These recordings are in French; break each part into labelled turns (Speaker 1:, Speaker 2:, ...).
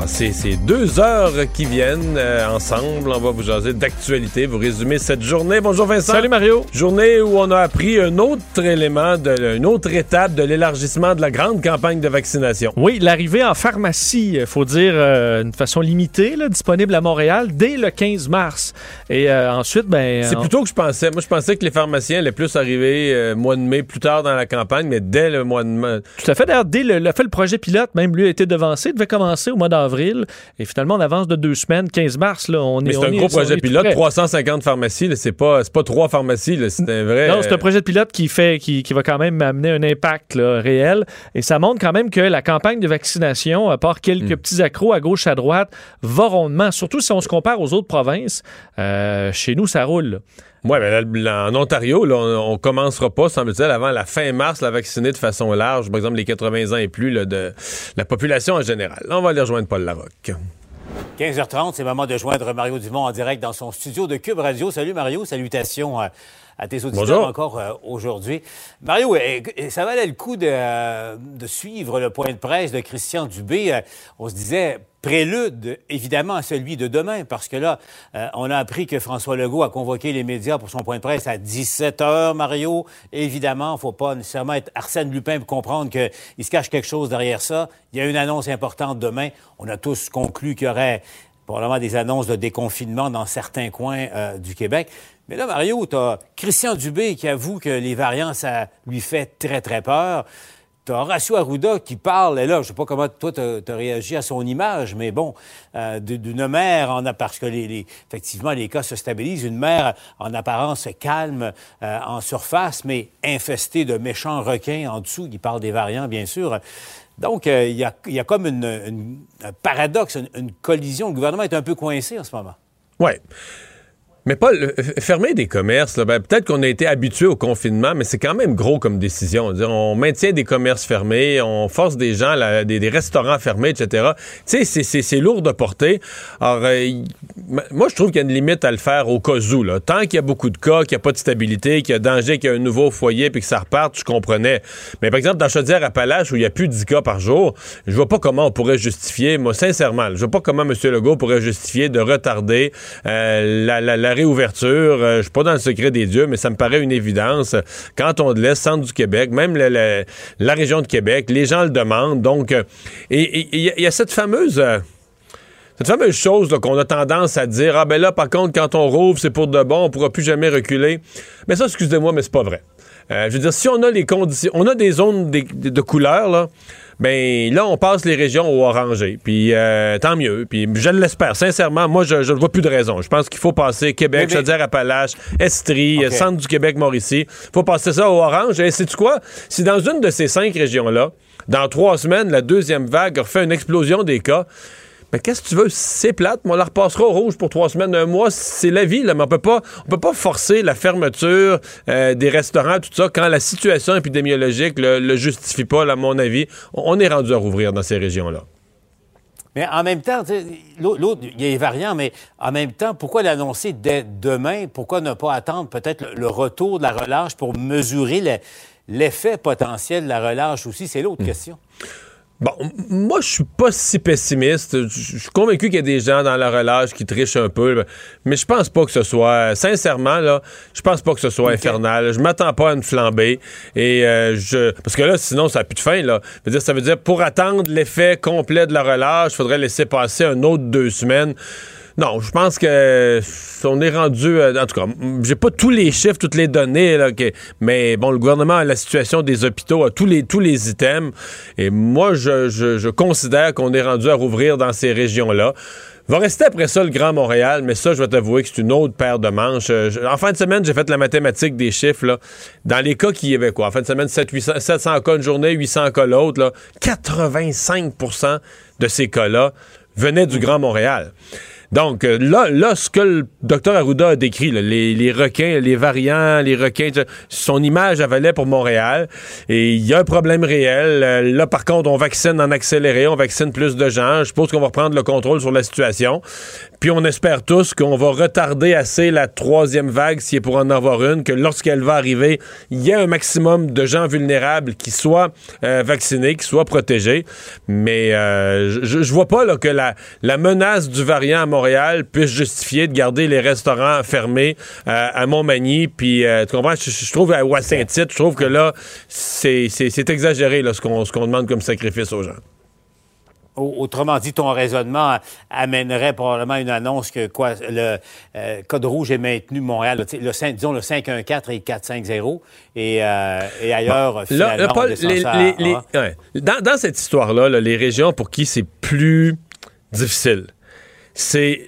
Speaker 1: Passer ces deux heures qui viennent euh, ensemble. On va vous jaser d'actualité, vous résumer cette journée. Bonjour Vincent.
Speaker 2: Salut Mario.
Speaker 1: Journée où on a appris un autre élément, de, une autre étape de l'élargissement de la grande campagne de vaccination.
Speaker 2: Oui, l'arrivée en pharmacie, il faut dire euh, d'une façon limitée, là, disponible à Montréal dès le 15 mars. Et euh, ensuite, ben...
Speaker 1: C'est
Speaker 2: on-
Speaker 1: plutôt que je pensais. Moi, je pensais que les pharmaciens allaient plus arriver euh, mois de mai, plus tard dans la campagne, mais dès le mois de mai.
Speaker 2: Tout à fait. D'ailleurs, dès le, le fait le projet pilote, même lui a été devancé, devait commencer au mois d'avril. Et finalement, on avance de deux semaines, 15 mars. Là, on
Speaker 1: Mais
Speaker 2: est,
Speaker 1: c'est un gros projet pilote,
Speaker 2: près.
Speaker 1: 350 pharmacies, c'est pas, pas trois pharmacies, c'est un vrai.
Speaker 2: Non, c'est un
Speaker 1: euh,
Speaker 2: projet de pilote qui fait, qui, qui va quand même amener un impact là, réel. Et ça montre quand même que la campagne de vaccination, à part quelques
Speaker 1: Mm.
Speaker 2: petits accros à gauche, à droite, va rondement. Surtout si on se compare aux autres provinces. Euh, chez nous, ça roule. là.
Speaker 1: Ouais, mais en Ontario, là, on, on commencera pas, semble-t-il, avant la fin mars, la vacciner de façon large, par exemple les 80 ans et plus là, de la population en général. On va aller rejoindre Paul Larocque.
Speaker 3: 15h30, c'est le moment de joindre Mario Dumont en direct dans son studio de Cube Radio. Salut Mario, salutations euh, à tes auditeurs
Speaker 1: Bonjour.
Speaker 3: encore euh, aujourd'hui. Mario, euh, euh, ça valait le coup de, euh, de suivre le point de presse de Christian Dubé. Euh, on se disait prélude évidemment à celui de demain parce que là, on a appris que François Legault a convoqué les médias pour son point de presse à 17h, Mario. Évidemment, faut pas nécessairement être Arsène Lupin pour comprendre qu'il se cache quelque chose derrière ça. Il y a une annonce importante demain. On a tous conclu qu'il y aurait probablement des annonces de déconfinement dans certains coins euh, du Québec. Mais là, Mario, tu as Christian Dubé qui avoue que les variants, ça lui fait très, très peur. Tu as Horacio Arruda qui parle, et là, je sais pas comment toi, tu as, réagi à son image, mais bon, euh, d'une mère, en, parce que les, effectivement, les cas se stabilisent, une mère en apparence calme euh, en surface, mais infestée de méchants requins en dessous, qui parle des variants, bien sûr. Donc, euh, il y, a, comme un paradoxe, une, collision. Le gouvernement est un peu coincé en ce moment.
Speaker 1: Ouais. Mais Paul, euh, fermer des commerces, ben, peut-être qu'on a été habitué au confinement, mais c'est quand même gros comme décision. On, maintient des commerces fermés, on force des gens, des, restaurants fermés, etc. Tu sais, c'est- lourd de porter. Alors, euh, moi, je trouve qu'il y a une limite à le faire au cas où. Tant qu'il y a beaucoup de cas, qu'il n'y a pas de stabilité, qu'il y a danger qu'il y ait un nouveau foyer puis que ça reparte, je comprenais. Mais par exemple, dans Chaudière-Appalaches, où il y a plus de 10 cas par jour, je vois pas comment on pourrait justifier, moi, sincèrement, je vois pas comment M. Legault pourrait justifier de retarder euh, la- la réouverture. Euh, je suis pas dans le secret des dieux, mais ça me paraît une évidence. Quand on laisse centre du Québec, même la région de Québec, les gens le demandent. Donc, euh, il y, a- cette fameuse... euh, cette fameuse chose qu'on a tendance à dire, ah ben là, par contre, quand on rouvre, c'est pour de bon, on pourra plus jamais reculer. Mais ça, excusez-moi, mais c'est pas vrai. Euh, je veux dire, si on a les conditions, on a des zones des- de, de couleurs, là, ben là, on passe les régions au orangé. Puis euh, tant mieux. Puis je l'espère. Sincèrement, moi, je ne vois plus de raison. Je pense qu'il faut passer Québec,
Speaker 3: Mais-
Speaker 1: Chaudière-Appalaches, Estrie,
Speaker 3: Ok.
Speaker 1: centre du Québec, Mauricie. faut passer ça au orange. Et sais-tu quoi? Si dans une de ces cinq régions-là, dans trois semaines, la deuxième vague refait une explosion des cas, mais qu'est-ce que tu veux? C'est plate, mais on la repassera au rouge pour trois semaines, un mois. C'est la vie, là, mais on peut pas, on peut pas forcer la fermeture euh, des restaurants, tout ça, quand la situation épidémiologique le, le justifie pas, là, à mon avis. On, est rendu à rouvrir dans ces régions-là.
Speaker 3: Mais en même temps, l'autre, il y a les variants, mais en même temps, pourquoi l'annoncer dès demain? Pourquoi ne pas attendre peut-être le, le retour de la relâche pour mesurer le- l'effet potentiel de la relâche aussi? C'est l'autre question.
Speaker 1: Bon, moi, je suis pas si pessimiste. Je suis convaincu qu'il y a des gens dans la relâche qui trichent un peu, mais je pense pas que ce soit, sincèrement, là, je pense pas que ce soit infernal. Je m'attends pas à une flambée. Et euh, je. Parce que là, sinon, ça n'a plus de fin, là. Je veux dire, ça veut dire, pour attendre l'effet complet de la relâche, il faudrait laisser passer un autre deux semaines. Non, je pense que on est rendu. euh, en tout cas, j'ai pas tous les chiffres, toutes les données, là, mais bon, le gouvernement a la situation des hôpitaux, a tous les, tous les items. Et moi, je, je- considère qu'on est rendu à rouvrir dans ces régions-là. Va rester après ça le Grand Montréal, mais ça, je vais t'avouer que c'est une autre paire de manches. Euh, en fin de semaine, j'ai fait la mathématique des chiffres. Là. Dans les cas qui y avait quoi? En fin de semaine, 7, 800, 700 cas une journée, 800 cas l'autre. là. 85% de ces cas-là venaient du Grand Montréal. Donc euh, là, là, ce que le docteur Arruda a décrit, les, requins, les variants, les requins, son image avalait pour Montréal. Et il y a un problème réel. Euh, là, par contre, on vaccine en accéléré, on vaccine plus de gens. Je pense qu'on va reprendre le contrôle sur la situation. Puis on espère tous qu'on va retarder assez la troisième vague, s'il est pour en avoir une, que lorsqu'elle va arriver, il y a un maximum de gens vulnérables qui soient euh, vaccinés, qui soient protégés. Mais je, je vois pas là, que la, menace du variant à Montréal puisse justifier de garder les restaurants fermés euh, à Montmagny. Puis, euh, tu comprends? Je, trouve, à Saint-Tite, je trouve que là, c'est exagéré là, ce qu'on demande comme sacrifice aux gens.
Speaker 3: Autrement dit, ton raisonnement amènerait probablement une annonce que quoi, le euh, code rouge est maintenu Montréal, le, disons le 514 et 450, et, et ailleurs, finalement,
Speaker 1: dans, cette histoire-là, les régions pour qui c'est plus difficile, c'est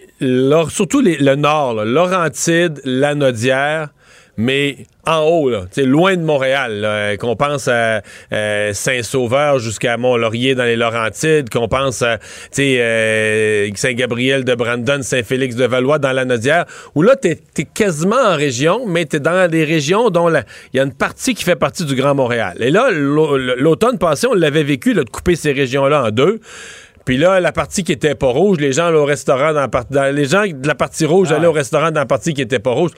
Speaker 1: surtout le nord, là, Laurentide, Lanaudière, mais en haut, là, loin de Montréal, euh, qu'on pense à euh, Saint-Sauveur jusqu'à Mont-Laurier dans les Laurentides, qu'on pense à euh, Saint-Gabriel de Brandon, Saint-Félix de Valois dans la Nodière, où là, t'es es quasiment en région, mais t'es dans des régions dont il y a une partie qui fait partie du Grand Montréal. Et là, l'automne passé, on l'avait vécu, de couper ces régions-là en deux. Puis là, la partie qui était pas rouge, les gens allaient au restaurant dans, dans les gens de la partie rouge ah allaient au restaurant dans la partie qui était pas rouge.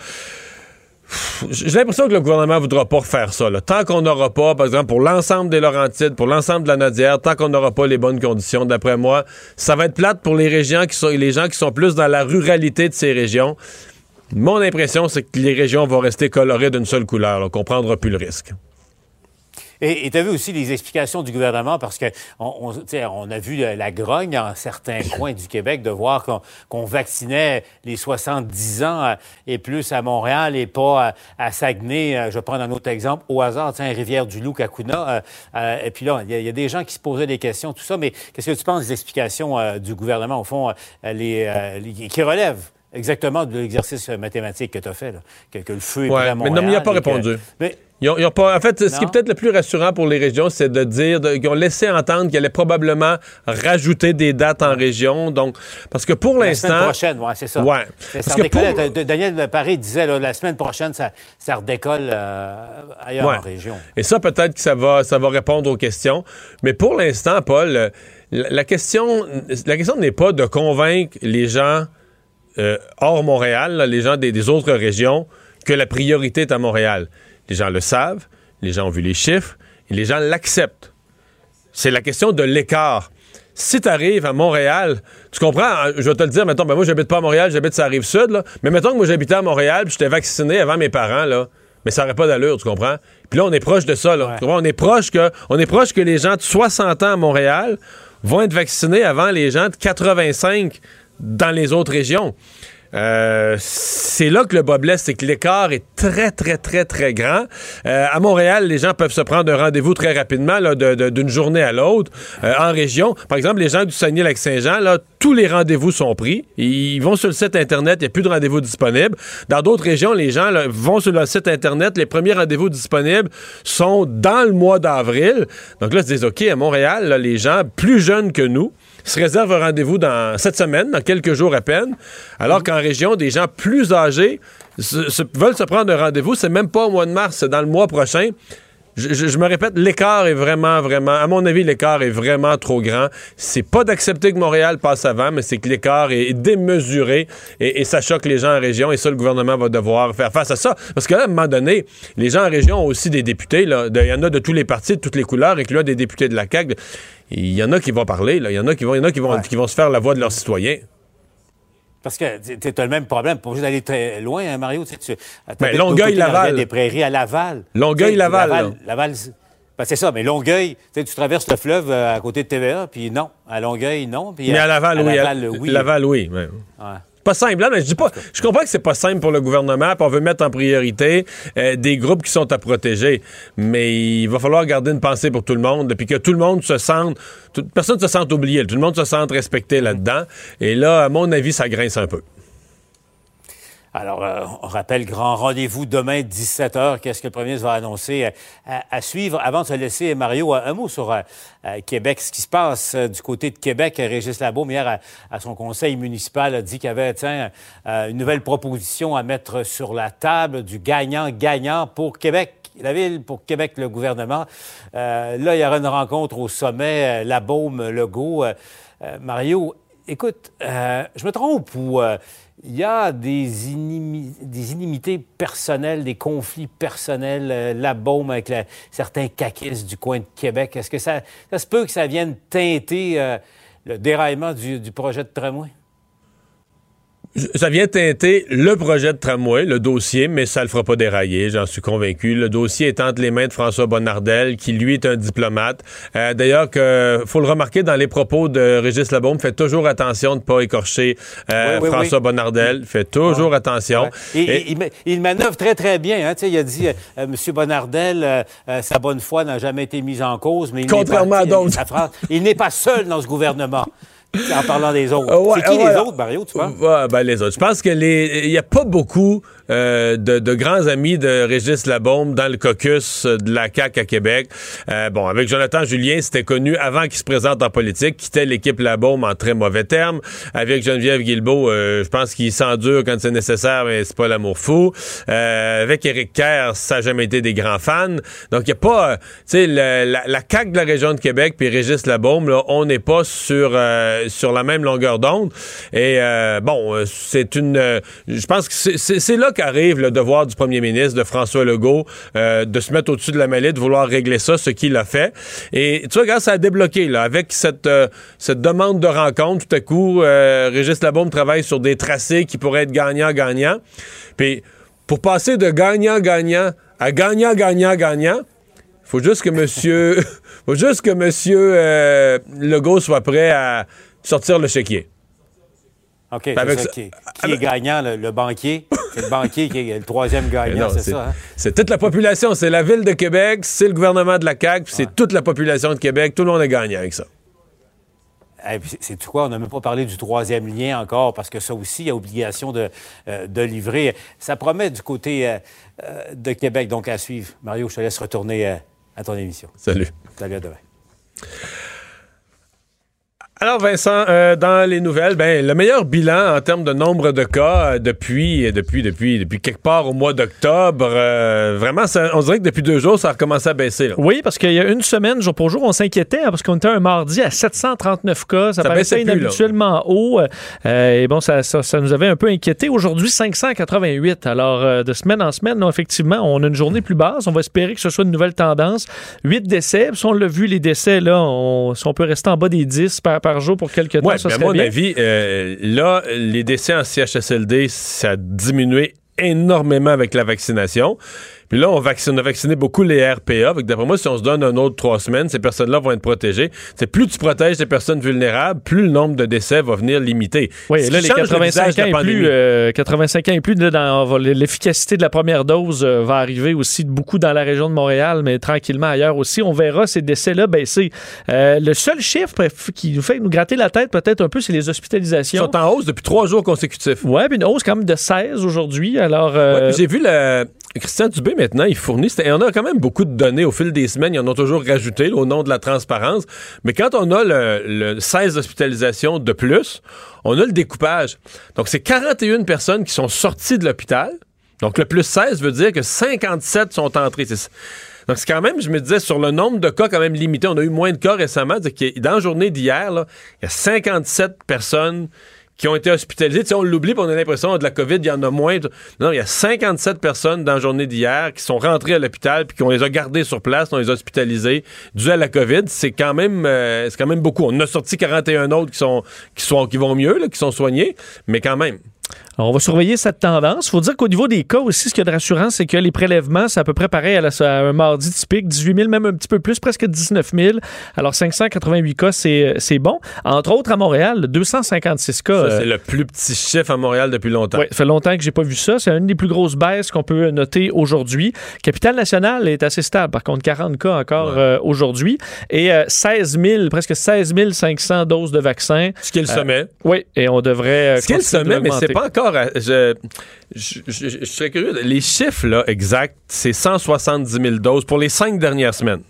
Speaker 1: J'ai l'impression que le gouvernement voudra pas refaire ça. Tant qu'on n'aura pas, par exemple, pour l'ensemble des Laurentides, pour l'ensemble de la Nodière, tant qu'on n'aura pas les bonnes conditions, d'après moi, ça va être plate pour les régions qui sont les gens qui sont plus dans la ruralité de ces régions. Mon impression, c'est que les régions vont rester colorées d'une seule couleur, qu'on prendra plus le risque.
Speaker 3: Et tu as vu aussi les explications du gouvernement parce que on, on, a vu la, grogne en certains coins du Québec de voir qu'on vaccinait les 70 ans euh, et plus à Montréal et pas à, Saguenay. Euh, je vais prendre un autre exemple au hasard, tiens, Rivière-du-Loup, Kakuna. Euh, et puis là, il y, a des gens qui se posaient des questions, tout ça. Mais qu'est-ce que tu penses des explications du gouvernement, au fond, les, qui relèvent exactement de l'exercice mathématique que tu as fait, là, que, le feu est ouais, à
Speaker 1: Mais non, il n'a pas répondu. mais, pas, en fait, ce qui est peut-être le plus rassurant pour les régions, c'est de dire qu'ils ont laissé entendre qu'ils allaient probablement rajouter des dates en région. Donc, parce que pour l'instant. La
Speaker 3: semaine prochaine, oui, c'est ça.
Speaker 1: Ouais.
Speaker 3: Parce que Daniel Paris disait la semaine prochaine, ça, ça redécolle euh, ailleurs en région.
Speaker 1: Et ça, peut-être que ça va, ça va répondre aux questions. Mais pour l'instant, Paul, la, question, la question n'est pas de convaincre les gens euh, hors Montréal, les gens des, des autres régions, que la priorité est à Montréal. Les gens le savent, les gens ont vu les chiffres, et les gens l'acceptent. C'est la question de l'écart. Si tu arrives à Montréal, tu comprends, hein, je vais te le dire, mettons, ben moi j'habite pas à Montréal, j'habite sur la rive sud, là, mais mettons que moi j'habitais à Montréal, puis j'étais vacciné avant mes parents, là, mais ça n'aurait pas d'allure, tu comprends? Puis là, on est proche de ça, là. On est proche que, on est proche que les gens de 60 ans à Montréal vont être vaccinés avant les gens de 85 dans les autres régions. Euh, c'est là que le bas blesse, c'est que l'écart est très, très, très, très grand. Euh, à Montréal, les gens peuvent se prendre un rendez-vous très rapidement, d'une journée à l'autre. Euh, en région, par exemple, les gens du Saguenay-Lac-Saint-Jean, tous les rendez-vous sont pris. Ils vont sur le site Internet, il n'y a plus de rendez-vous disponibles. Dans d'autres régions, les gens vont sur le site Internet, les premiers rendez-vous disponibles sont dans le mois d'avril. Donc là, ils se disent, OK, à Montréal, les gens plus jeunes que nous, se réserve un rendez-vous dans cette semaine, dans quelques jours à peine, alors qu'en région, des gens plus âgés veulent se prendre un rendez-vous. C'est même pas au mois de mars, c'est dans le mois prochain. Je, me répète, l'écart est vraiment, vraiment, à mon avis, l'écart est vraiment trop grand. C'est pas d'accepter que Montréal passe avant, mais c'est que l'écart est démesuré et, ça choque les gens en région et ça, le gouvernement va devoir faire face à ça. Parce qu'à un moment donné, les gens en région ont aussi des députés, il y en a de tous les partis, de toutes les couleurs, et que là, des députés de la CAQ. Il y en a qui vont parler, il y en a qui vont, y en a qui vont, qui vont se faire la voix de leurs citoyens.
Speaker 3: Parce que tu as le même problème. Pour juste aller très loin, hein, Mario, tu sais,
Speaker 1: ben, Longueuil-Laval.
Speaker 3: des prairies à Laval.
Speaker 1: Longueuil-Laval.
Speaker 3: Laval, ben, c'est ça, mais Longueuil, tu traverses le fleuve euh, à côté de TVA, puis non. À Longueuil, non.
Speaker 1: mais à, Laval, oui. Laval, oui. Laval, oui. Ouais pas simple. Je pas. Comprends que c'est pas simple pour le gouvernement, on veut mettre en priorité euh, des groupes qui sont à protéger. Mais il va falloir garder une pensée pour tout le monde, puis que tout le monde se sente. personne ne se sente oublié, tout le monde se sente respecté là-dedans. Et là, à mon avis, ça grince un peu.
Speaker 3: Alors, euh, on rappelle grand rendez-vous demain 17h. Qu'est-ce que le premier ministre va annoncer euh, à, suivre? Avant de se laisser, Mario, un mot sur euh, Québec. Ce qui se passe du côté de Québec, Régis Labaume, hier, à, son conseil municipal, a dit qu'il y avait tiens, une nouvelle proposition à mettre sur la table du gagnant-gagnant pour Québec la ville pour Québec, le gouvernement. là, il y aura une rencontre au sommet, La Baume, Legault. Mario, écoute, je me trompe ou il y a des, inimités personnelles, des conflits personnels, euh, la baume avec certains caquistes du coin de Québec. Est-ce que ça, se peut que ça vienne teinter euh, le déraillement du, du projet de tramway?
Speaker 1: Ça vient teinter le projet de tramway, le dossier, mais ça le fera pas dérailler, j'en suis convaincu. Le dossier est entre les mains de François Bonnardel, qui lui est un diplomate. Euh, d'ailleurs, que faut le remarquer dans les propos de Régis Labaume, fait toujours attention de ne pas écorcher euh, François Bonnardel, fait toujours attention.
Speaker 3: Et, Il, manœuvre très très bien. Hein. Il a dit, euh, M. Bonnardel, sa bonne foi n'a jamais été mise en cause, mais il
Speaker 1: contrairement à d'autres,
Speaker 3: il n'est pas seul dans ce gouvernement. En parlant des autres. c'est qui les autres, Mario, tu
Speaker 1: vois? ben, les autres. Je pense que les. Il n'y a pas beaucoup euh, de, grands amis de Régis Labombe dans le caucus de la CAQ à Québec. Euh, bon, avec Jonathan Julien, c'était connu avant qu'il se présente en politique, quittait l'équipe Labombe en très mauvais termes. Avec Geneviève Guilbeault, euh, je pense qu'il s'endure quand c'est nécessaire, mais c'est pas l'amour fou. avec Éric Kerr, ça n'a jamais été des grands fans. Donc, il n'y a pas... tu sais, la, la CAQ de la région de Québec puis Régis Labaume, là, on n'est pas sur, sur la même longueur d'onde. Et bon, c'est une... je pense que c'est là qu'arrive le devoir du premier ministre, de François Legault, euh, de se mettre au-dessus de la mêlée, de vouloir régler ça, ce qu'il a fait. Et tu vois, grâce ça a débloqué, là, avec cette, euh, cette demande de rencontre, tout à coup, euh, Régis Labaume travaille sur des tracés qui pourraient être gagnant-gagnant. Puis, pour passer de gagnant-gagnant à gagnant-gagnant-gagnant, faut juste que monsieur, faut juste que monsieur Legault soit prêt à sortir le chéquier.
Speaker 3: OK, c'est Qui, est gagnant, le, banquier? C'est le banquier qui est le troisième gagnant, c'est ça? Hein?
Speaker 1: C'est toute la population. C'est la ville de Québec, c'est le gouvernement de la CAQ, puis c'est toute la population de Québec. Tout le monde est gagnant avec ça.
Speaker 3: c'est tout quoi? On n'a même pas parlé du troisième lien encore, parce que ça aussi, il y a obligation de, euh, de livrer. Ça promet du côté euh, euh, de Québec, donc à suivre. Mario, je te laisse retourner à ton émission.
Speaker 1: Salut.
Speaker 3: Salut, à demain.
Speaker 1: Alors Vincent, euh, dans les nouvelles, ben le meilleur bilan en termes de nombre de cas euh, depuis depuis depuis depuis quelque part au mois d'octobre, euh, vraiment, on dirait que depuis deux jours, ça a recommencé à baisser.
Speaker 2: Oui, parce qu'il y a une semaine, jour pour jour, on s'inquiétait hein, parce qu'on était un mardi à 739 cas, ça, paraissait inhabituellement haut, et bon, ça, ça, nous avait un peu inquiété. Aujourd'hui, 588. Alors de semaine en semaine, non, effectivement, on a une journée plus basse. On va espérer que ce soit une nouvelle tendance. 8 décès, si on l'a vu, les décès là, on, si on peut rester en bas des 10 par par jour pour quelques temps. ça
Speaker 1: à mon avis, euh, là, les décès en CHSLD, ça a diminué énormément avec la vaccination. Puis là, on, vaccine, a vacciné beaucoup les RPA. D'après moi, si on se donne un autre trois semaines, ces personnes-là vont être protégées. C'est plus tu protèges les personnes vulnérables, plus le nombre de décès va venir limiter.
Speaker 2: Oui, là, les 85 ans, et plus, 85 ans et plus, l'efficacité de la première dose euh, va arriver aussi beaucoup dans la région de Montréal, mais tranquillement ailleurs aussi. On verra ces décès-là baisser. Euh, le seul chiffre qui nous fait nous gratter la tête peut-être un peu, c'est les hospitalisations.
Speaker 1: Ils sont en hausse depuis trois jours consécutifs.
Speaker 2: Oui, puis une hausse quand même de 16 aujourd'hui. Alors, euh,
Speaker 1: j'ai vu le Christian Dubé, maintenant, il fournit. Et on a quand même beaucoup de données au fil des semaines. Ils en ont toujours rajouté au nom de la transparence. Mais quand on a le, 16 hospitalisations de plus, on a le découpage. Donc, c'est 41 personnes qui sont sorties de l'hôpital. Donc, le plus 16 veut dire que 57 sont entrées. Donc, c'est quand même, je me disais, sur le nombre de cas quand même limité, on a eu moins de cas récemment. Dans la journée d'hier, il y a 57 personnes qui ont été hospitalisés. Tu on l'oublie, on a l'impression de la COVID, il y en a moins. Non, il y a 57 personnes dans la journée d'hier qui sont rentrées à l'hôpital puis qu'on les a gardées sur place, on les a hospitalisées dû à la COVID. C'est quand même euh, c'est quand même beaucoup. On a sorti 41 autres qui sont qui sont qui vont mieux, qui sont soignés, mais quand même.
Speaker 2: Alors, on va surveiller cette tendance. Il faut dire qu'au niveau des cas aussi, ce qu'il y a de rassurant, c'est que les prélèvements, c'est à peu près pareil à, un mardi typique, 18 000, même un petit peu plus, presque 19 000. Alors, 588 cas, c'est bon. Entre autres, à Montréal, 256 cas.
Speaker 1: Ça, c'est le plus petit chiffre à Montréal depuis longtemps.
Speaker 2: Oui, ça fait longtemps que j'ai pas vu ça. C'est une des plus grosses baisses qu'on peut noter aujourd'hui. Capitale nationale est assez stable. Par contre, 40 cas encore euh, aujourd'hui. Et 16 euh, 000, presque 16 500 doses de vaccins.
Speaker 1: Ce qui est le sommet.
Speaker 2: oui, et on devrait...
Speaker 1: Ce qui est le sommet, mais c'est pas pas encore. Je, serais curieux. Les chiffres là, exacts, c'est 170 000 doses pour les cinq dernières semaines.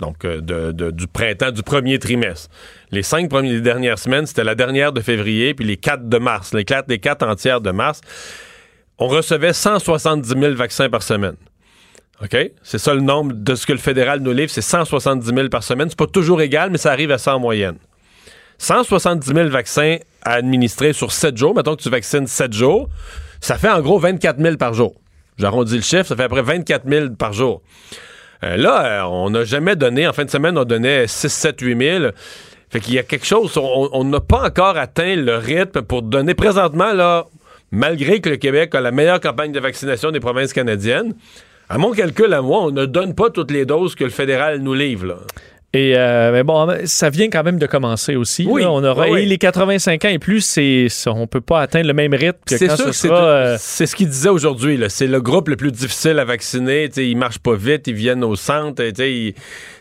Speaker 1: Donc, euh, du printemps, du premier trimestre. Les cinq dernières semaines, c'était la dernière de février, puis les quatre de mars, les quatre, quatre entières de mars. On recevait 170 000 vaccins par semaine. OK? C'est ça le nombre de ce que le fédéral nous livre, c'est 170 000 par semaine. C'est pas toujours égal, mais ça arrive à ça en moyenne. 170 000 vaccins à administrer sur 7 jours. Mettons que tu vaccines 7 jours. Ça fait en gros 24 000 par jour. J'arrondis le chiffre, ça fait à peu près 24 000 par jour. Euh, là, euh, on n'a jamais donné, en fin de semaine, on donnait 6, 7, 8 000. Fait qu'il y a quelque chose, on n'a pas encore atteint le rythme pour donner présentement, malgré que le Québec a la meilleure campagne de vaccination des provinces canadiennes, à mon calcul, à moi, on ne donne pas toutes les doses que le fédéral nous livre.
Speaker 2: Et euh, mais bon, ça vient quand même de commencer aussi. Oui, on aura les 85 ans et plus, c'est on peut pas atteindre le même rythme que quand ce sera.
Speaker 1: Euh, c'est ce qu'il disait aujourd'hui. C'est le groupe le plus difficile à vacciner. T'sais, ils marchent pas vite, ils viennent au centre.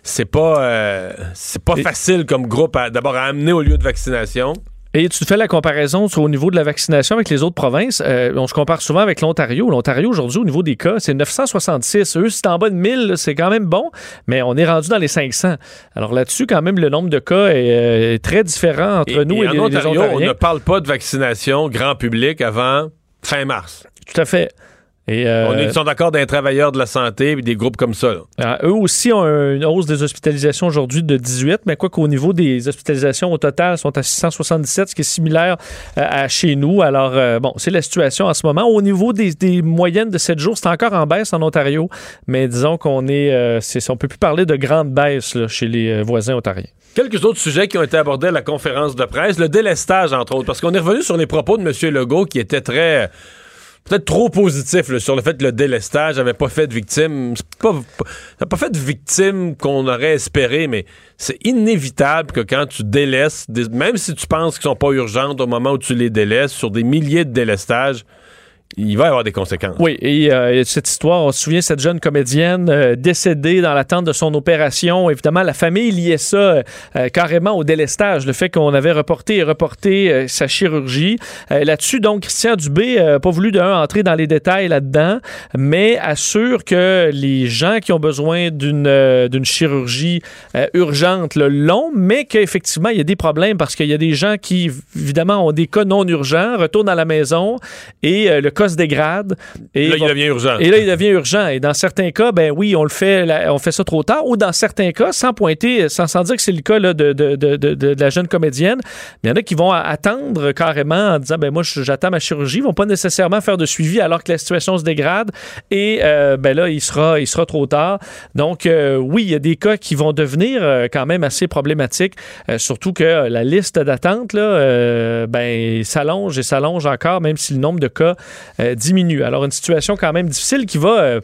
Speaker 1: C'est pas euh, c'est pas facile comme groupe d'abord à amener au lieu de vaccination.
Speaker 2: Et tu fais la comparaison au niveau de la vaccination avec les autres provinces. Euh, on se compare souvent avec l'Ontario. L'Ontario, aujourd'hui, au niveau des cas, c'est 966. Eux, c'est en bas de 1000, c'est quand même bon, mais on est rendu dans les 500. Alors là-dessus, quand même, le nombre de cas est, euh, très différent entre nous et, les, Ontario,
Speaker 1: On ne parle pas de vaccination grand public avant fin mars.
Speaker 2: Tout à fait.
Speaker 1: Euh, on est, ils sont d'accord d'un travailleur de la santé et des groupes comme ça.
Speaker 2: Ah, eux aussi ont une hausse des hospitalisations aujourd'hui de 18, mais quoi qu'au niveau des hospitalisations au total sont à 677, ce qui est similaire euh, à chez nous. Alors, euh, bon, c'est la situation en ce moment. Au niveau des, moyennes de 7 jours, c'est encore en baisse en Ontario, mais disons qu'on est, est, on peut plus parler de grande baisse chez les voisins ontariens.
Speaker 1: Quelques autres sujets qui ont été abordés à la conférence de presse, le délestage entre autres, parce qu'on est revenu sur les propos de M. Legault qui étaient très peut-être trop positif sur le fait que le délestage n'avait pas fait de victimes. Pas, pas, pas fait de victimes qu'on aurait espéré, mais c'est inévitable que quand tu délaisses, même si tu penses qu'ils sont pas urgentes au moment où tu les délaisses, sur des milliers de délestages, il va y avoir des conséquences.
Speaker 2: Oui, et euh, cette histoire, on se souvient, cette jeune comédienne euh, décédée dans l'attente de son opération. Évidemment, la famille liait ça euh, carrément au délestage, le fait qu'on avait reporté et reporté sa chirurgie. Là-dessus, donc, Christian Dubé n'a pas voulu d'un entrer dans les détails là-dedans, mais assure que les gens qui ont besoin d'une d'une chirurgie urgente le l'ont, mais qu'effectivement, il y a des problèmes parce qu'il y a des gens qui, évidemment, ont des cas non urgents, retournent à la maison et le cas se dégrade.
Speaker 1: Et là, il devient urgent.
Speaker 2: Et là, il devient urgent. Et dans certains cas, ben oui, on le fait, on fait ça trop tard. Ou dans certains cas, sans pointer, sans, sans dire que c'est le cas de, de, de, de, la jeune comédienne, il y en a qui vont attendre carrément en disant, ben moi, j'attends ma chirurgie. Ils vont pas nécessairement faire de suivi alors que la situation se dégrade. Et euh, ben là, il sera, il sera trop tard. Donc, euh, oui, il y a des cas qui vont devenir euh, quand même assez problématiques. surtout que la liste d'attente, là, ben, s'allonge et s'allonge encore, même si le nombre de cas euh, diminue. Alors, une situation quand même difficile qui va, euh,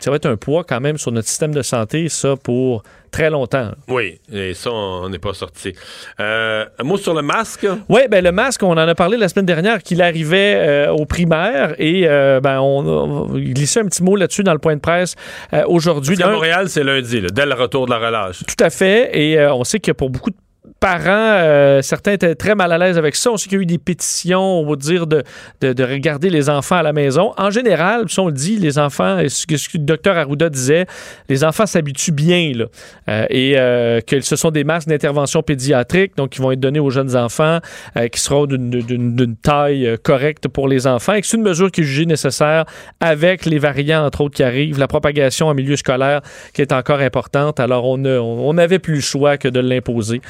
Speaker 2: ça va être un poids quand même sur notre système de santé, ça, pour très longtemps.
Speaker 1: Oui, et ça, on n'est pas sorti. Euh, un mot sur le masque?
Speaker 2: Oui, ben le masque, on en a parlé la semaine dernière qu'il arrivait aux primaires et ben, on, glissait un petit mot là-dessus dans le point de presse aujourd'hui.
Speaker 1: À Montréal, c'est lundi, dès le retour de la relâche.
Speaker 2: Tout à fait, et on sait que pour beaucoup de parents, euh, certains étaient très mal à l'aise avec ça. On sait qu'il y a eu des pétitions, on va dire, de, de, regarder les enfants à la maison. En général, si on le dit, les enfants, ce que, le docteur Arruda disait, les enfants s'habituent bien, là. Euh, et euh, que ce sont des masques d'intervention pédiatrique, donc qui vont être donnés aux jeunes enfants, qui seront d'une taille correcte pour les enfants, et que c'est une mesure qui est jugée nécessaire avec les variants, entre autres, qui arrivent, la propagation en milieu scolaire qui est encore importante. Alors, on n'avait plus le choix que de l'imposer.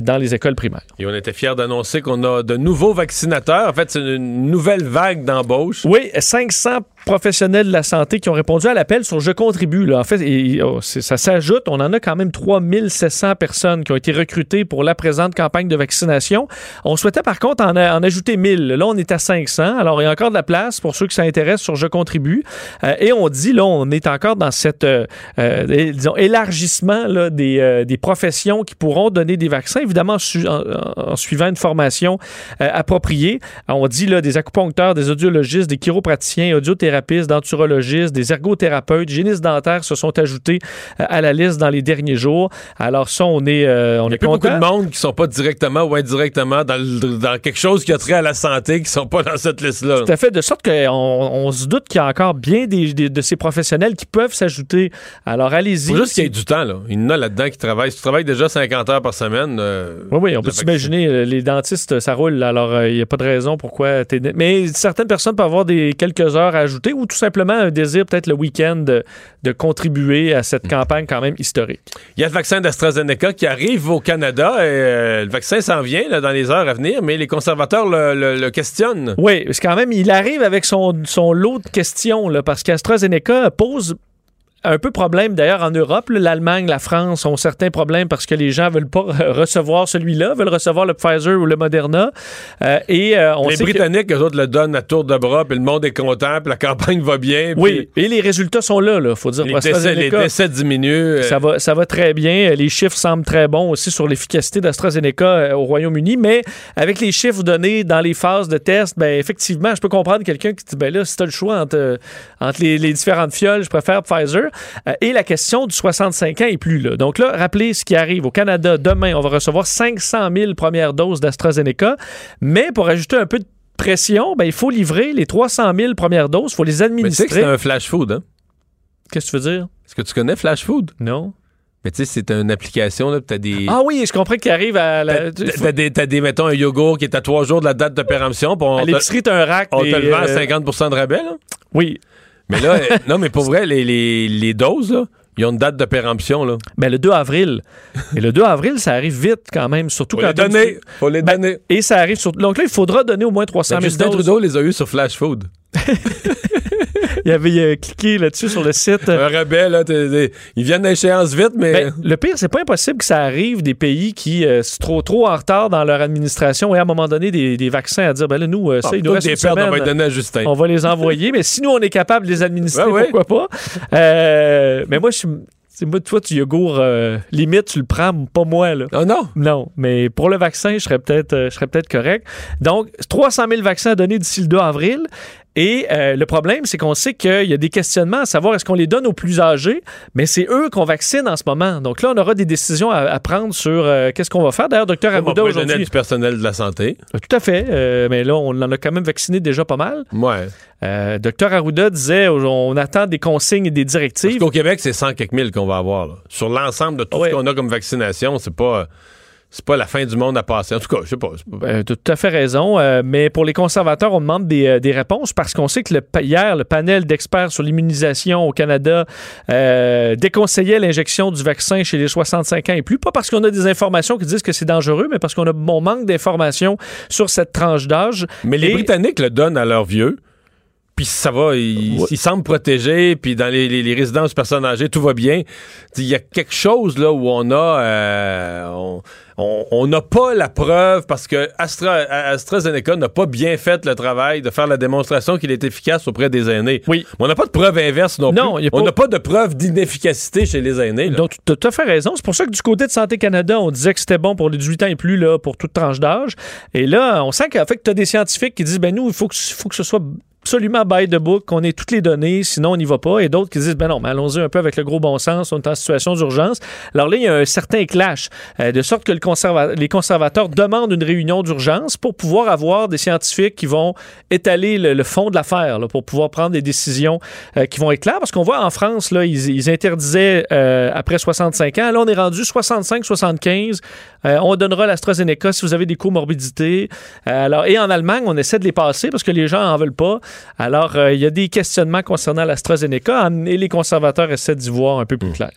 Speaker 2: Dans les écoles primaires.
Speaker 1: Et on était fiers d'annoncer qu'on a de nouveaux vaccinateurs. En fait, c'est une nouvelle vague d'embauche.
Speaker 2: Oui, 500 professionnels de la santé qui ont répondu à l'appel sur Je contribue. Là. En fait, oh, ça s'ajoute. On en a quand même 3700 personnes qui ont été recrutées pour la présente campagne de vaccination. On souhaitait par contre en, ajouter 1000. Là, on est à 500. Alors, il y a encore de la place pour ceux qui s'intéressent sur Je contribue. Euh, et on dit, là, on est encore dans cette, euh, disons, élargissement là, des, des professions qui pourront donner des vaccins évidemment en, suivant une formation euh, appropriée. On dit là, des acupuncteurs, des audiologistes, des chiropraticiens, audiothérapeutes, kinésithérapeutes, denturologistes, des ergothérapeutes, hygiénistes dentaires se sont ajoutés à la liste dans les derniers jours. Alors ça, on est, on
Speaker 1: Il y
Speaker 2: a
Speaker 1: beaucoup de monde qui sont pas directement ou indirectement dans, dans quelque chose qui a trait à la santé qui sont pas dans cette liste-là.
Speaker 2: Tout à fait, de sorte qu'on on se doute qu'il y a encore bien des, de ces professionnels qui peuvent s'ajouter. Alors allez-y.
Speaker 1: Faut juste qu'il y ait du temps. Là. Il y en a là-dedans qui travaillent. Si tu travailles déjà 50 heures par semaine. Euh,
Speaker 2: oui, oui, on peut s'imaginer, euh, les dentistes, ça roule. Alors euh, il n'y a pas de raison pourquoi. Mais certaines personnes peuvent avoir des quelques heures à ajouter ou tout simplement un désir, peut-être le week-end, de, de, contribuer à cette mm. campagne quand même historique?
Speaker 1: Il y a le vaccin d'AstraZeneca qui arrive au Canada. Et, le vaccin s'en vient là, dans les heures à venir, mais les conservateurs le, le, questionnent.
Speaker 2: Oui, parce quand même, il arrive avec son, son lot de questions, là, parce qu'AstraZeneca pose un peu problème d'ailleurs en Europe. L'Allemagne, la France ont certains problèmes parce que les gens veulent pas recevoir celui-là, veulent recevoir le Pfizer ou le Moderna.
Speaker 1: Euh, et euh, on les Britanniques, eux autres le donnent à tour de bras, puis le monde est content, puis la campagne va bien.
Speaker 2: Oui, et les résultats sont là, il faut dire.
Speaker 1: Les décès, les décès diminuent. Euh.
Speaker 2: Ça va, ça va très bien. Les chiffres semblent très bons aussi sur l'efficacité d'AstraZeneca au Royaume-Uni, mais avec les chiffres donnés dans les phases de test, ben effectivement, je peux comprendre quelqu'un qui dit ben là, si tu as le choix entre, entre les, les différentes fioles, je préfère Pfizer. Euh, et la question du 65 ans est plus là. Donc là, rappelez ce qui arrive au Canada. Demain, on va recevoir 500 000 premières doses d'AstraZeneca. Mais pour ajouter un peu de pression, ben, il faut livrer les 300 000 premières doses. Il faut les administrer.
Speaker 1: Mais tu sais que c'est un flash food, hein?
Speaker 2: Qu'est-ce que tu veux dire?
Speaker 1: Est-ce que tu connais Flash Food?
Speaker 2: Non.
Speaker 1: Mais tu sais, c'est une application, là, t'as des...
Speaker 2: Ah oui, je comprends qu'il arrive à... La...
Speaker 1: T'as, des, t'as des, mettons, un yogourt qui est à trois jours de la date de péremption.
Speaker 2: À l'épicerie, t'as un rack.
Speaker 1: On te le vend à 50% euh, de rabais, là?
Speaker 2: Oui.
Speaker 1: Mais là, non, mais pour vrai, les, les, les doses, là, ils ont une date de péremption, là.
Speaker 2: Ben, le 2 avril. Et le 2 avril, ça arrive vite quand même, surtout
Speaker 1: faut
Speaker 2: quand...
Speaker 1: Les donner. Faut les ben, donner.
Speaker 2: Et ça arrive sur... Donc là, il faudra donner au moins 300 000 ben,
Speaker 1: Justin Trudeau les a eu sur Flash Food.
Speaker 2: il avait cliqué là-dessus sur le site.
Speaker 1: Un rebelle, là, ils viennent d'échéance vite, mais.
Speaker 2: Ben, le pire, c'est pas impossible que ça arrive des pays qui euh, sont trop, trop en retard dans leur administration et à un moment donné des, des vaccins à dire ben là, nous, euh, ça, ah, il nous reste une semaine,
Speaker 1: on, va à Justin.
Speaker 2: on va les envoyer, mais si nous, on est capable de les administrer, pourquoi pas? Euh, mais moi, je suis moi, toi, tu yogourt, euh, limite, tu le prends, pas moi. Là.
Speaker 1: Oh non?
Speaker 2: Non, mais pour le vaccin, je serais peut-être euh, peut correct. Donc, 300 000 vaccins à donner d'ici le 2 avril. Et euh, le problème, c'est qu'on sait qu'il y a des questionnements à savoir est-ce qu'on les donne aux plus âgés, mais c'est eux qu'on vaccine en ce moment. Donc là, on aura des décisions à, prendre sur euh, qu'est-ce qu'on va faire. D'ailleurs, docteur Arruda aujourd'hui.
Speaker 1: du personnel de la santé.
Speaker 2: Euh, tout à fait. mais là, on en a quand même vacciné déjà pas mal.
Speaker 1: Ouais.
Speaker 2: docteur Arruda disait on attend des consignes et des directives.
Speaker 1: Parce qu'au Québec, c'est 100 quelques mille qu'on va avoir. Sur l'ensemble de tout ce qu'on a comme vaccination, c'est pas c'est pas la fin du monde à passer. En tout cas, je sais pas.
Speaker 2: Ben, tu as tout à fait raison. Euh, mais pour les conservateurs, on demande des, euh, réponses parce qu'on sait que le, hier, le panel d'experts sur l'immunisation au Canada euh, déconseillait l'injection du vaccin chez les 65 ans et plus. Pas parce qu'on a des informations qui disent que c'est dangereux, mais parce qu'on a bon manque d'informations sur cette tranche d'âge.
Speaker 1: Mais les Britanniques le donnent à leurs vieux puis ça va, ils, semblent protégés, puis dans les, les, résidences personnes âgées, tout va bien. Il y a quelque chose là où on a, euh, on n'a pas la preuve parce que Astra, AstraZeneca n'a pas bien fait le travail de faire la démonstration qu'il est efficace auprès des aînés.
Speaker 2: Oui.
Speaker 1: on n'a pas de preuve inverse non, non plus. On n'a pas de preuve d'inefficacité chez les aînés.
Speaker 2: Donc, tu as tout à fait raison. C'est pour ça que du côté de Santé Canada, on disait que c'était bon pour les 18 ans et plus, là, pour toute tranche d'âge. Et là, on sent qu'en fait, tu as des scientifiques qui disent, ben nous, il faut que, faut que ce soit absolument by the book, qu'on ait toutes les données, sinon on n'y va pas. Et d'autres qui disent, ben non, mais allons-y un peu avec le gros bon sens, on est en situation d'urgence. Alors là, il y a un certain clash, euh, de sorte que le les conservateurs demandent une réunion d'urgence pour pouvoir avoir des scientifiques qui vont étaler le, fond de l'affaire, pour pouvoir prendre des décisions euh, qui vont être claires. Parce qu'on voit en France, là, ils, interdisaient euh, après 65 ans. Là, on est rendu 65-75. on donnera l'AstraZeneca si vous avez des comorbidités. alors, et en Allemagne, on essaie de les passer parce que les gens n'en veulent pas. Alors, euh, il y a des questionnements concernant l'AstraZeneca et les conservateurs essaient d'y voir un peu plus hmm. clair.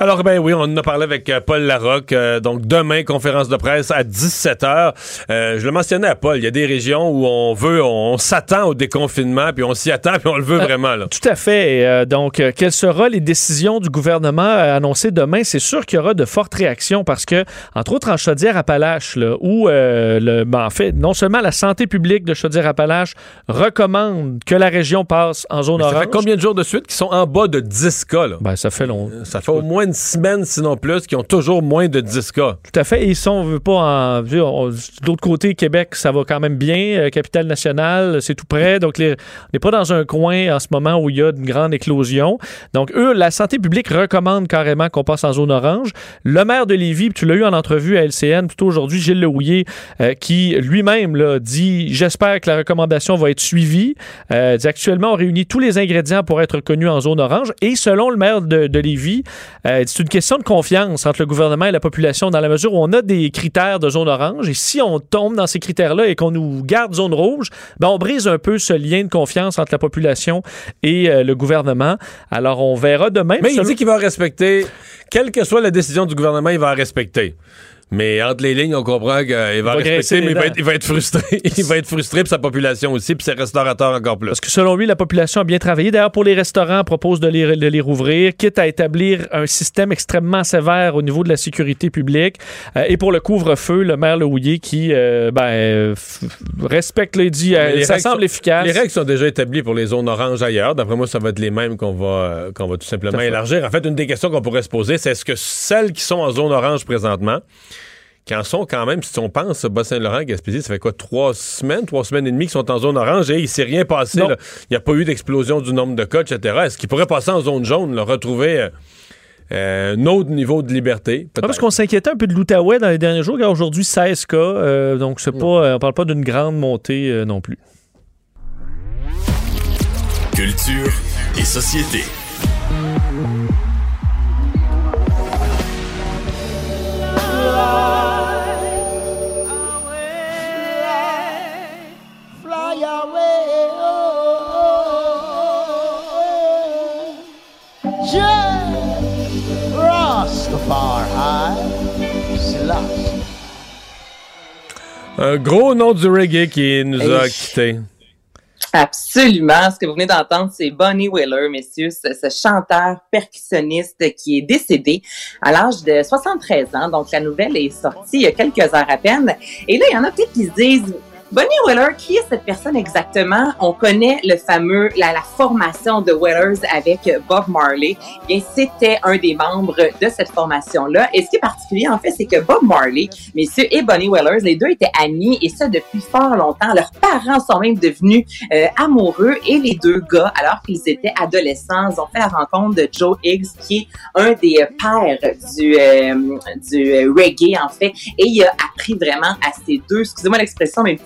Speaker 1: Alors, ben oui, on en a parlé avec euh, Paul Larocque. Euh, donc, demain, conférence de presse à 17h. je le mentionnais à Paul, il y a des régions où on veut, on, s'attend au déconfinement, puis on s'y attend, puis on le veut vraiment. Là.
Speaker 2: Tout à fait. donc, quelles seront les décisions du gouvernement annoncées demain? C'est sûr qu'il y aura de fortes réactions parce que, entre autres, en Chaudière-Appalaches, où, le, ben, en fait, non seulement la santé publique de Chaudière-Appalaches recommande que la région passe en zone orange. Ça
Speaker 1: fait combien de jours de suite qui sont en bas de 10 cas? Là?
Speaker 2: Ben, ça fait long.
Speaker 1: Ça fait au moins une semaine, sinon plus, qui ont toujours moins de 10 cas.
Speaker 2: Tout à fait. Et si on veut pas en. De l'autre côté, Québec, ça va quand même bien. Euh, capitale nationale, c'est tout près. Donc, on n'est pas dans un coin en ce moment où il y a une grande éclosion. Donc, eux, la santé publique recommande carrément qu'on passe en zone orange. Le maire de Lévis, tu l'as eu en entrevue à LCN tout aujourd'hui, Gilles Lehouillier, euh, qui lui-même dit J'espère que la recommandation va être suivie. Euh, dit, actuellement, on réunit tous les ingrédients pour être reconnu en zone orange. Et selon le maire de, de Lévis, euh, c'est une question de confiance entre le gouvernement et la population dans la mesure où on a des critères de zone orange. Et si on tombe dans ces critères-là et qu'on nous garde zone rouge, ben on brise un peu ce lien de confiance entre la population et euh, le gouvernement. Alors, on verra demain.
Speaker 1: Mais il dit qu'il va respecter, quelle que soit la décision du gouvernement, il va respecter. Mais entre les lignes, on comprend qu'il va, respecter, mais il va, être, il va, être, frustré. il va être frustré, puis sa population aussi, puis ses restaurateurs encore plus.
Speaker 2: Parce que selon lui, la population a bien travaillé. D'ailleurs, pour les restaurants, on propose de les, de les rouvrir, quitte à établir un système extrêmement sévère au niveau de la sécurité publique. Euh, et pour le couvre-feu, le maire Lehouillier qui euh, ben, respecte les dit, euh, ça semble efficace.
Speaker 1: Les règles sont déjà établies pour les zones oranges ailleurs. D'après moi, ça va être les mêmes qu'on va, qu'on va tout simplement élargir. En fait, une des questions qu'on pourrait se poser, c'est est-ce que celles qui sont en zone orange présentement, qui en sont quand même, si on pense, Bas-Saint-Laurent, Gaspésie, ça fait quoi, trois semaines, trois semaines et demie qui sont en zone orange et il s'est rien passé. Il n'y a pas eu d'explosion du nombre de cas, etc. Est-ce qu'ils pourraient passer en zone jaune, retrouver euh, euh, un autre niveau de liberté?
Speaker 2: parce qu'on s'inquiétait un peu de l'Outaouais dans les derniers jours. Aujourd'hui, 16 cas, euh, donc c'est pas, on parle pas d'une grande montée non plus.
Speaker 4: Culture et société.
Speaker 1: Un gros nom du reggae qui nous a quittés.
Speaker 5: Absolument. Ce que vous venez d'entendre, c'est Bonnie Wheeler, messieurs, ce, ce, chanteur percussionniste qui est décédé à l'âge de 73 ans. Donc, la nouvelle est sortie il y a quelques heures à peine. Et là, il y en a peut-être qui se disent, Bonnie Wheeler, qui est cette personne exactement? On connaît le fameux, la, la formation de Whalers avec Bob Marley. Bien, c'était un des membres de cette formation-là. Et ce qui est particulier, en fait, c'est que Bob Marley, messieurs, et Bonnie Whalers, les deux étaient amis, et ça depuis fort longtemps. Leurs parents sont même devenus euh, amoureux, et les deux gars, alors qu'ils étaient adolescents, ont fait la rencontre de Joe Higgs, qui est un des pères du, euh, du reggae, en fait, et il a appris vraiment à ces deux, excusez-moi l'expression, mais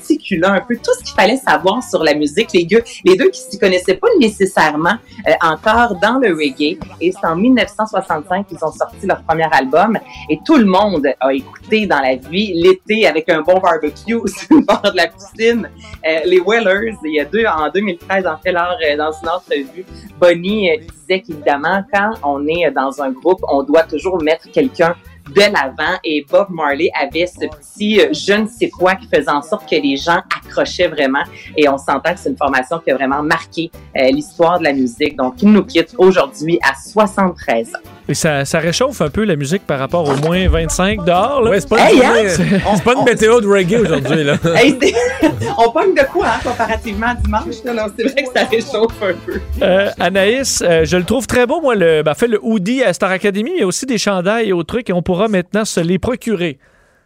Speaker 5: un peu tout ce qu'il fallait savoir sur la musique. Les, deux, qui s'y connaissaient pas nécessairement euh, encore dans le reggae. Et c'est en 1965 qu'ils ont sorti leur premier album. Et tout le monde a écouté dans la vie l'été avec un bon barbecue sur le bord de la piscine. Euh, les Wellers, il y a deux, en 2013, en fait, leur, euh, dans une entrevue, Bonnie disait qu'évidemment, quand on est dans un groupe, on doit toujours mettre quelqu'un de l'avant et Bob Marley avait ce petit euh, je ne sais quoi qui faisait en sorte que les gens accrochaient vraiment et on s'entend que c'est une formation qui a vraiment marqué euh, l'histoire de la musique. Donc, il nous quitte aujourd'hui à 73 ans.
Speaker 2: Et ça, ça, réchauffe un peu la musique par rapport au moins 25 dehors.
Speaker 1: Là. Ouais, c'est pas, hein? c'est pas une météo de reggae aujourd'hui. Là.
Speaker 5: on pogne de quoi hein, comparativement à dimanche? C'est vrai que ça réchauffe un peu.
Speaker 2: Euh, Anaïs, euh, je le trouve très beau, moi, le, ben, fait, le hoodie à Star Academy. Il y a aussi des chandails et autres trucs et on pourra maintenant se les procurer.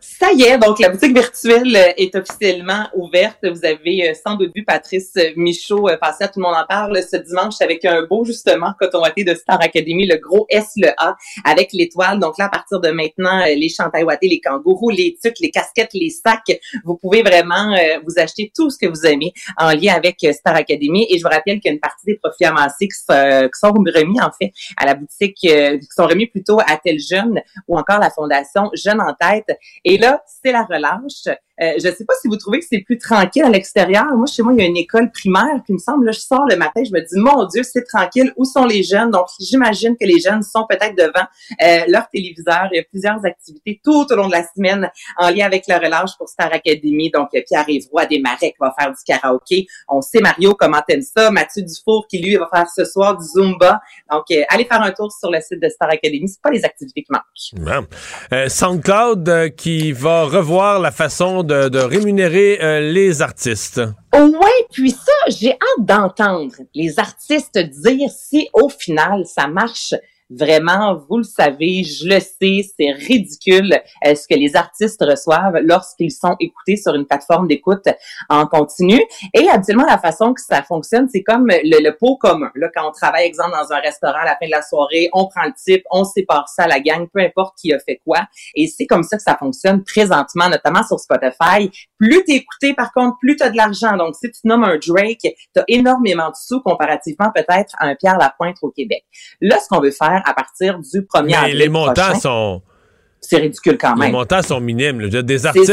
Speaker 5: Ça y est, donc la boutique virtuelle euh, est officiellement ouverte. Vous avez euh, sans doute vu Patrice Michaud euh, passer à Tout le monde en parle ce dimanche avec un beau justement coton watté de Star Academy, le gros S, le A avec l'étoile. Donc là, à partir de maintenant, les chandails wattés, les kangourous, les tucs, les casquettes, les sacs, vous pouvez vraiment vous acheter tout ce que vous aimez en lien avec Star Academy. Et je vous rappelle qu'il y a une partie des profits amassés qui, sont remis en fait à la boutique, qui sont remis plutôt à Tel Jeune ou encore la fondation Jeune en tête. Là, c'est la relâche. Euh, je ne sais pas si vous trouvez que c'est plus tranquille à l'extérieur. Moi, chez moi, il y a une école primaire qui me semble, là, je sors le matin, je me dis, mon Dieu, c'est tranquille. Où sont les jeunes? Donc, j'imagine que les jeunes sont peut-être devant euh, leur téléviseur. Il y a plusieurs activités tout au long de la semaine en lien avec la relâche pour Star Academy. Donc, Pierre-Yves Roy Desmarais qui va faire du karaoké. On sait, Mario, comment t'aimes ça. Mathieu Dufour qui, lui, va faire ce soir du Zumba. Donc, euh, allez faire un tour sur le site de Star Academy. C'est pas les activités qui manquent.
Speaker 1: SoundCloud qui va revoir la façon de, rémunérer euh, les artistes.
Speaker 5: Oui, puis ça, j'ai hâte d'entendre les artistes dire si au final ça marche Vraiment, vous le savez, je le sais, c'est ridicule euh, ce que les artistes reçoivent lorsqu'ils sont écoutés sur une plateforme d'écoute en continu. Et habituellement, la façon que ça fonctionne, c'est comme le, pot commun. Là, quand on travaille, exemple, dans un restaurant à la fin de la soirée, on prend le type, on sépare ça à la gang, peu importe qui a fait quoi. Et c'est comme ça que ça fonctionne présentement, notamment sur Spotify. Plus t'es écouté, par contre, plus t'as de l'argent. Donc, si tu nommes un Drake, t'as énormément de sous comparativement peut-être à un Pierre Lapointe au Québec. Là, ce qu'on veut faire, à partir du 1er
Speaker 1: Mais les montants sont
Speaker 5: c'est ridicule quand même.
Speaker 1: Les montants sont minimes. Des artistes,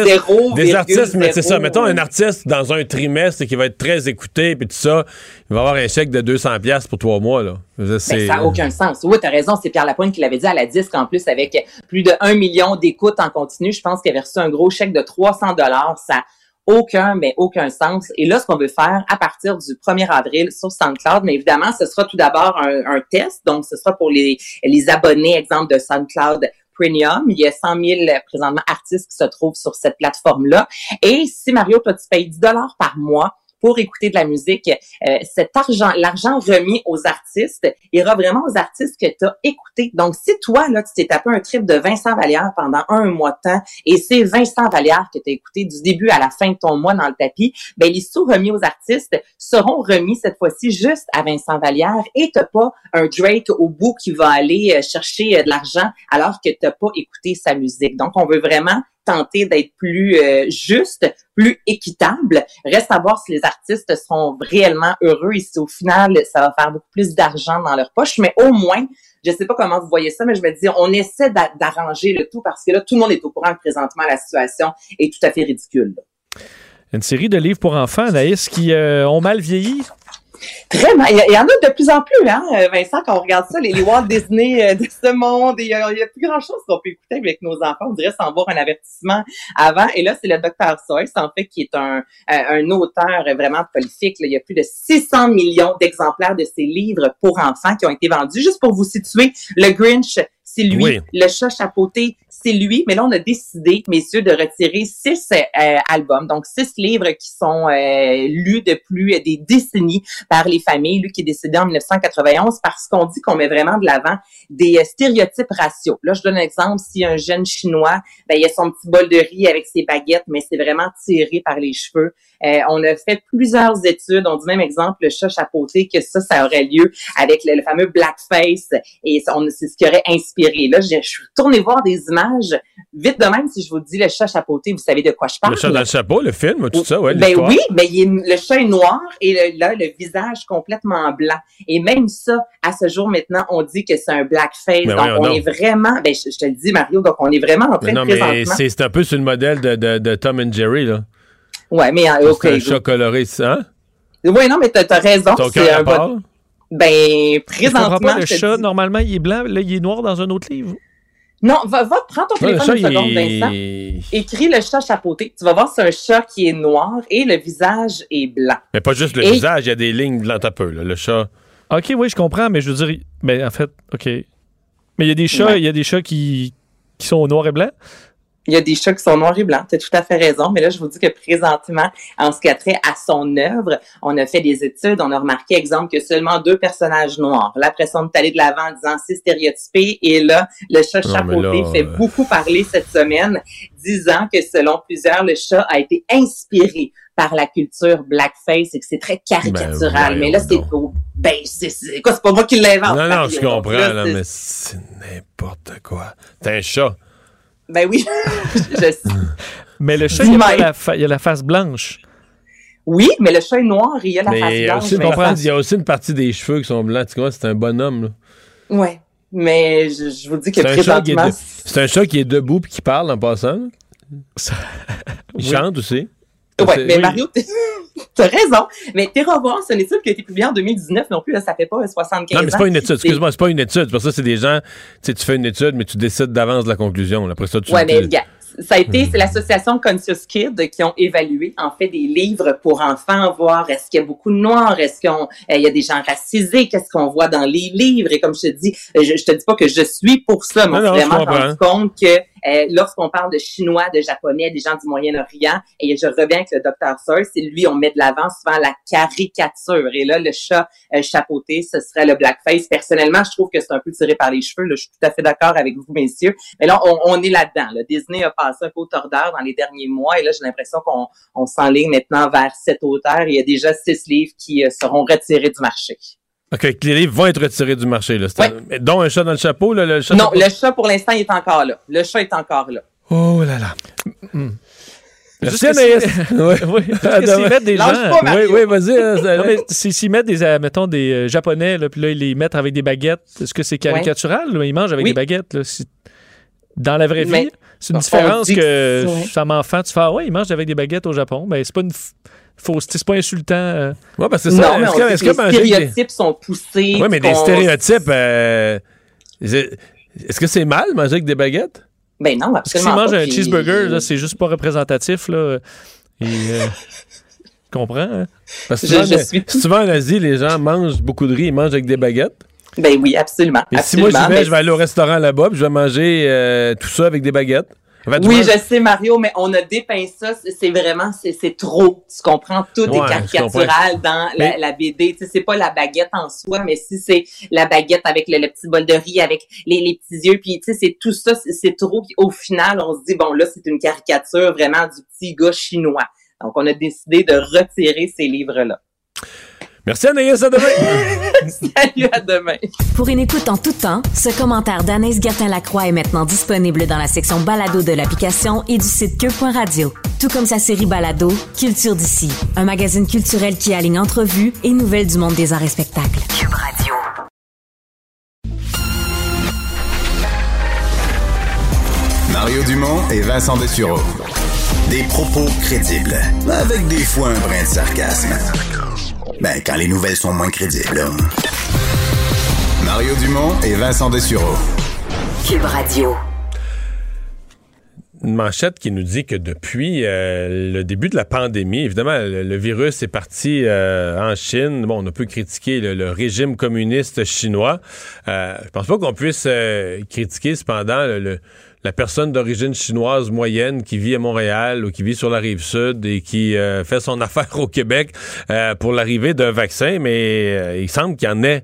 Speaker 1: des artistes, mais c'est ça. Mettons un artiste dans un trimestre qui va être très écouté, puis tout ça, il va avoir un chèque de 200 pièces pour trois mois là.
Speaker 5: Ben, ça n'a aucun sens. Oui, as raison. C'est Pierre Lapointe qui l'avait dit à la disque en plus avec plus de 1 million d'écoutes en continu. Je pense qu'il avait reçu un gros chèque de 300 dollars. Ça aucun, mais aucun sens. Et là, ce qu'on veut faire à partir du 1er avril sur SoundCloud, mais évidemment, ce sera tout d'abord un, test. Donc, ce sera pour les, les abonnés, exemple, de SoundCloud Premium. Il y a 100 000 présentement artistes qui se trouvent sur cette plateforme-là. Et si Mario, toi, tu payes 10 dollars par mois, pour écouter de la musique. Euh, cet argent, l'argent remis aux artistes, ira vraiment aux artistes que tu as écoutés. Donc, si toi, là, tu t'es tapé un trip de Vincent Vallière pendant un mois de temps et c'est Vincent Vallière que tu as écouté du début à la fin de ton mois dans le tapis, ben les sous remis aux artistes seront remis cette fois-ci juste à Vincent Vallière et t'as pas un Drake au bout qui va aller euh, chercher euh, de l'argent alors que t'as pas écouté sa musique. Donc, on veut vraiment d'être plus euh, juste, plus équitable. Reste à voir si les artistes seront réellement heureux et si au final, ça va faire beaucoup plus d'argent dans leur poche. Mais au moins, je sais pas comment vous voyez ça, mais je me dis, on essaie d'arranger le tout parce que là, tout le monde est au courant que présentement la situation est tout à fait ridicule.
Speaker 2: Une série de livres pour enfants, Anaïs, qui euh, ont mal vieilli?
Speaker 5: Vraiment, il y, en a de plus en plus, hein, euh, Vincent, quand on regarde ça, les, Walt Disney euh, de ce monde, il y, a, plus grand-chose qu'on peut écouter avec nos enfants. On dirait sans voir un avertissement avant. Et là, c'est le Dr. Seuss, en fait, qui est un, euh, un auteur vraiment prolifique. Il y a plus de 600 millions d'exemplaires de ses livres pour enfants qui ont été vendus. Juste pour vous situer, le Grinch, c'est lui. Le chat chapeauté, c'est lui. Mais là, on a décidé, messieurs, de retirer six euh, albums, donc six livres qui sont euh, lus depuis des décennies par les familles. Lui qui est décédé en 1991 parce qu'on dit qu'on met vraiment de l'avant des euh, stéréotypes raciaux. Là, je donne un exemple. Si un jeune chinois, ben, il a son petit bol de riz avec ses baguettes, mais c'est vraiment tiré par les cheveux. on a fait plusieurs études. On dit même exemple le chat chapeauté que ça, ça aurait lieu avec le, fameux blackface et c'est ce qui aurait inspiré. Là, je, je suis retournée voir des images. Vite de même, si je vous dis le chat chapeauté, vous savez de quoi je parle.
Speaker 1: Le chat dans le chapeau, le film, tout ça, ouais.
Speaker 5: Ben oui, mais le chat est noir et là, le visage complètement blanc. Et même ça, à ce jour maintenant, on dit que c'est un blackface. donc, on est vraiment, ben, je, te le dis, Mario, donc on est vraiment en train
Speaker 1: non,
Speaker 5: de
Speaker 1: mais c'est un peu sur le modèle de, de, Tom and Jerry, là.
Speaker 5: Ouais, mais euh,
Speaker 1: OK. C'est un chat coloré, hein?
Speaker 5: Oui, non, mais t'as as raison.
Speaker 1: Ton cœur un
Speaker 5: Ben, présentement.
Speaker 2: Pas, le chat, normalement, il est blanc, là, il est noir dans un autre livre.
Speaker 5: Non, va, va prends ton téléphone une seconde, Vincent. Écris le chat chapeauté. Tu vas voir, c'est un chat qui est noir et le visage est blanc.
Speaker 1: Mais pas juste le visage, il y a des lignes blanches un peu, là, le chat.
Speaker 2: OK, oui, je comprends, mais je veux dire, mais en fait, OK. Mais il y a des chats, il y a des chats qui, qui sont noir et blanc.
Speaker 5: Il y a des chats qui sont noirs et blancs. Tu as tout à fait raison. Mais là, je vous dis que présentement, en ce qui a trait à son œuvre, on a fait des études. On a remarqué, exemple, que seulement deux personnages noirs. Là, après ça, on est allé de l'avant en disant c'est stéréotypé. Et là, le chat chapeauté fait euh, beaucoup parler cette semaine, disant que selon plusieurs, le chat a été inspiré par la culture blackface et que c'est très caricatural. Ben, mais là, c'est ben, c'est quoi, c'est pas moi qui l'invente.
Speaker 1: Non, non, je comprends, là, mais c'est n'importe quoi. T'es un chat.
Speaker 5: Ben oui, je
Speaker 2: Mais le chat, il, a la il a la face blanche.
Speaker 5: Oui, mais le chat est noir, il a la face blanche.
Speaker 1: il y a aussi une partie des cheveux qui sont blancs. Tu vois, c'est un bonhomme. Là.
Speaker 5: Ouais. Mais je, vous dis que présentement...
Speaker 1: C'est un chat qui est debout et qui parle en passant. il chante aussi.
Speaker 5: Ouais, mais Mario, t'as raison. Mais tes revoir, c'est une étude qui a été publiée en 2019 non plus, là, ça fait pas 75 ans.
Speaker 1: Non, mais c'est pas une étude, excuse-moi, c'est pas une étude. Pour ça, c'est des gens, tu sais, tu fais une étude, mais tu décides d'avance de la conclusion. Après ça, tu
Speaker 5: Ouais, mais gars, ça a été, c'est l'association Conscious Kids qui ont évalué, en fait, des livres pour enfants, voir est-ce qu'il y a beaucoup de noirs, est-ce qu'il euh, y a des gens racisés, qu'est-ce qu'on voit dans les livres. Et comme je te dis, je, je te dis pas que je suis pour ça, mais vraiment rendu compte que Euh, lorsqu'on parle de chinois, de japonais, des gens du Moyen-Orient, et je reviens avec le docteur Searle, c'est lui, on met de l'avant souvent la caricature. Et là, le chat euh, chapeauté, ce serait le blackface. Personnellement, je trouve que c'est un peu tiré par les cheveux. Là. Je suis tout à fait d'accord avec vous, messieurs. Mais là, on, est là-dedans. Disney a passé un peu au tordeur dans les derniers mois, et là, j'ai l'impression qu'on on s'enligne maintenant vers cet auteur. Il y a déjà six livres qui euh, seront retirés du marché.
Speaker 1: OK, les livres vont être retirés du marché. Là. Un, dont un chat dans le chapeau. Là, le
Speaker 5: chat non, le chat, pour l'instant, il est encore là. Le chat est encore là.
Speaker 1: Oh là là.
Speaker 2: Mm. Merci Anaïs. oui. S'ils mettent des gens.
Speaker 1: oui, oui, vas-y. Hein,
Speaker 2: s'ils mettent des, euh, mettons, des euh, Japonais, là, puis là, ils les mettent avec des baguettes, est-ce que c'est caricatural? Ils mangent avec des baguettes. Là, dans la vraie vie, c'est une différence que ça m'enfant, tu fais, ah ouais, ils mangent avec des baguettes au Japon. Ben, c'est pas une c'est pas insultant. Euh.
Speaker 1: Ouais, parce que ça.
Speaker 5: Non, est-ce que, les stéréotypes sont poussés.
Speaker 1: Oui, mais des stéréotypes. Euh, est-ce que c'est mal manger avec des baguettes?
Speaker 5: Ben non, absolument.
Speaker 2: Parce que si un cheeseburger, c'est juste pas représentatif. Là. Et, euh, comprends? Hein?
Speaker 1: Parce que souvent, je, suis... souvent en Asie, les gens mangent beaucoup de riz, ils mangent avec des baguettes.
Speaker 5: Ben oui, absolument.
Speaker 1: Et si moi je vais, je vais aller au restaurant là-bas, puis je vais manger tout ça avec des baguettes
Speaker 5: oui, je sais, Mario, mais on a dépeint ça. C'est vraiment, c'est trop. Tu comprends? Tout est caricatural dans la, BD. Tu sais, c'est pas la baguette en soi, mais si c'est la baguette avec le, petit bol de riz, avec les, les petits yeux, puis tu sais, c'est tout ça, c'est trop. au final, on se dit, bon, là, c'est une caricature vraiment du petit gars chinois. Donc, on a décidé de retirer ces livres-là.
Speaker 1: Merci Anaïs, à demain.
Speaker 5: Salut, à demain.
Speaker 6: Pour une écoute en tout temps, ce commentaire d'Anaïs Gertin-Lacroix est maintenant disponible dans la section balado de l'application et du site cube.radio. Tout comme sa série balado, Culture d'ici, un magazine culturel qui aligne entrevues et nouvelles du monde des arts et spectacles. Cube Radio.
Speaker 4: Mario Dumont et Vincent Dessureau. Des propos crédibles, avec des fois un brin de sarcasme. Ben, quand les nouvelles sont moins crédibles. Mario Dumont et Vincent Dessureau.
Speaker 6: Cube Radio.
Speaker 1: Une manchette qui nous dit que depuis euh, le début de la pandémie, évidemment, le, virus est parti euh, en Chine. Bon, on a pu critiquer le, régime communiste chinois. Euh, je pense pas qu'on puisse critiquer cependant le la personne d'origine chinoise moyenne qui vit à Montréal ou qui vit sur la rive sud et qui euh, fait son affaire au Québec euh, pour l'arrivée d'un vaccin, mais euh, il semble qu'il y en ait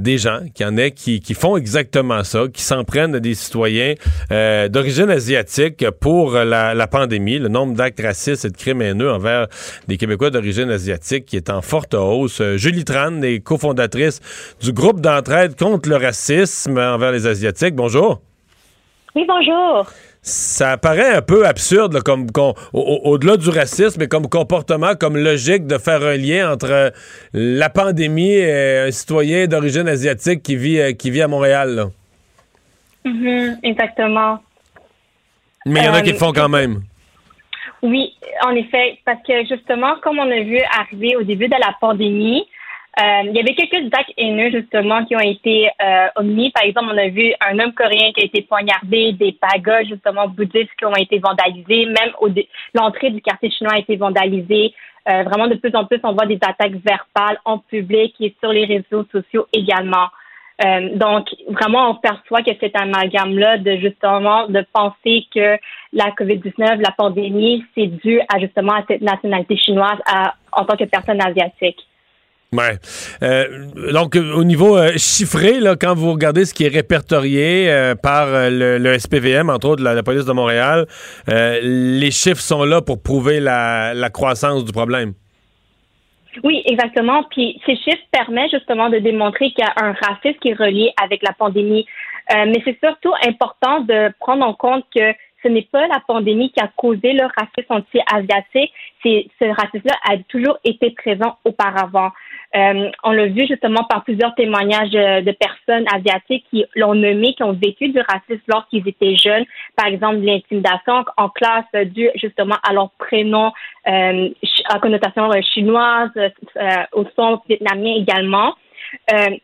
Speaker 1: des gens, qu'il y en ait qui, qui font exactement ça, qui s'en prennent à des citoyens d'origine asiatique pour la, pandémie. Le nombre d'actes racistes et de crimes haineux envers des Québécois d'origine asiatique qui est en forte hausse. Julie Tran est cofondatrice du groupe d'entraide contre le racisme envers les Asiatiques. Bonjour.
Speaker 7: Oui, bonjour.
Speaker 1: Ça paraît un peu absurde, comme au-delà du racisme, mais comme comportement, comme logique de faire un lien entre euh, la pandémie et un citoyen d'origine asiatique qui vit, euh, qui vit à Montréal.
Speaker 7: Mm-hmm, exactement.
Speaker 1: Mais il y en a qui le font quand même.
Speaker 7: Oui, en effet, parce que justement, comme on a vu arriver au début de la pandémie, euh, il y avait quelques actes haineux, justement, qui ont été euh, omis. Par exemple, on a vu un homme coréen qui a été poignardé, des pagodes, justement, bouddhistes qui ont été vandalisés. Même l'entrée du quartier chinois a été vandalisée. Euh, vraiment, de plus en plus, on voit des attaques verbales en public et sur les réseaux sociaux également. Euh, donc, vraiment, on perçoit que cet amalgame-là de justement de penser que la COVID-19, la pandémie, c'est dû à justement à cette nationalité chinoise à, en tant que personne asiatique.
Speaker 1: Ouais. Euh, donc, au niveau euh, chiffré, quand vous regardez ce qui est répertorié euh, par le, SPVM, entre autres la, police de Montréal, les chiffres sont là pour prouver la, la croissance du problème.
Speaker 7: Oui, exactement. Puis ces chiffres permettent justement de démontrer qu'il y a un racisme qui est relié avec la pandémie. mais c'est surtout important de prendre en compte que ce n'est pas la pandémie qui a causé le racisme anti-asiatique. Ce racisme-là a toujours été présent auparavant. Euh, on l'a vu justement par plusieurs témoignages euh, de personnes asiatiques qui l'ont nommé, qui ont vécu du racisme lorsqu'ils étaient jeunes. Par exemple, l'intimidation en classe due justement à leur prénom euh, à connotation euh, chinoise, au son vietnamien également.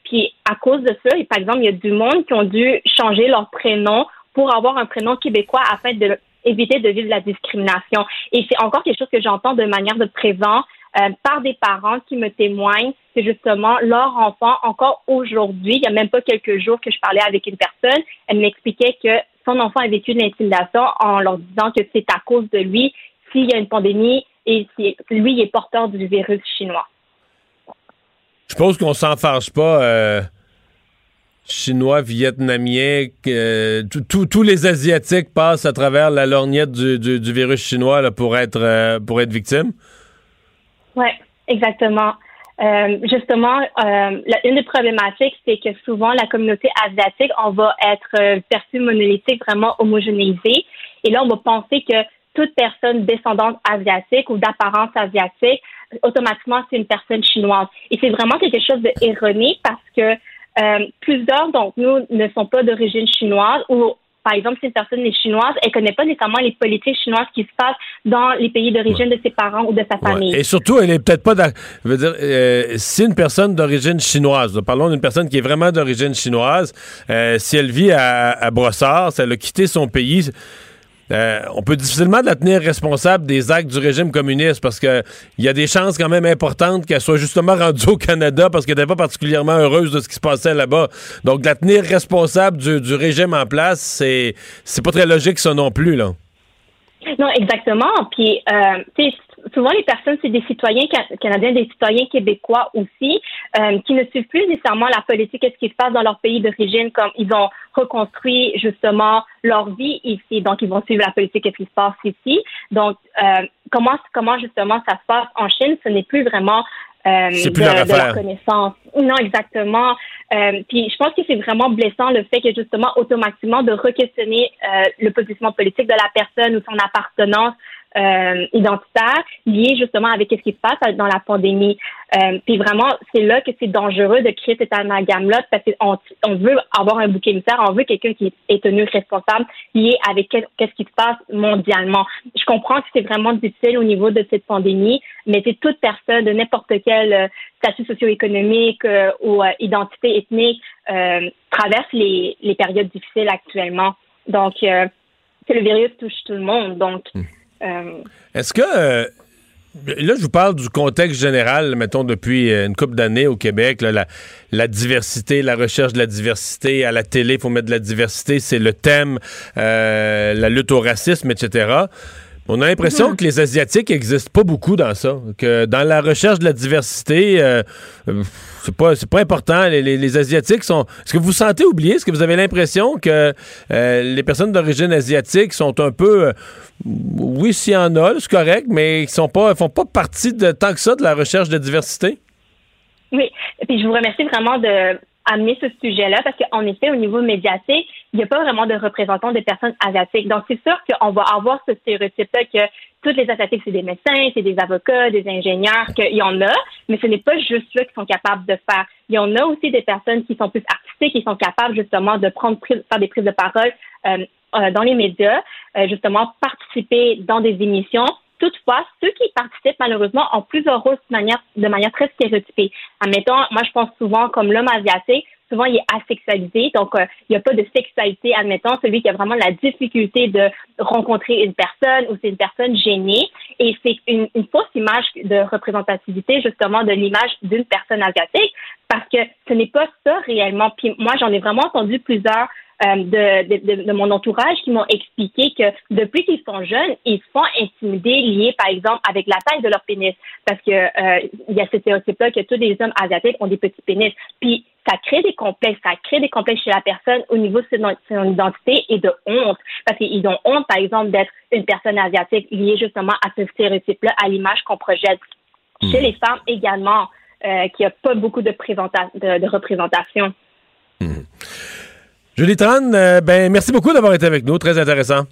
Speaker 7: puis à cause de ça, par exemple, il y a du monde qui ont dû changer leur prénom pour avoir un prénom québécois afin de de vivre la discrimination. Et c'est encore quelque chose que j'entends de manière de présent euh, par des parents qui me témoignent que justement leur enfant, encore aujourd'hui, il y a même pas quelques jours que je parlais avec une personne, elle m'expliquait que son enfant a vécu de l'intimidation en leur disant que c'est à cause de lui s'il y a une pandémie et si lui est porteur du virus chinois.
Speaker 1: Je pense qu'on s'en fâche pas. Euh, chinois, vietnamiens, tous les Asiatiques passent à travers la lorgnette du, virus chinois pour être euh, pour être victimes.
Speaker 7: Oui, exactement. Euh, justement, euh, une des problématiques, c'est que souvent la communauté asiatique, on va être perçue monolithique, vraiment homogénéisée. Et là, on va penser que toute personne descendante asiatique ou d'apparence asiatique, automatiquement, c'est une personne chinoise. Et c'est vraiment quelque chose erroné parce que euh, plusieurs d'entre nous ne sont pas d'origine chinoise ou par exemple, si une personne est chinoise, elle connaît pas nécessairement les politiques chinoises qui se passent dans les pays d'origine de ses parents ou de sa famille.
Speaker 1: Et surtout, elle est peut-être pas. Je veux dire, euh, si une personne d'origine chinoise, parlons d'une personne qui est vraiment d'origine chinoise, euh, si elle vit à, à Brossard, si elle a quitté son pays euh, on peut difficilement la tenir responsable des actes du régime communiste parce qu'il y a des chances quand même importantes qu'elle soit justement rendue au Canada parce qu'elle n'était pas particulièrement heureuse de ce qui se passait là-bas. Donc, la tenir responsable du, régime en place, c'est, c'est pas très logique ça non plus, là.
Speaker 7: Non, exactement. Puis, euh, souvent les personnes, c'est des citoyens canadiens, des citoyens québécois aussi, euh, qui ne suivent plus nécessairement la politique et ce qui se passe dans leur pays d'origine, comme ils ont reconstruit justement leur vie ici, donc ils vont suivre la politique et ce qui se passe ici. Donc, euh, comment comment justement ça se passe en Chine, ce n'est plus vraiment
Speaker 1: euh, de, leur
Speaker 7: connaissance. Non, exactement. Euh, puis je pense que c'est vraiment blessant le fait que justement automatiquement de re-questionner euh, le positionnement politique de la personne ou son appartenance euh, identitaire lié justement avec ce qui se passe dans la pandémie. Euh, puis vraiment, c'est là que c'est dangereux de créer cet amalgame-là parce qu'on on veut avoir un bouc émissaire, on veut quelqu'un qui est tenu responsable lié avec qu'est-ce qui se passe mondialement. Je comprends que c'est vraiment difficile au niveau de cette pandémie, mais c'est toute personne de n'importe quel euh, statut socio-économique euh, ou identité ethnique traverse les, les périodes difficiles actuellement. Donc, que le virus touche tout le monde. Donc, hmm.
Speaker 1: Euh, Est-ce que euh, là, je vous parle du contexte général, mettons, depuis euh, une couple d'années au Québec, la, diversité, la recherche de la diversité. À la télé, il faut mettre de la diversité, c'est le thème, la lutte au racisme, etc. On a l'impression mhm. que les Asiatiques n'existent pas beaucoup dans ça. Que dans la recherche de la diversité, euh, euh, c'est pas c'est pas important. Les, Asiatiques sont. Est-ce que vous vous sentez oublié? Est-ce que vous avez l'impression que euh, les personnes d'origine asiatique sont un peu oui, s'il y en a, c'est correct, mais ils sont pas font pas partie de tant que ça de la recherche de diversité?
Speaker 7: Oui. Et puis je vous remercie vraiment de amener ce sujet-là parce qu'en effet, au niveau médiatique, il n'y a pas vraiment de représentants de personnes asiatiques. Donc, c'est sûr qu'on va avoir ce stéréotype-là que toutes les asiatiques, c'est des médecins, c'est des avocats, des ingénieurs, qu'il y en a, mais ce n'est pas juste ceux qui sont capables de faire. Il y en a aussi des personnes qui sont plus artistiques, qui sont capables justement de prendre, faire des prises de parole euh, euh, dans les médias, euh, justement participer dans des émissions Toutefois, ceux qui participent, malheureusement, ont plusieurs rôles de manière, de manière très stéréotypée. Admettons, moi, je pense souvent comme l'homme asiatique, souvent, il est asexualisé. Donc, euh, il n'y a pas de sexualité, admettons, celui qui a vraiment la difficulté de rencontrer une personne ou c'est une personne gênée. Et c'est une, fausse image de représentativité, justement, de l'image d'une personne asiatique parce que ce n'est pas ça réellement. Moi, j'en ai vraiment entendu plusieurs euh, de, de, mon entourage qui m'ont expliqué que depuis qu'ils sont jeunes, ils se font intimider liés, par exemple, avec la taille de leur pénis. Parce que euh, il y a ce stéréotype-là que tous les hommes asiatiques ont des petits pénis. Puis ça crée des complexes, ça crée des complexes chez la personne au niveau de son, identité et de honte. Parce qu'ils ont honte, par exemple, d'être une personne asiatique liée justement à ce stéréotype-là, à l'image qu'on projette. Hmm. Chez les femmes également, euh, qu'il n'y a pas beaucoup de, de, représentation.
Speaker 1: Hmm. Julie Tran, euh, ben, merci beaucoup d'avoir été avec nous. Très intéressant.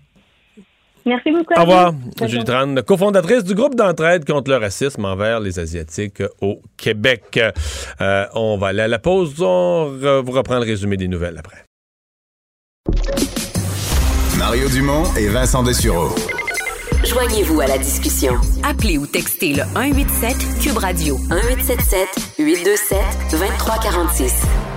Speaker 7: Merci beaucoup.
Speaker 1: Au revoir. Julie Tran, cofondatrice du groupe d'entraide contre le racisme envers les Asiatiques au Québec. Euh, on va aller à la pause. On vous reprend le résumé des nouvelles après.
Speaker 4: Mario Dumont et Vincent Dessureau.
Speaker 6: Joignez-vous à la discussion. Appelez ou textez le 187 Cube Radio 1877 827 2346.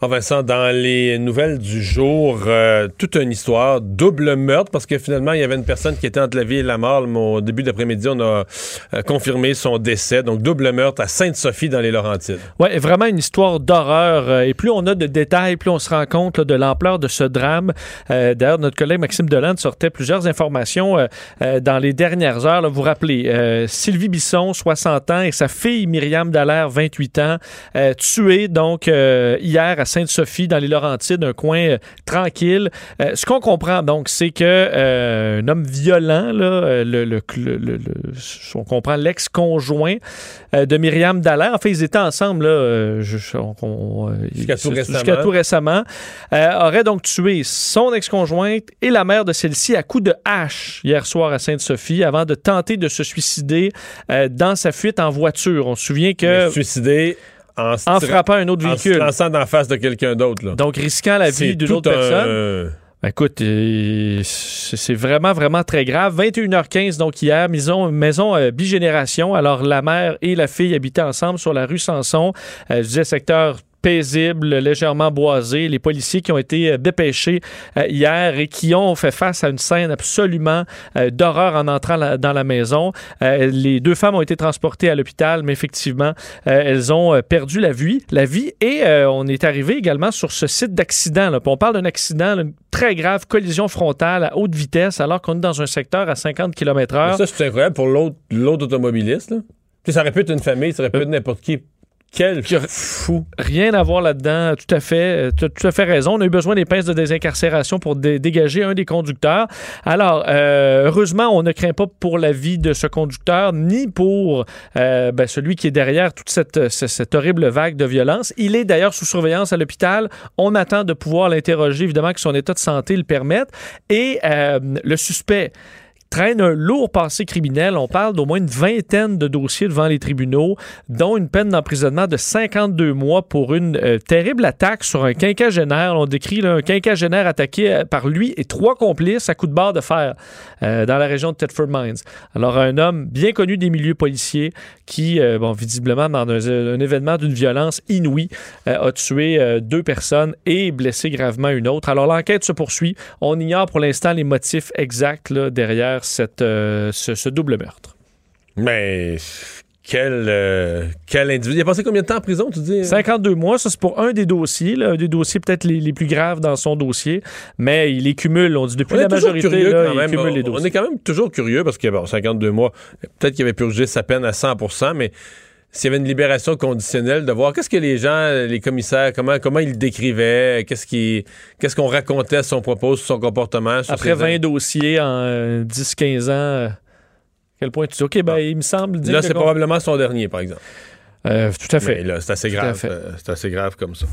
Speaker 1: Oh Vincent, dans les nouvelles du jour, euh, toute une histoire, double meurtre, parce que finalement, il y avait une personne qui était entre la vie et la mort. Au début d'après-midi, on a euh, confirmé son décès. Donc, double meurtre à Sainte-Sophie dans les Laurentides.
Speaker 2: Oui, vraiment une histoire d'horreur. Euh, et plus on a de détails, plus on se rend compte de l'ampleur de ce drame. D'ailleurs, notre collègue Maxime Delande sortait plusieurs informations dans les dernières heures. vous vous rappelez, Sylvie Bisson, 60 ans, et sa fille Myriam Dallaire, 28 ans, tuée donc hier à Sainte-Sophie, dans les Laurentides, un coin euh, tranquille. Euh, ce qu'on comprend, donc, c'est que euh, un homme violent, là, le, on comprend l'ex-conjoint de Myriam Dallaire. En fait, ils étaient ensemble
Speaker 1: jusqu'à
Speaker 2: tout récemment, aurait donc tué son ex-conjointe et la mère de celle-ci à coups de hache hier soir à Sainte-Sophie avant de tenter de se suicider dans sa fuite en voiture. On se souvient que...
Speaker 1: Suicider
Speaker 2: en, frappant un autre véhicule. En
Speaker 1: se lançant d'en face de quelqu'un d'autre.
Speaker 2: Donc, risquant la vie d'une autre personne. Ben, écoute, euh, c'est vraiment, vraiment très grave. 21h15, donc hier, maison, maison euh, bigénération. Alors, la mère et la fille habitaient ensemble sur la rue Sanson. Euh, je disais secteur paisible, légèrement boisé. Les policiers qui ont été euh, dépêchés euh, hier et qui ont fait face à une scène absolument euh, d'horreur en entrant dans la maison. les deux femmes ont été transportées à l'hôpital, mais effectivement, elles ont perdu la vie, la vie et on est arrivé également sur ce site d'accident. On parle d'un accident très grave, collision frontale à haute vitesse alors qu'on est dans un secteur à 50 km/h.
Speaker 1: Ça, c'est incroyable pour l'autre automobiliste. Ça aurait pu être une famille, ça aurait pu être n'importe qui quel fou.
Speaker 2: Rien à voir là-dedans. Tout à fait. Tu as tout à fait raison. On a eu besoin des pinces de désincarcération pour dégager un des conducteurs. Alors, euh, heureusement, on ne craint pas pour la vie de ce conducteur, ni pour euh, ben, celui qui est derrière toute cette, cette, horrible vague de violence. Il est d'ailleurs sous surveillance à l'hôpital. On attend de pouvoir l'interroger, évidemment, que son état de santé le permette. Et euh, le suspect traîne un lourd passé criminel. On parle d'au moins une vingtaine de dossiers devant les tribunaux, dont une peine d'emprisonnement de 52 mois pour une euh, terrible attaque sur un quinquagénaire. On décrit un quinquagénaire attaqué euh, par lui et trois complices à coups de barre de fer euh, dans la région de Thetford Mines. Alors, un homme bien connu des milieux policiers qui, visiblement, dans un, événement d'une violence inouïe, a tué deux personnes et blessé gravement une autre. Alors, l'enquête se poursuit. On ignore pour l'instant les motifs exacts derrière cette, euh, ce, double meurtre.
Speaker 1: Mais quel, euh, quel individu? Il a passé combien de temps en prison, tu dis?
Speaker 2: 52 mois, ça c'est pour un des dossiers, là, un des dossiers peut-être les, plus graves dans son dossier, mais il les cumule, on dit depuis la majorité, là, il cumule les dossiers.
Speaker 1: On est quand même toujours curieux parce que, bon, 52 mois, peut-être qu'il avait purgé sa peine à 100% mais s'il y avait une libération conditionnelle, de voir qu'est-ce que les gens, les commissaires, comment, comment ils le décrivaient, qu'est-ce qui, qu'est-ce qu'on racontait à son propos, sur son comportement.
Speaker 2: Après 20 dossiers en 10-15 euh, ans, quel point tu dis, OK, ben, il me semble
Speaker 1: Là, c'est probablement son dernier, par exemple.
Speaker 2: Euh, tout à fait.
Speaker 1: là, c'est assez grave. Euh, c'est assez grave comme ça.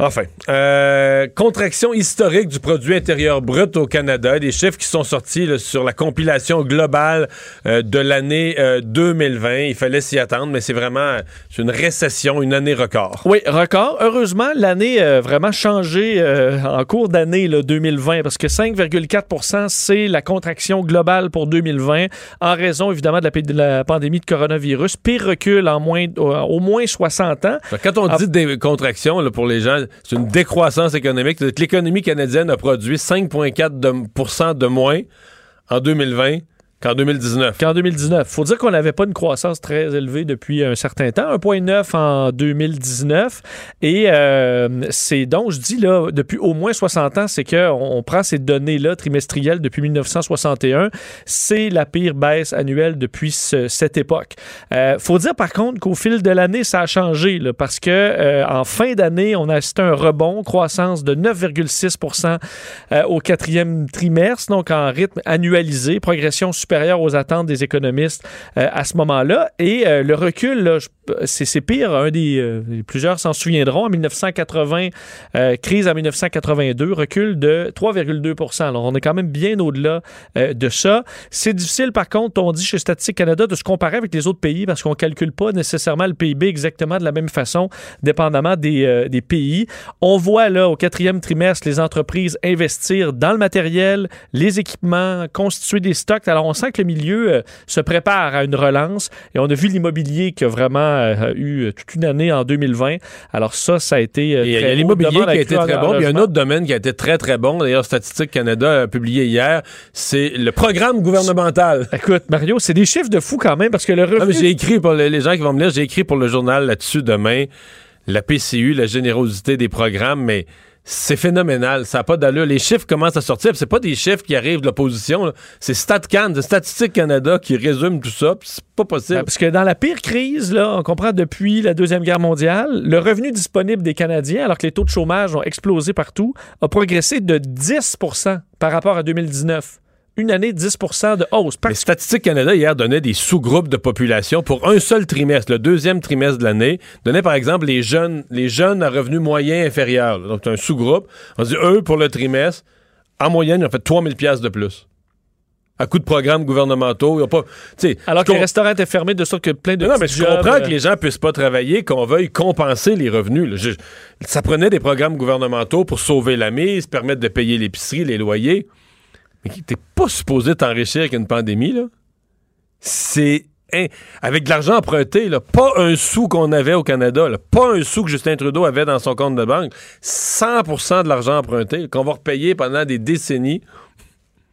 Speaker 1: Enfin, euh, contraction historique du produit intérieur brut au Canada, des chiffres qui sont sortis sur la compilation globale euh, de l'année 2020. Euh, Il fallait s'y attendre, mais c'est vraiment une récession, une année record.
Speaker 2: Oui, record. Heureusement, l'année a vraiment changé en cours d'année 2020 parce que 5,4% c'est la contraction globale pour 2020 en raison évidemment de la, pandémie de coronavirus. Pire recul en moins, au moins 60 ans.
Speaker 1: Quand on dit ah. des contractions là, pour les gens, c'est une décroissance économique. L'économie canadienne a produit 5,4 de, de moins en 2020 Qu'en 2019.
Speaker 2: Qu'en 2019. faut dire qu'on n'avait pas une croissance très élevée depuis un certain temps. 1,9 en 2019. Et euh, c'est donc, je dis là, depuis au moins 60 ans, c'est qu'on on prend ces données-là trimestrielles depuis 1961. C'est la pire baisse annuelle depuis cette époque. Euh, faut dire par contre qu'au fil de l'année, ça a changé là, parce que euh, en fin d'année, on a assisté à un rebond, croissance de 9,6% euh, au quatrième trimestre, donc en rythme annualisé, progression aux attentes des économistes euh, à ce moment-là. Et euh, le recul, c'est pire. Un des euh, plusieurs s'en souviendront. En 1980, crise en 1982, recul de 3,2% Alors on est quand même bien au-delà de ça. C'est difficile, par contre, on dit chez Statistique Canada, de se comparer avec les autres pays parce qu'on calcule pas nécessairement le PIB exactement de la même façon, dépendamment des, des pays. On voit là au quatrième trimestre les entreprises investir dans le matériel, les équipements, constituer des stocks. Alors on sent que le milieu euh, se prépare à une relance et on a vu l'immobilier qui a vraiment euh, eu toute une année en 2020. Alors ça, ça a été
Speaker 1: Il y a l'immobilier qui a été très bon. Il y a un autre domaine qui a été très, très bon. D'ailleurs, Statistique Canada a publié hier. C'est le programme gouvernemental.
Speaker 2: Écoute, Mario, c'est des chiffres de fou quand même parce que le revenu...
Speaker 1: J'ai écrit pour les gens qui vont me lire, j'ai écrit pour le journal là-dessus demain. La PCU, la générosité des programmes, mais c'est phénoménal. Ça n'a pas d'allure. Les chiffres commencent à sortir. C'est pas des chiffres qui arrivent de l'opposition. C'est StatCan, de Statistique Canada, qui résume tout ça. C'est pas possible.
Speaker 2: parce que dans la pire crise, là, on comprend depuis la Deuxième Guerre mondiale, le revenu disponible des Canadiens, alors que les taux de chômage ont explosé partout, a progressé de 10% par rapport à 2019 une année 10% de hausse.
Speaker 1: Les Statistique Canada, hier, donnait des sous-groupes de population pour un seul trimestre, le deuxième trimestre de l'année. Donnait, par exemple, les jeunes, les jeunes à revenus moyens inférieurs. Donc, un sous-groupe. On dit, eux, pour le trimestre, en moyenne, ils ont fait 3000 pièces de plus à coup de programmes gouvernementaux. Pas,
Speaker 2: Alors que les restaurants étaient fermés de sorte que plein de.
Speaker 1: Non, mais je comprends que euh, les gens puissent pas travailler, qu'on veuille compenser les revenus. ça prenait des programmes gouvernementaux pour sauver la mise, permettre de payer l'épicerie, les loyers. T'es pas supposé t'enrichir avec une pandémie, là. C'est avec de l'argent emprunté, là, pas un sou qu'on avait au Canada, pas un sou que Justin Trudeau avait dans son compte de banque, 100% de l'argent emprunté qu'on va repayer pendant des décennies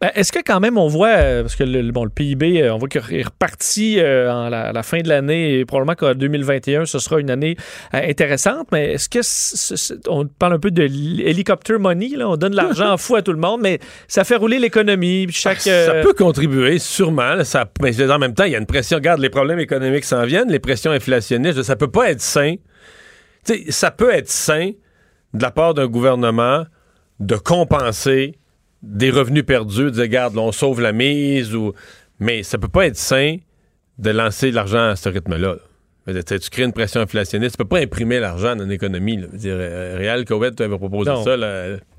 Speaker 2: est-ce que quand même on voit, euh, parce que le, bon, le PIB, euh, on voit qu'il est reparti euh, en la, fin de l'année et probablement qu'en 2021, ce sera une année intéressante, mais est-ce que on parle un peu de l'hélicoptère money, là, on donne l'argent fou à tout le monde, mais ça fait rouler l'économie. Chaque,
Speaker 1: Ça peut contribuer, sûrement. Ça, mais en même temps, il y a une pression. Regarde, les problèmes économiques s'en viennent, les pressions inflationnistes. Ça peut pas être sain. sais, ça peut être sain de la part d'un gouvernement de compenser des revenus perdus, de dire, regarde, on sauve la mise, ou... mais ça peut pas être sain de lancer l'argent à ce rythme-là. Tu crées une pression inflationniste. Tu peux pas imprimer l'argent dans une économie. Dire, euh, Réal Cowett avait proposé ça.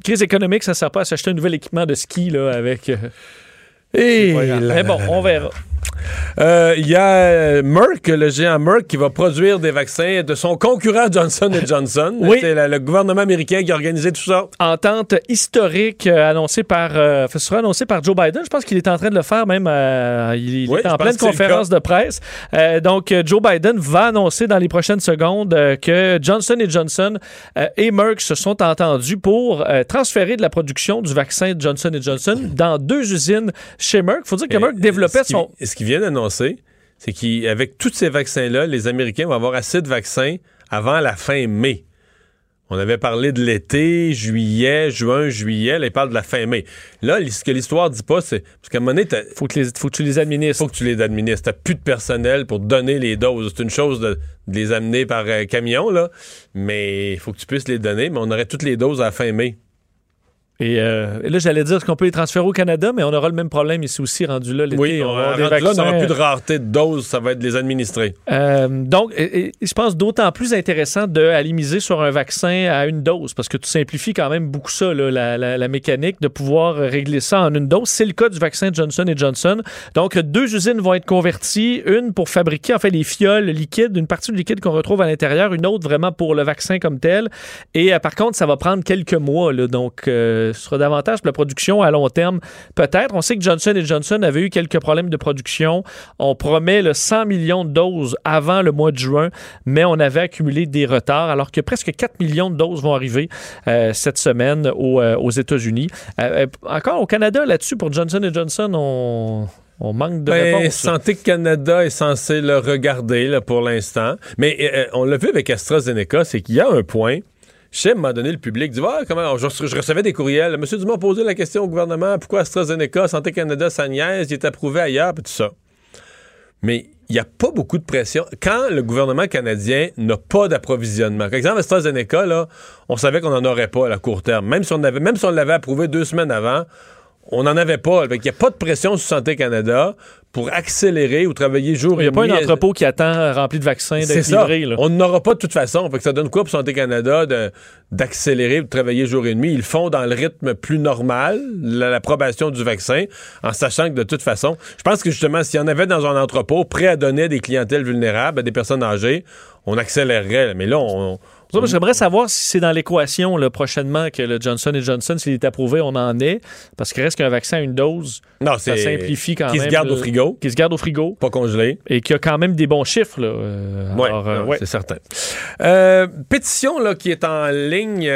Speaker 2: Crise économique, ça sert pas à s'acheter un nouvel équipement de ski là, avec. Euh,
Speaker 1: Et
Speaker 2: mais bon, on verra.
Speaker 1: Euh, il y a euh, Merck, le géant Merck, qui va produire des vaccins de son concurrent Johnson Johnson.
Speaker 2: oui.
Speaker 1: C'est le gouvernement américain qui a organisé tout ça.
Speaker 2: Entente historique euh, annoncée par, ce sera annoncé par Joe Biden. Je pense qu'il est en train de le faire même. il, est en pleine conférence de presse. donc, Joe Biden va annoncer dans les prochaines secondes que Johnson Johnson et Merck se sont entendus pour transférer de la production du vaccin Johnson Johnson dans deux usines chez Merck. Il faut dire que Merck développait son
Speaker 1: qu'il vient d'annoncer, c'est qu'avec tous ces vaccins-là, les Américains vont avoir assez de vaccins avant la fin mai. On avait parlé de l'été, juillet, juin, juillet. Là, ils parlent de la fin mai. Là, ce que l'histoire dit pas, c'est. Parce qu'à un moment donné,
Speaker 2: faut que, faut que tu les administres.
Speaker 1: Faut que tu les administres. T'as plus de personnel pour donner les doses. C'est une chose de, les amener par euh, camion, là. Mais il faut que tu puisses les donner. Mais on aurait toutes les doses à la fin mai.
Speaker 2: Euh, et, là, j'allais dire qu'on peut les transférer au Canada, mais on aura le même problème ici aussi, rendu là l'été.
Speaker 1: Oui, on, là, on n'aura plus de rareté de doses, ça va être les administrés.
Speaker 2: Euh, donc, je pense d'autant plus intéressant d'aller miser sur un vaccin à une dose, parce que tu simplifies quand même beaucoup ça, la, mécanique, de pouvoir régler ça en une dose. C'est le cas du vaccin Johnson Johnson. Donc, deux usines vont être converties, une pour fabriquer, en fait, les fioles liquides, une partie du liquide qu'on retrouve à l'intérieur, une autre vraiment pour le vaccin comme tel. Et euh, par contre, ça va prendre quelques mois, là, donc ce sera davantage pour la production à long terme, peut-être. On sait que Johnson Johnson avait eu quelques problèmes de production. On promet le 100 millions de doses avant le mois de juin, mais on avait accumulé des retards, alors que presque 4 millions de doses vont arriver euh, cette semaine euh, aux, États-Unis. Euh, encore au Canada, là-dessus, pour Johnson Johnson, on... On manque de ben, réponse.
Speaker 1: Santé Canada est censé le regarder là, pour l'instant. Mais on l'a vu avec AstraZeneca, c'est qu'il y a un point je sais, donné, le public dit ah, comment, je, recevais des courriels. Monsieur Dumont posait la question au gouvernement pourquoi AstraZeneca, Santé Canada, sa il est approuvé ailleurs, puis tout ça. Mais il n'y a pas beaucoup de pression. Quand le gouvernement canadien n'a pas d'approvisionnement, par exemple, AstraZeneca, là, on savait qu'on n'en aurait pas à court terme. Même si on avait, même si on l'avait approuvé deux semaines avant, on n'en avait pas. Il n'y a pas de pression sur Santé Canada pour accélérer ou travailler jour
Speaker 2: et
Speaker 1: nuit.
Speaker 2: Il n'y a pas un entrepôt qui attend rempli de vaccins d'être livré. Là.
Speaker 1: On n'aura pas de toute façon. Fait que ça donne quoi pour Santé Canada d'accélérer ou de travailler jour et nuit? Ils le font dans le rythme plus normal, l'approbation du vaccin, en sachant que de toute façon, je pense que justement, s'il y en avait dans un entrepôt prêt à donner à des clientèles vulnérables, à des personnes âgées, on accélérerait. Mais là, on
Speaker 2: J'aimerais savoir si c'est dans l'équation prochainement que le Johnson Johnson, s'il est approuvé, on en est. Parce qu'il reste qu'un vaccin à une dose.
Speaker 1: Non,
Speaker 2: ça simplifie quand
Speaker 1: qui
Speaker 2: même.
Speaker 1: Qui se garde au frigo.
Speaker 2: Qui se garde au frigo.
Speaker 1: Pas congelé.
Speaker 2: Et qui a quand même des bons chiffres. Là.
Speaker 1: Euh, euh, ouais, c'est certain. Euh, pétition là, qui est en ligne,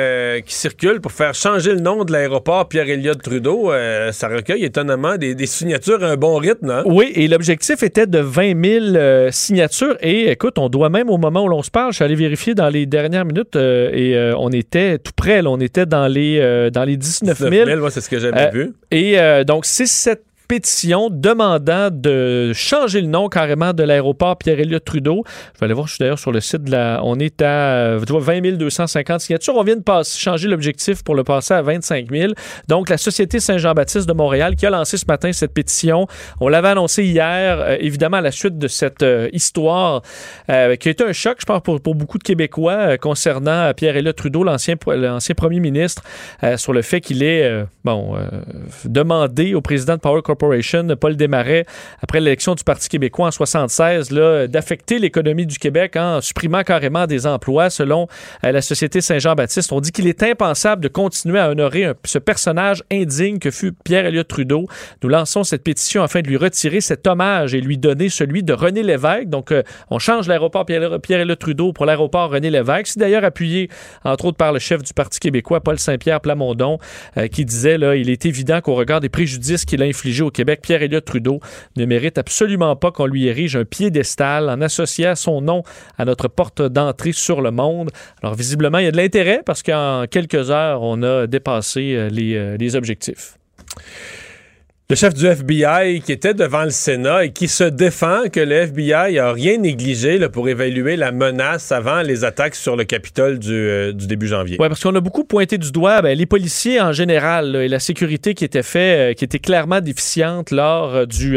Speaker 1: qui circule pour faire changer le nom de l'aéroport Pierre-Éliott Trudeau. ça recueille étonnamment des, signatures à un bon rythme. Hein?
Speaker 2: Oui, et l'objectif était de 20 000 signatures. Et écoute, on doit même, au moment où l'on se parle, je suis allé vérifier dans les dernières minutes et on était tout près. on était dans les, dans les 19 000. 19 000
Speaker 1: c'est ce que j'avais vu.
Speaker 2: Et donc, c'est cette pétition demandant de changer le nom carrément de l'aéroport Pierre-Éliott Trudeau. Je vais aller voir, je suis d'ailleurs sur le site. On est à 20 250 signatures. On vient de passer, changer l'objectif pour le passer à 25 000. Donc, la Société Saint-Jean-Baptiste de Montréal qui a lancé ce matin cette pétition. On l'avait annoncé hier, euh, évidemment, à la suite de cette euh, histoire euh, qui a été un choc, je pense, pour, pour beaucoup de Québécois concernant Pierre-Éliott Trudeau, l'ancien premier ministre, sur le fait qu'il ait, bon, demandé au président de Power Corporation Paul Desmarais, après l'élection du Parti québécois en 76, d'affecter l'économie du Québec en supprimant carrément des emplois, selon euh, la Société Saint-Jean-Baptiste. On dit qu'il est impensable de continuer à honorer ce personnage indigne que fut Pierre Elliott Trudeau. Nous lançons cette pétition afin de lui retirer cet hommage et lui donner celui de René Lévesque. Donc, euh, on change l'aéroport Pierre Elliott Trudeau pour l'aéroport René Lévesque. C'est d'ailleurs appuyé, entre autres, par le chef du Parti québécois, Paul Saint-Pierre Plamondon, euh, qui disait, là, il est évident qu'au regard des préjudices qu'il a infligés au Québec, pierre Elliott Trudeau ne mérite absolument pas qu'on lui érige un piédestal en associant son nom à notre porte d'entrée sur le monde. Alors visiblement, il y a de l'intérêt parce qu'en quelques heures, on a dépassé euh, euh, les objectifs
Speaker 1: le chef du FBI qui était devant le Sénat et qui se défend que le FBI a rien négligé pour évaluer la menace avant les attaques sur le Capitole du, euh, début janvier.
Speaker 2: Oui, parce qu'on a beaucoup pointé du doigt ben, les policiers en général et la sécurité qui était fait, euh, qui était clairement déficiente lors euh, du,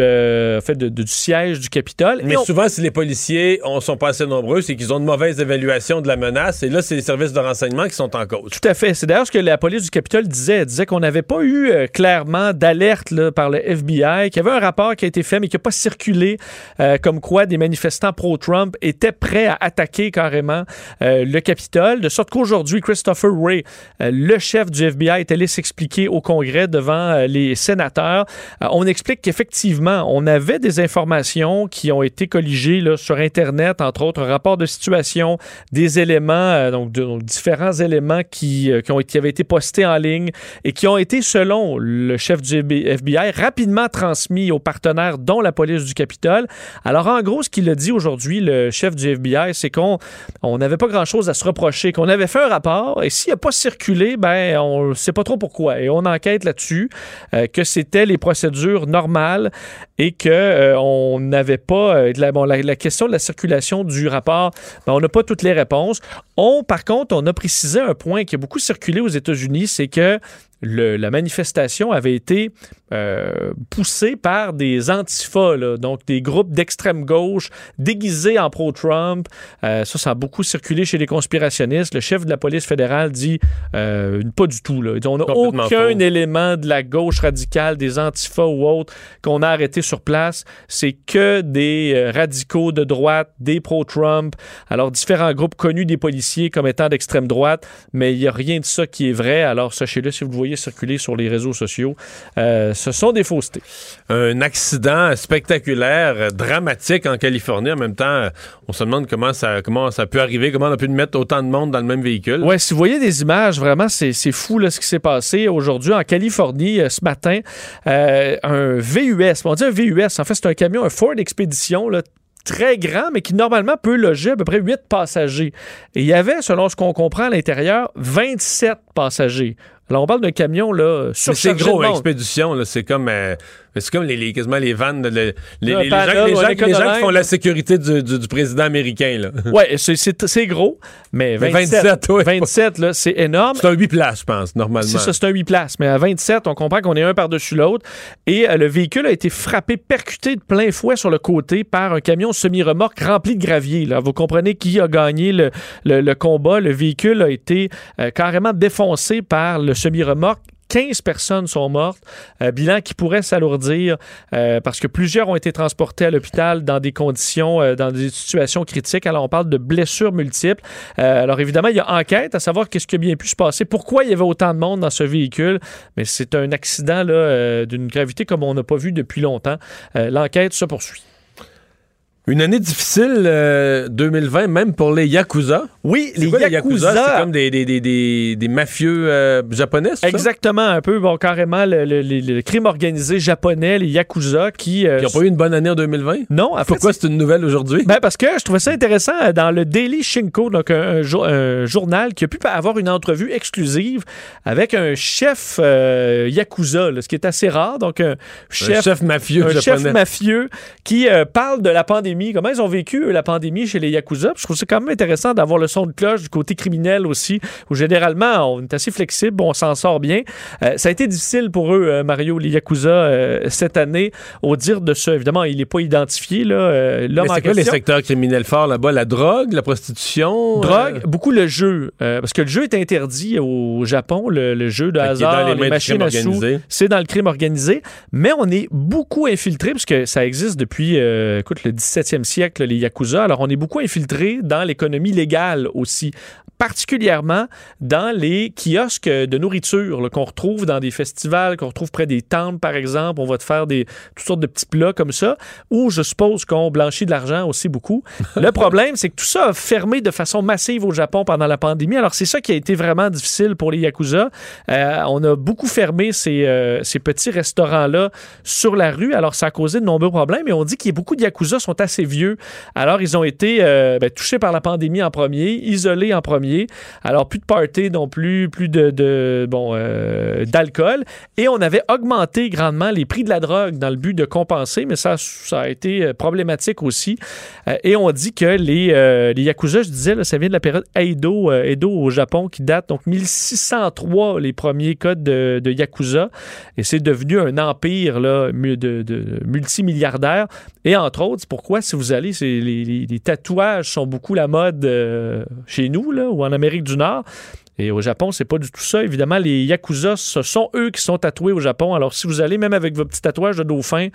Speaker 2: fait du siège du Capitole.
Speaker 1: Mais souvent, si les policiers on, sont pas assez nombreux, c'est qu'ils ont une mauvaise évaluation de la menace et là, c'est les services de renseignement qui sont en cause.
Speaker 2: Tout à fait. C'est d'ailleurs ce que la police du Capitole disait. Elle disait qu'on n'avait pas eu clairement d'alerte par le FBI, qu'il y avait un rapport qui a été fait, mais qui n'a pas circulé, euh, comme quoi des manifestants pro-Trump étaient prêts à attaquer carrément euh, le Capitole, de sorte qu'aujourd'hui, Christopher Wray, euh, le chef du FBI, est allé s'expliquer au Congrès devant les sénateurs. on explique qu'effectivement, on avait des informations qui ont été colligées là, sur Internet, entre autres, un rapport de situation, des éléments, donc, de, différents éléments qui, qui, ont, qui avaient été postés en ligne et qui ont été, selon le chef du FBI, rapidement transmis aux partenaires, dont la police du Capitole. Alors, en gros, ce qu'il a dit aujourd'hui, le chef du FBI, c'est qu'on n'avait pas grand-chose à se reprocher, qu'on avait fait un rapport, et s'il n'a pas circulé, ben, on ne sait pas trop pourquoi. Et on enquête là-dessus, euh, que c'était les procédures normales et qu'on euh, n'avait pas. Euh, la, bon, la, question de la circulation du rapport, ben, on n'a pas toutes les réponses. On, par contre, on a précisé un point qui a beaucoup circulé aux États-Unis, c'est que la manifestation avait été euh, poussée par des antifas, donc des groupes d'extrême gauche déguisés en pro-Trump. Euh, ça, ça a beaucoup circulé chez les conspirationnistes. Le chef de la police fédérale dit euh, pas du tout. Là. on n'a aucun élément de la gauche radicale, des antifas ou autres qu'on a arrêté sur place. C'est que des radicaux de droite, des pro-Trump. Alors, différents groupes connus des policiers comme étant d'extrême droite, mais il n'y a rien de ça qui est vrai. Alors, sachez-le si vous le voyez circuler sur les réseaux sociaux. Euh, ce sont des faussetés.
Speaker 1: Un accident spectaculaire, dramatique en Californie. En même temps, on se demande comment ça, comment ça peut arriver, comment on a pu mettre autant de monde dans le même véhicule.
Speaker 2: Oui, si vous voyez des images, vraiment, c'est fou là, ce qui s'est passé aujourd'hui en Californie euh, ce matin. Euh, un VUS, on dit un VUS, en fait, c'est un camion, un Ford Expedition, là, très grand, mais qui normalement peut loger à peu près 8 passagers. Et il y avait, selon ce qu'on comprend à l'intérieur, 27 passagers. Alors, on parle d'un camion, là,
Speaker 1: sur C'est gros, expédition, là. C'est comme, euh, c'est comme les, les, quasiment les vannes, les, les, gens, les, gens, qui font la sécurité du, du, président américain.
Speaker 2: Ouais, c'est gros, mais 27, 27, là, c'est énorme.
Speaker 1: C'est un 8 places, je pense, normalement.
Speaker 2: C'est ça, c'est un 8 places. Mais à 27, on comprend qu'on est un par-dessus l'autre. Et euh, le véhicule a été frappé, percuté de plein fouet sur le côté par un camion semi-remorque rempli de gravier, là. Vous comprenez qui a gagné le, le, combat. Le véhicule a été euh, carrément défoncé par le semi-remorque 15 personnes sont mortes. bilan qui pourrait s'alourdir parce que plusieurs ont été transportés à l'hôpital dans des conditions, dans des situations critiques. Alors, on parle de blessures multiples. alors, évidemment, il y a enquête à savoir qu'est-ce qui a bien pu se passer, pourquoi il y avait autant de monde dans ce véhicule, mais c'est un accident d'une gravité comme on n'a pas vu depuis longtemps. L'enquête se poursuit.
Speaker 1: Une année difficile, 2020, euh, même pour les Yakuza.
Speaker 2: Oui, les, Yakuza,
Speaker 1: c'est comme des, des, des, des mafieux euh, japonais,
Speaker 2: Exactement, un peu, bon, carrément, le, crime organisé japonais, les Yakuza, qui...
Speaker 1: Euh, qui n'ont pas eu une bonne année en 2020?
Speaker 2: Non, en
Speaker 1: Pourquoi c'est une nouvelle aujourd'hui?
Speaker 2: Ben parce que je trouvais ça intéressant dans le Daily Shinko, donc un, journal qui a pu avoir une entrevue exclusive avec un chef Yakuza, ce qui est assez rare, donc un chef...
Speaker 1: Un chef mafieux
Speaker 2: un chef mafieux qui parle de la pandémie comment ils ont vécu la pandémie chez les Yakuza? je trouve c'est quand même intéressant d'avoir le son de cloche du côté criminel aussi, où généralement on est assez flexible, on s'en sort bien. Euh, ça a été difficile pour eux, euh, Mario, les Yakuza, euh, cette année, au dire de ça. Évidemment, il n'est pas identifié. Là,
Speaker 1: l'homme c'est quoi les secteurs criminels forts là-bas? La drogue, la prostitution?
Speaker 2: Drogue, beaucoup le jeu. parce que le jeu est interdit au Japon, le, jeu de hasard, les, machines à sous. C'est dans le crime organisé. Mais on est beaucoup infiltré, parce que ça existe depuis, écoute, le 17 siècle, les Yakuza. Alors, on est beaucoup infiltré dans l'économie légale aussi particulièrement dans les kiosques de nourriture qu'on retrouve dans des festivals, qu'on retrouve près des temples, par exemple. On va te faire des, toutes sortes de petits plats comme ça, où je suppose qu'on blanchit de l'argent aussi beaucoup. Le problème, c'est que tout ça a fermé de façon massive au Japon pendant la pandémie. Alors, c'est ça qui a été vraiment difficile pour les Yakuza. Euh, on a beaucoup fermé ces, euh, ces petits restaurants-là sur la rue. Alors, ça a causé de nombreux problèmes. Et on dit qu'il y a beaucoup de Yakuza sont assez vieux. Alors, ils ont été euh, ben, touchés par la pandémie en premier, isolés en premier alors, plus de party non plus, plus de, bon, euh, d'alcool. Et on avait augmenté grandement les prix de la drogue dans le but de compenser, mais ça, ça a été euh, problématique aussi. Euh, et on dit que les, les Yakuza, je disais, ça vient de la période Edo, Edo au Japon qui date donc 1603, les premiers codes de, Yakuza. Et c'est devenu un empire là, de, de multimilliardaires. Et entre autres, pourquoi, si vous allez, les, les, tatouages sont beaucoup la mode chez nous, là, ou en Amérique du Nord. Et au Japon, c'est pas du tout ça. Évidemment, les Yakuza, ce sont eux qui sont tatoués au Japon. Alors, si vous allez même avec vos petits tatouages de dauphin,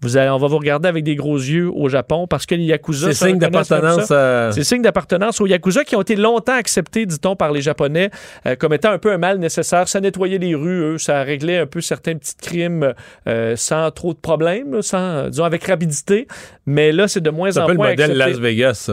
Speaker 2: vous allez, on va vous regarder avec des gros yeux au Japon parce que les Yakuza.
Speaker 1: C'est signe d'appartenance.
Speaker 2: C'est signe d'appartenance aux Yakuza qui ont été longtemps acceptés, dit-on, par les Japonais euh, comme étant un peu un mal nécessaire. Ça nettoyait les rues, eux. Ça réglait un peu certains petits crimes euh, sans trop de problèmes, sans, disons, avec rapidité. Mais là, c'est de moins en moins.
Speaker 1: C'est le modèle Las Vegas,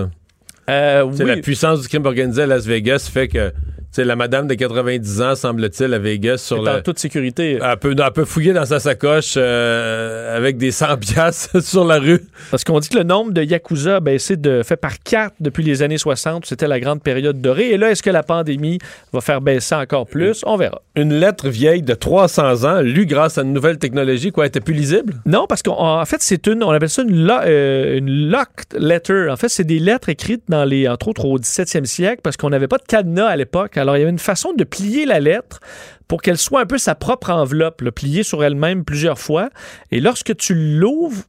Speaker 1: euh, La puissance du crime organisé à Las Vegas fait que c'est la madame de 90 ans, semble-t-il, à Vegas, sur
Speaker 2: la... En toute sécurité.
Speaker 1: Elle peut, elle peut fouiller dans sa sacoche euh, avec des 100 piastres sur la rue.
Speaker 2: Parce qu'on dit que le nombre de Yakuza a baissé de, fait par quatre depuis les années 60. C'était la grande période dorée. Et là, est-ce que la pandémie va faire baisser encore plus? On verra.
Speaker 1: Une lettre vieille de 300 ans, lue grâce à une nouvelle technologie, quoi, était plus lisible?
Speaker 2: Non, parce qu'en fait, c'est une, on appelle ça une, euh, une locked letter. En fait, c'est des lettres écrites dans les, entre autres au 17e siècle, parce qu'on n'avait pas de cadenas à l'époque. Alors, il y avait une façon de plier la lettre pour qu'elle soit un peu sa propre enveloppe, pliée sur elle-même plusieurs fois. Et lorsque tu l'ouvres,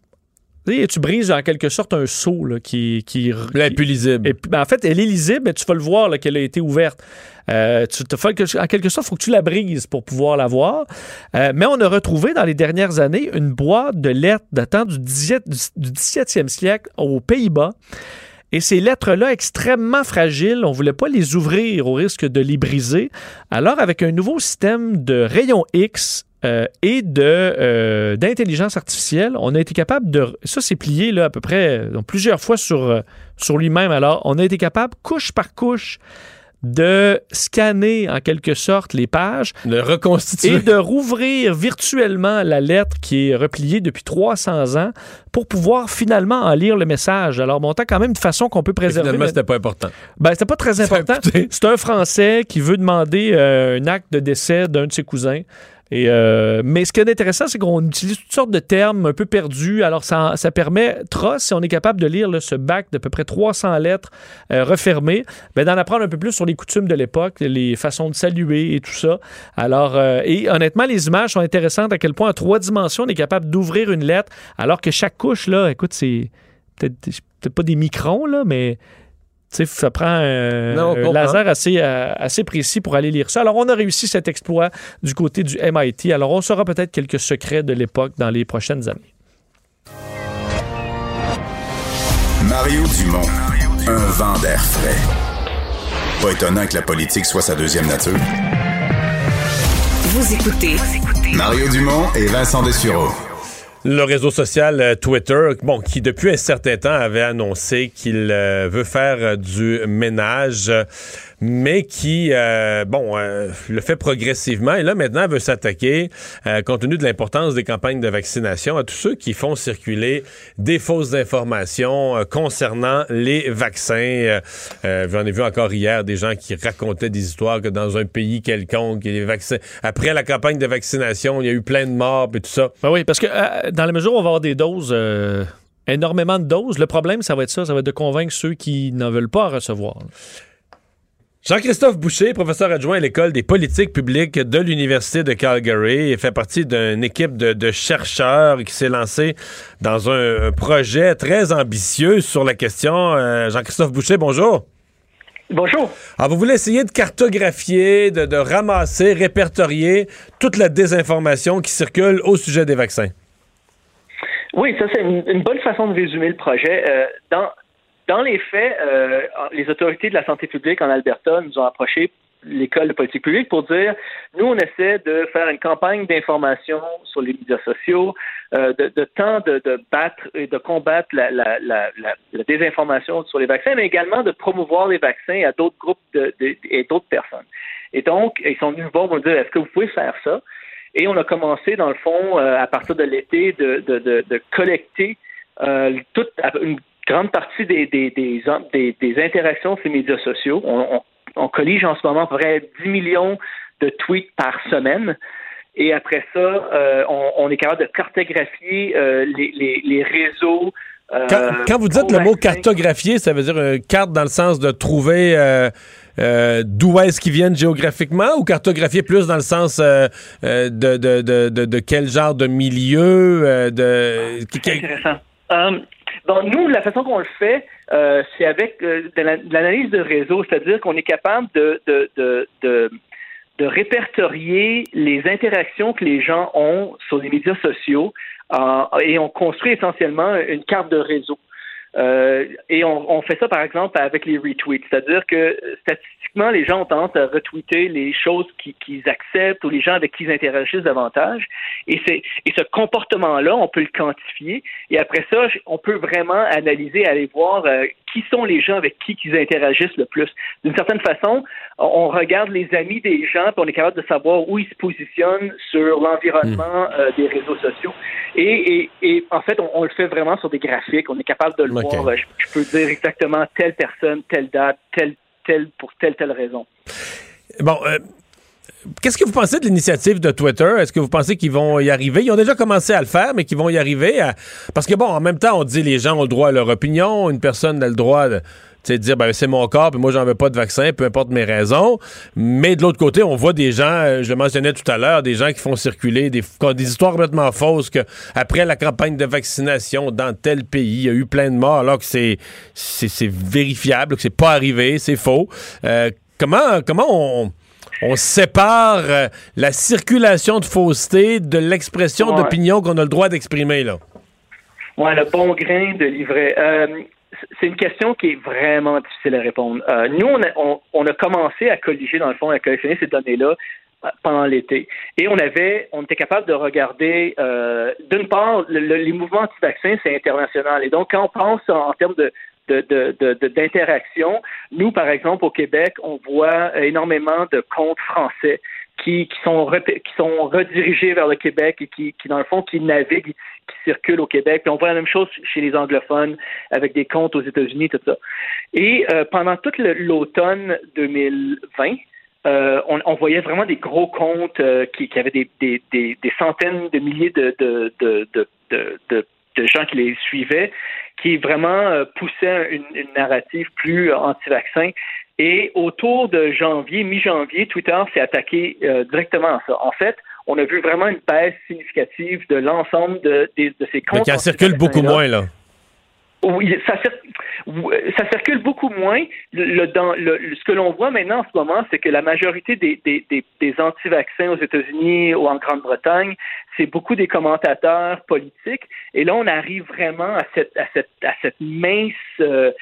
Speaker 2: tu brises en quelque sorte un seau qui, qui,
Speaker 1: Elle est plus lisible.
Speaker 2: Et, ben, en fait, elle est lisible, mais tu vas le voir qu'elle a été ouverte. Euh, tu te en quelque sorte, il faut que tu la brises pour pouvoir la voir. Euh, mais on a retrouvé dans les dernières années une boîte de lettres datant du, 17, du 17e siècle aux Pays-Bas et ces lettres-là, extrêmement fragiles, on ne voulait pas les ouvrir au risque de les briser. Alors, avec un nouveau système de rayons X, euh, et de euh, d'intelligence artificielle, on a été capable de ça c'est plié là à peu près donc, plusieurs fois sur euh, sur lui-même. Alors on a été capable couche par couche de scanner en quelque sorte les pages.
Speaker 1: De reconstituer.
Speaker 2: Et de rouvrir virtuellement la lettre qui est repliée depuis 300 ans pour pouvoir finalement en lire le message. Alors, montant quand même de façon qu'on peut préserver.
Speaker 1: finalement, c'était pas important.
Speaker 2: Ben, c'était pas très important. C'est un Français qui veut demander euh, un acte de décès d'un de ses cousins. Euh, mais ce qui est intéressant, c'est qu'on utilise toutes sortes de termes un peu perdus. Alors, ça, ça permettra, si on est capable de lire ce bac d'à peu près 300 lettres euh, refermées, ben, d'en apprendre un peu plus sur les coutumes de l'époque, les façons de saluer et tout ça. Alors, euh, et honnêtement, les images sont intéressantes à quel point, en trois dimensions, on est capable d'ouvrir une lettre, alors que chaque couche, là, écoute, c'est peut-être peut pas des microns, là, mais ça prend un, laser assez, assez précis pour aller lire ça. Alors, on a réussi cet exploit du côté du MIT. Alors, on saura peut-être quelques secrets de l'époque dans les prochaines années.
Speaker 4: Mario Dumont, un vent d'air frais. Pas étonnant que la politique soit sa deuxième nature.
Speaker 6: Vous écoutez
Speaker 4: Mario Dumont et Vincent Dessureau.
Speaker 1: Le réseau social euh, Twitter, bon, qui depuis un certain temps avait annoncé qu'il euh, veut faire euh, du ménage mais qui, euh, bon, euh, le fait progressivement et là maintenant veut s'attaquer, euh, compte tenu de l'importance des campagnes de vaccination, à tous ceux qui font circuler des fausses informations concernant les vaccins. J'en ai vu encore hier des gens qui racontaient des histoires que dans un pays quelconque, les vaccins, après la campagne de vaccination, il y a eu plein de morts et tout ça.
Speaker 2: Ben oui, parce que dans la mesure où on va avoir des doses énormément de doses. Le problème, ça va être ça, ça va être de convaincre ceux qui n'en veulent pas recevoir.
Speaker 1: Jean-Christophe Boucher, professeur adjoint à l'école des politiques publiques de l'Université de Calgary, fait partie d'une équipe de, chercheurs qui s'est lancée dans un, projet très ambitieux sur la question. Euh, Jean-Christophe Boucher, bonjour.
Speaker 8: Bonjour.
Speaker 1: Alors, vous voulez essayer de cartographier, de, ramasser, répertorier toute la désinformation qui circule au sujet des vaccins.
Speaker 8: Oui, ça c'est une, bonne façon de résumer le projet. Euh, dans, dans les faits, euh, les autorités de la santé publique en Alberta nous ont approché l'école de politique publique pour dire nous on essaie de faire une campagne d'information sur les médias sociaux euh, de, de temps de, battre et de combattre la, la, la, la, désinformation sur les vaccins mais également de promouvoir les vaccins à d'autres groupes de, et d'autres personnes. Et donc ils sont venus voir pour nous dire est-ce que vous pouvez faire ça? Et on a commencé dans le fond euh, à partir de l'été de, de, collecter euh, toute une grande partie des, des, des, des, interactions sur les médias sociaux. On, on, collige en ce moment à peu près 10 millions de tweets par semaine. Et après ça, euh, on, est capable de cartographier euh, les, les, les, réseaux.
Speaker 1: Euh, quand, vous dites le mot cartographier, ça veut dire une carte dans le sens de trouver d'où est-ce qu'ils viennent géographiquement ou cartographier plus dans le sens de, de, de, de, de, quel genre de milieu? de...
Speaker 8: C'est intéressant. Bon, nous, la façon qu'on le fait, euh, c'est avec euh, de l'analyse de réseau, c'est-à-dire qu'on est capable de, de, de, de, de répertorier les interactions que les gens ont sur les médias sociaux euh, et on construit essentiellement une carte de réseau. Euh, et on, on, fait ça, par exemple, avec les retweets. C'est-à-dire que statistiquement, les gens ont tendance à retweeter les choses qu'ils acceptent ou les gens avec qui ils interagissent davantage. Et, et ce comportement-là, on peut le quantifier. Et après ça, on peut vraiment analyser, aller voir euh, qui sont les gens avec qui ils interagissent le plus. D'une certaine façon, on regarde les amis des gens, puis on est capable de savoir où ils se positionnent sur l'environnement hmm. euh, des réseaux sociaux. Et, et, en fait, on, le fait vraiment sur des graphiques. On est capable de le voir. Euh, je, peux dire exactement telle personne, telle date, telle, telle, pour telle, telle raison.
Speaker 1: Bon, euh, Qu'est-ce que vous pensez de l'initiative de Twitter? Est-ce que vous pensez qu'ils vont y arriver? Ils ont déjà commencé à le faire, mais qu'ils vont y arriver. Parce que, bon, en même temps, on dit les gens ont le droit à leur opinion. Une personne a le droit de, dire ben, c'est mon corps, puis moi, j'en veux pas de vaccin, peu importe mes raisons. Mais de l'autre côté, on voit des gens, euh, je le mentionnais tout à l'heure, des gens qui font circuler des, des histoires complètement fausses que après la campagne de vaccination dans tel pays, il y a eu plein de morts, alors que c'est, vérifiable, que c'est pas arrivé, c'est faux. Euh, comment, comment on on sépare euh, la circulation de fausseté de l'expression d'opinion qu'on a le droit d'exprimer, là.
Speaker 8: Oui, le bon grain de livret. Euh, c'est une question qui est vraiment difficile à répondre. Euh, nous, on a, commencé à colliger, dans le fond, à collectionner ces données-là pendant l'été. Et on avait, on était capable de regarder, d'une part, les mouvements anti-vaccins, c'est international. Et donc, quand on pense en termes de, d'interaction. Nous, par exemple, au Québec, on voit énormément de comptes français qui, qui, sont, qui sont redirigés vers le Québec et qui, dans le fond, qui naviguent, qui circulent au Québec. on voit la même chose chez les anglophones avec des comptes aux États-Unis, tout ça. Et euh, pendant toute l'automne 2020, euh, on, voyait vraiment des gros comptes euh, qui, avaient des, des, des, des, centaines de milliers de, de, de, de de gens qui les suivaient, qui vraiment euh, poussaient une, narrative plus anti-vaccin. Et autour de janvier, mi-janvier, Twitter s'est attaqué euh, directement à ça. En fait, on a vu vraiment une baisse significative de l'ensemble de, de, ces comptes.
Speaker 1: Mais qui en circule beaucoup moins, là.
Speaker 8: Oui, ça, ça circule beaucoup moins. Le, dans, le, ce que l'on voit maintenant en ce moment, c'est que la majorité des, des, des, des anti-vaccins aux États-Unis ou en Grande-Bretagne, c'est beaucoup des commentateurs politiques. Et là, on arrive vraiment à cette, à cette, à cette mince euh,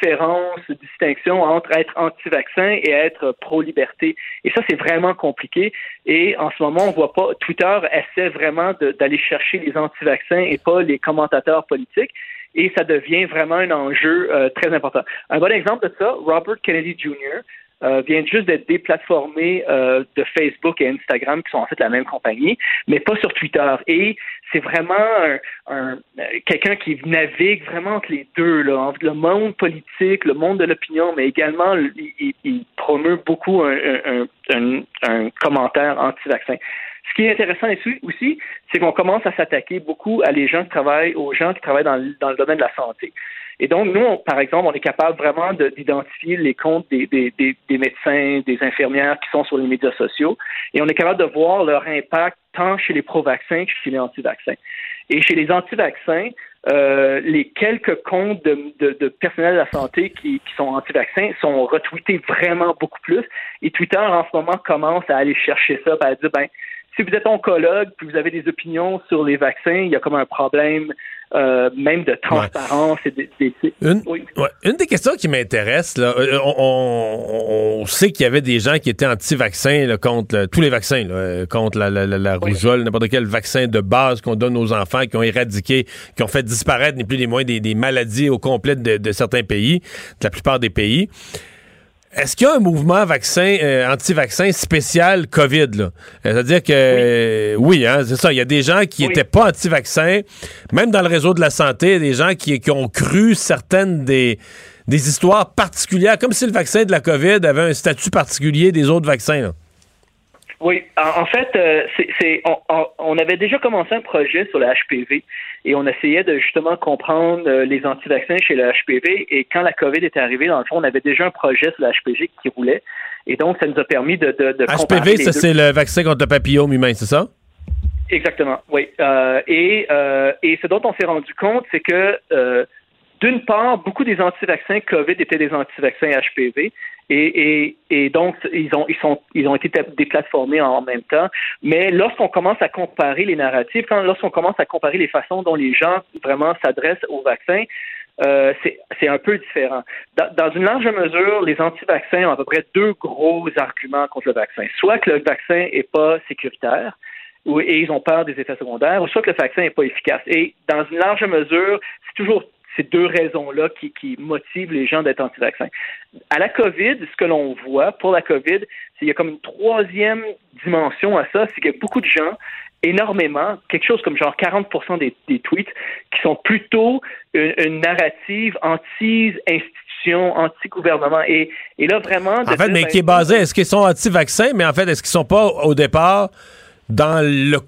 Speaker 8: différence, distinction entre être anti-vaccin et être pro-liberté. Et ça, c'est vraiment compliqué. Et en ce moment, on voit pas, Twitter essaie vraiment d'aller chercher les anti-vaccins et pas les commentateurs politiques et ça devient vraiment un enjeu euh, très important. Un bon exemple de ça, Robert Kennedy Jr. Euh, vient juste d'être déplatformé euh, de Facebook et Instagram, qui sont en fait la même compagnie, mais pas sur Twitter. Et c'est vraiment un, quelqu'un qui navigue vraiment entre les deux, là, le monde politique, le monde de l'opinion, mais également il, il, promeut beaucoup un, un, un commentaire anti-vaccin. Ce qui est intéressant aussi, c'est qu'on commence à s'attaquer beaucoup à les gens qui travaillent, aux gens qui travaillent dans, dans le domaine de la santé. Et donc, nous, par exemple, on est capable vraiment d'identifier les comptes des, des, des, médecins, des infirmières qui sont sur les médias sociaux, et on est capable de voir leur impact tant chez les pro-vaccins que chez les anti-vaccins. Et chez les anti-vaccins, euh, les quelques comptes de, de, de, personnel de la santé qui, qui sont anti-vaccins sont retweetés vraiment beaucoup plus. Et Twitter, en ce moment, commence à aller chercher ça, à dire, ben, si vous êtes oncologue puis vous avez des opinions sur les vaccins, il y a comme un problème euh, même de transparence et de,
Speaker 1: une, une, des questions qui m'intéresse, là, euh, on, sait qu'il y avait des gens qui étaient anti-vaccins contre tous les vaccins, contre la, la, la, rougeole, n'importe quel vaccin de base qu'on donne aux enfants, qui ont éradiqué, qui ont fait disparaître ni plus ni moins des, des maladies au complet de, de certains pays, de la plupart des pays. Est-ce qu'il y a un mouvement vaccin, euh, anti-vaccin spécial COVID? là? C'est-à-dire que, oui, hein, c'est ça. Il y a des gens qui n'étaient pas anti-vaccins, même dans le réseau de la santé, des gens qui, qui ont cru certaines des, des histoires particulières, comme si le vaccin de la COVID avait un statut particulier des autres vaccins. Là.
Speaker 8: Oui, en, fait, euh, c'est, on, avait déjà commencé un projet sur le HPV et on essayait de justement comprendre euh, les anti-vaccins chez le HPV. Et quand la COVID est arrivée, dans le fond, on avait déjà un projet sur le HPV qui roulait. Et donc, ça nous a permis de, de,
Speaker 1: HPV, ça, c'est le vaccin contre le papillome humain, c'est ça?
Speaker 8: Exactement, oui. Euh, et, et ce dont on s'est rendu compte, c'est que d'une part, beaucoup des anti-vaccins COVID étaient des anti-vaccins HPV. Et, et, donc, ils ont, ils, sont, ils ont été déplatformés en même temps. Mais lorsqu'on commence à comparer les narratifs, quand, lorsqu'on commence à comparer les façons dont les gens vraiment s'adressent aux vaccins, euh, c'est un peu différent. Dans, dans, une large mesure, les anti-vaccins ont à peu près deux gros arguments contre le vaccin. Soit que le vaccin n'est pas sécuritaire, et ils ont peur des effets secondaires, ou soit que le vaccin n'est pas efficace. Et dans une large mesure, c'est toujours ces deux raisons-là qui, qui, motivent les gens d'être anti-vaccins. À la COVID, ce que l'on voit pour la COVID, c'est qu'il y a comme une troisième dimension à ça, c'est qu'il y a beaucoup de gens énormément, quelque chose comme genre 40 des, des tweets, qui sont plutôt une, narrative anti-institution, anti-gouvernement. Et, et, là, vraiment...
Speaker 1: En fait, mais qui est ben, basé, est-ce qu'ils sont anti-vaccins, mais en fait, est-ce qu'ils sont pas, au départ dans le,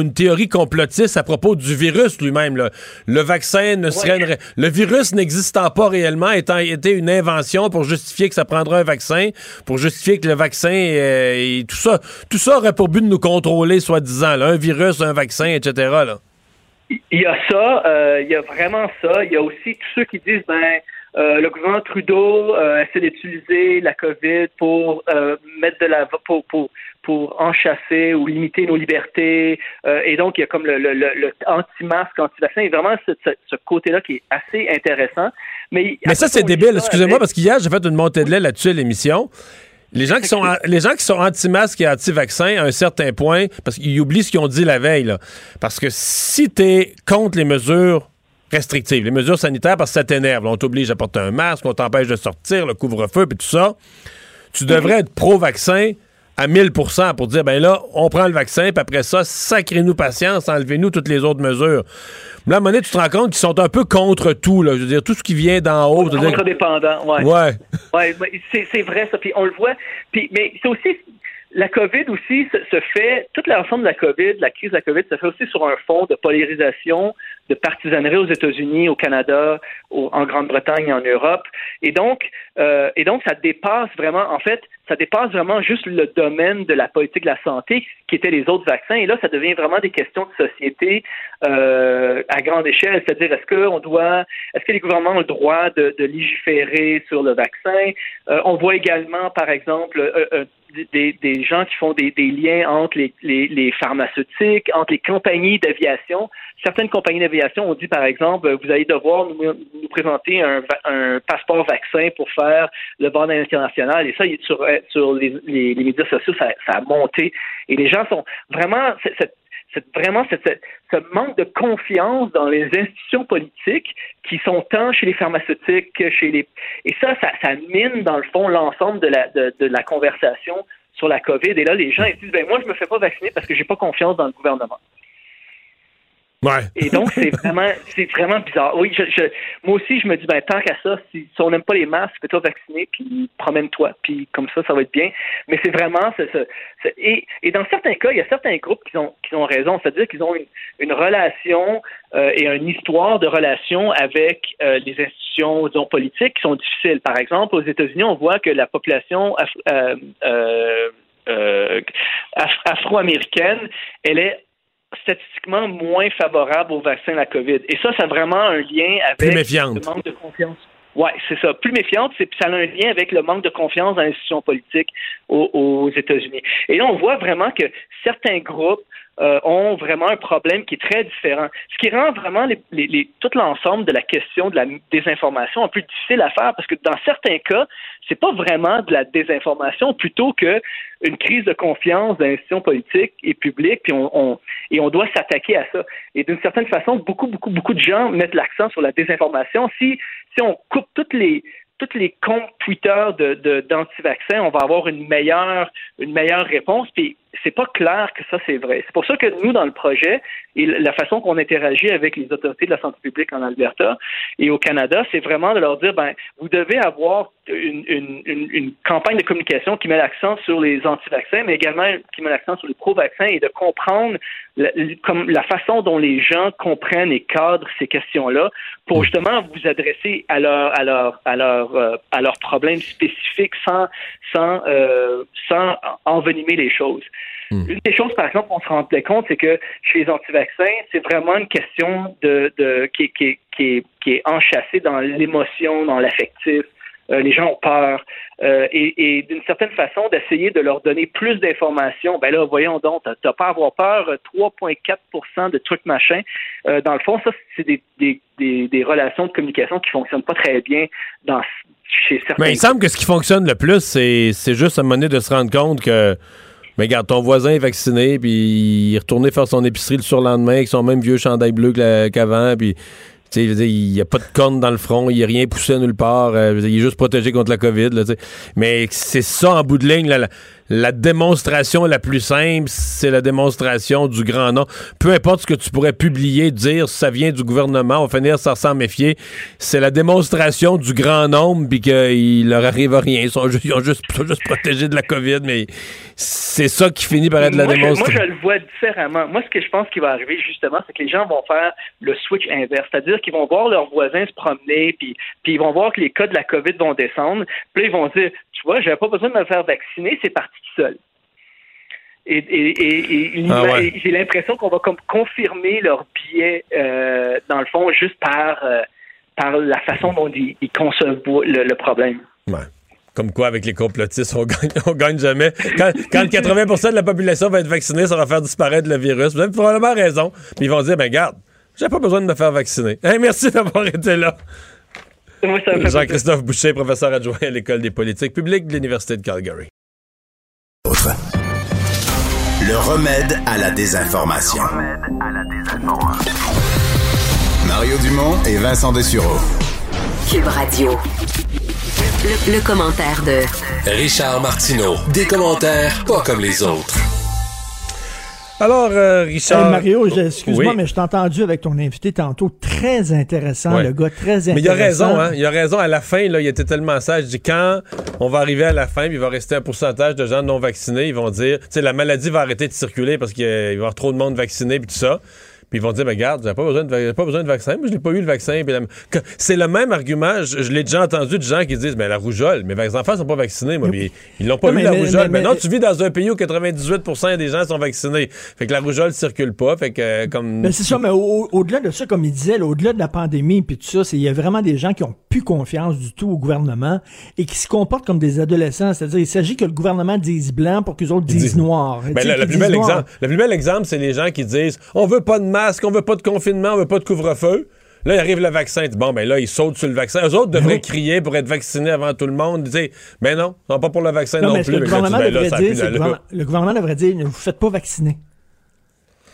Speaker 1: une théorie complotiste à propos du virus lui-même. Le vaccin ne serait le virus n'existant pas réellement, étant été une invention pour justifier que ça prendrait un vaccin, pour justifier que le vaccin euh, et tout ça, tout ça aurait pour but de nous contrôler, soi-disant, un virus, un vaccin, etc. Là.
Speaker 8: Il y a ça, euh, il y a vraiment ça. Il y a aussi tous ceux qui disent ben euh, le gouvernement Trudeau essaie d'utiliser la COVID pour mettre de la pour, pour pour enchasser ou limiter nos libertés. Euh, et donc, il y a comme le, le, le, anti-masque, anti-vaccin. Et vraiment, ce, ce, côté-là qui est assez intéressant. Mais,
Speaker 1: Mais ça, c'est débile. Excusez-moi, parce qu'hier, j'ai fait une montée de lait là-dessus à l'émission. Les gens qui sont les gens qui sont anti-masque et anti-vaccin à un certain point, parce qu'ils oublient ce qu'ils ont dit la veille, là. Parce que si tu es contre les mesures restrictives, les mesures sanitaires, parce que ça t'énerve, on t'oblige à porter un masque, on t'empêche de sortir, le couvre-feu, puis tout ça, tu devrais être pro-vaccin à 1000% pour dire, ben là, on prend le vaccin, puis après ça, sacrez-nous patience, enlevez-nous toutes les autres mesures. Là, à un moment donné, tu te rends compte qu'ils sont un peu contre tout, là. Je veux dire, tout ce qui vient d'en haut.
Speaker 8: Contre-dépendant, ouais.
Speaker 1: Ouais.
Speaker 8: ouais c'est vrai, ça. Puis on le voit. Puis, mais c'est aussi la COVID aussi se, fait, toute l'ensemble de la COVID, la crise de la COVID, se fait aussi sur un fond de polarisation de partisanerie aux États-Unis, au Canada, en Grande-Bretagne, en Europe. Et donc, euh, et donc, ça dépasse vraiment, en fait, ça dépasse vraiment juste le domaine de la politique de la santé, qui étaient les autres vaccins. Et là, ça devient vraiment des questions de société euh, à grande échelle. C'est-à-dire, est-ce qu'on doit, est-ce que les gouvernements ont le droit de, de légiférer sur le vaccin? Euh, on voit également, par exemple, euh, euh des, des, gens qui font des, des liens entre les, les, pharmaceutiques, entre les compagnies d'aviation. Certaines compagnies d'aviation ont dit, par exemple, vous allez devoir nous, nous présenter un, un, passeport vaccin pour faire le bord international. Et ça, sur, sur les, médias sociaux, ça, a monté. Et les gens sont vraiment... Vraiment ce manque de confiance dans les institutions politiques qui sont tant chez les pharmaceutiques que chez les... Et ça, ça, mine, dans le fond, l'ensemble de la, de la conversation sur la COVID. Et là, les gens ils disent, ben moi, je me fais pas vacciner parce que j'ai pas confiance dans le gouvernement. Et donc, c'est vraiment, c'est vraiment bizarre. Oui, je, moi aussi, je me dis, ben, tant qu'à ça, si, on n'aime pas les masques, fais-toi vacciner, puis promène-toi, puis comme ça, ça va être bien. Mais c'est vraiment, et, et, dans certains cas, il y a certains groupes qui ont, qui ont raison, c'est-à-dire qu'ils ont une, relation euh, et une histoire de relation avec euh, les institutions, disons, politiques qui sont difficiles. Par exemple, aux États-Unis, on voit que la population euh, afro-américaine, elle est statistiquement moins favorable au vaccin à la COVID. Et ça, ça a vraiment un lien avec le manque de confiance. Oui, c'est ça. Plus méfiante, c'est ça a un lien avec le manque de confiance dans l'institution politique aux, aux États-Unis. Et là, on voit vraiment que certains groupes euh, ont vraiment un problème qui est très différent. Ce qui rend vraiment les, les, tout l'ensemble de la question de la désinformation un peu difficile à faire parce que dans certains cas, c'est pas vraiment de la désinformation plutôt que une crise de confiance dans l'institution politique et publique, puis on, on et on doit s'attaquer à ça. Et d'une certaine façon, beaucoup, beaucoup, beaucoup de gens mettent l'accent sur la désinformation. Si si on coupe toutes les tous les comptes Twitter de, d'anti-vaccins, on va avoir une meilleure, une meilleure réponse. Puis c'est pas clair que ça c'est vrai. C'est pour ça que nous, dans le projet, et la façon qu'on interagit avec les autorités de la santé publique en Alberta et au Canada, c'est vraiment de leur dire ben vous devez avoir une, une, une, campagne de communication qui met l'accent sur les anti-vaccins, mais également qui met l'accent sur les pro-vaccins et de comprendre la, comme la façon dont les gens comprennent et cadrent ces questions-là pour justement vous adresser à leur à leur à leur euh, à leurs problèmes spécifiques sans sans euh, sans envenimer les choses. Hmm. Une des choses, par exemple, on se rendait compte, c'est que chez les anti-vaccins, c'est vraiment une question de, de qui, qui, qui, qui est enchâssée dans l'émotion, dans l'affectif. Euh, les gens ont peur. Euh, et, et d'une certaine façon, d'essayer de leur donner plus d'informations. Ben là, voyons donc, t'as pas à avoir peur, 3,4% de trucs machin. Euh, dans le fond, ça, c'est des, des, des, des, relations de communication qui fonctionnent pas très bien dans chez certains.
Speaker 1: Mais il semble que ce qui fonctionne le plus, c'est juste à un moment donné de se rendre compte que mais regarde, ton voisin est vacciné, puis il est retourné faire son épicerie le surlendemain avec son même vieux chandail bleu qu'avant, puis il n'y a pas de corne dans le front, il n'y a rien poussé nulle part. Euh, il est juste protégé contre la COVID. Là, mais c'est ça, en bout de ligne, là, démonstration la plus simple, c'est la démonstration du grand nom. Peu importe ce que tu pourrais publier, dire ça vient du gouvernement, on va finir sans s'en méfier. C'est la démonstration du grand nombre, puis qu'il leur arrive à rien. Ils sont, juste, juste, protégés de la COVID, mais c'est ça qui finit par être la démonstration.
Speaker 8: moi, je le vois différemment. Moi, ce que je pense qui va arriver, justement, c'est que les gens vont faire le switch inverse. C'est-à-dire qu'ils vont voir leurs voisins se promener, puis, puis ils vont voir que les cas de la COVID vont descendre. Puis là, ils vont dire, vois, j'avais pas besoin de me faire vacciner, c'est parti seul. Et, ah j'ai l'impression qu'on va comme confirmer leur biais, euh, dans le fond, juste par, euh, par la façon dont ils, conçoivent le, problème.
Speaker 1: Comme quoi, avec les complotistes, on gagne, on gagne jamais. Quand, 80% de la population va être vaccinée, ça va faire disparaître le virus. Vous avez probablement raison. Mais ils vont dire, ben garde, j'ai pas besoin de me faire vacciner. merci d'avoir été là. Jean-Christophe Boucher, professeur adjoint à l'École des politiques publiques de l'Université de Calgary.
Speaker 4: Le remède à la désinformation. Mario Dumont et Vincent Dessureau.
Speaker 6: Cube Radio. Le, le commentaire de
Speaker 4: Richard Martineau. Des commentaires pas comme les autres.
Speaker 1: Alors, euh, Richard.
Speaker 9: Mario, excuse-moi, mais je t'ai entendu avec ton invité tantôt. Très intéressant, le gars, très intéressant. Mais
Speaker 1: il a raison, hein. Il a raison. À la fin, là, il était tellement sage. Je dis, quand on va arriver à la fin, il va rester un pourcentage de gens non vaccinés, ils vont dire, tu sais, la maladie va arrêter de circuler parce qu'il va y avoir trop de monde vacciné et tout ça. Puis ils vont dire, ben, regarde, j'ai pas besoin de, pas besoin de vaccin, mais je n'ai pas eu le vaccin. C'est le même argument, je, l'ai déjà entendu de gens qui disent, ben, la rougeole, mes enfants sont pas vaccinés, moi, mais, ils l'ont pas eu, la rougeole. Mais, non, tu vis dans un pays où 98% des gens sont vaccinés. Fait que la rougeole circule pas. Fait que, euh, comme.
Speaker 9: Mais c'est ça, mais au-delà de ça, comme il disait, au-delà de la pandémie puis tout ça, il y a vraiment des gens qui ont plus confiance du tout au gouvernement et qui se comportent comme des adolescents. C'est-à-dire, il s'agit que le gouvernement dise blanc pour que les autres disent, noir.
Speaker 1: Ben, le, plus bel exemple, le plus bel exemple, c'est les gens qui disent on veut pas de masque, on veut pas de confinement, on veut pas de couvre-feu. Là, il arrive le vaccin. Bon, ben là, ils sautent sur le vaccin. Eux autres devraient crier pour être vaccinés avant tout le monde. Mais ben non, non, pas pour le vaccin non, plus. Le
Speaker 9: gouvernement, ben dire, le gouvernement devrait dire, ne vous faites pas vacciner.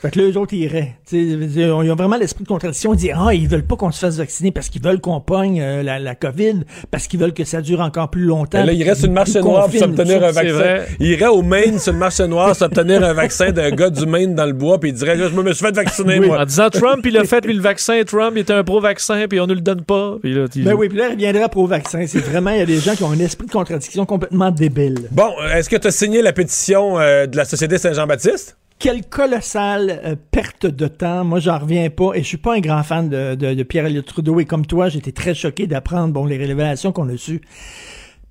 Speaker 9: Fait que là, eux autres, ils iraient. ils ont vraiment l'esprit de contradiction. Ils disent, ah, ils veulent pas qu'on se fasse vacciner parce qu'ils veulent qu'on pogne euh, la, la, COVID, parce qu'ils veulent que ça dure encore plus longtemps.
Speaker 1: Mais là, il reste une marche noire pour s'obtenir un vaccin. Il irait au Maine sur une marche noire s'obtenir un vaccin d'un gars du Maine dans le bois, puis il dirait, je me suis fait vacciner, moi.
Speaker 2: En disant, Trump, il a fait, lui, le vaccin. Trump, il était un pro-vaccin, puis on ne le donne pas. Puis là,
Speaker 9: ben oui, puis là, il reviendra pro-vaccin. C'est vraiment, il y a des gens qui ont un esprit de contradiction complètement débile.
Speaker 1: Bon, est-ce que tu as signé la pétition euh, de la Société Saint-Jean-Baptiste?
Speaker 9: Quelle colossale euh, perte de temps. Moi, j'en reviens pas. Et je suis pas un grand fan de, de, Pierre-Éliott Trudeau. Et comme toi, j'étais très choqué d'apprendre bon les révélations qu'on a sues.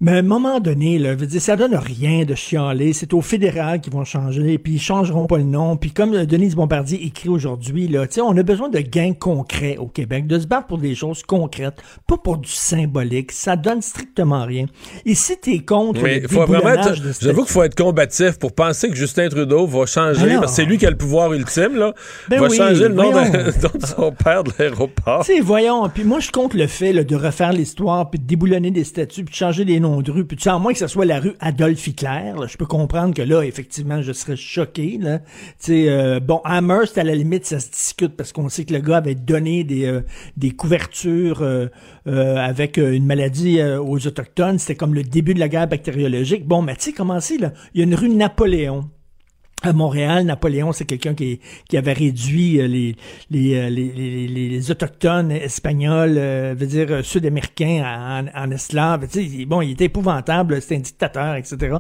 Speaker 9: Mais à un moment donné, là, je veux dire, ça donne rien de chialer. C'est au fédéral qu'ils vont changer, puis ils changeront pas le nom. Puis comme euh, Denise Bombardier écrit aujourd'hui, là, on a besoin de gains concrets au Québec, de se battre pour des choses concrètes, pas pour du symbolique. Ça donne strictement rien. Et si t'es contre Mais le faut vraiment
Speaker 1: J'avoue qu'il faut être combatif pour penser que Justin Trudeau va changer, parce que c'est lui qui a le pouvoir ultime, là, ben va changer le nom de, son père de l'aéroport.
Speaker 9: Tu voyons. Puis moi, je compte le fait là, de refaire l'histoire, puis de déboulonner des statuts, puis de changer les noms de rue. Puis tu sais, à moins que ce soit la rue Adolphe Hitler, je peux comprendre que là, effectivement, je serais choqué. Là. Tu sais, euh, bon, Amherst, à la limite, ça se discute parce qu'on sait que le gars avait donné des, euh, couvertures euh, avec une maladie aux Autochtones. C'était comme le début de la guerre bactériologique. Bon, mais tu sais, comment c'est, là? Il y a une rue Napoléon à Montréal, Napoléon, c'est quelqu'un qui, qui avait réduit euh, les, euh, les, les, les, autochtones espagnols, euh, veut dire sud-américains en, en esclaves. bon, il était épouvantable, c'était un dictateur, etc.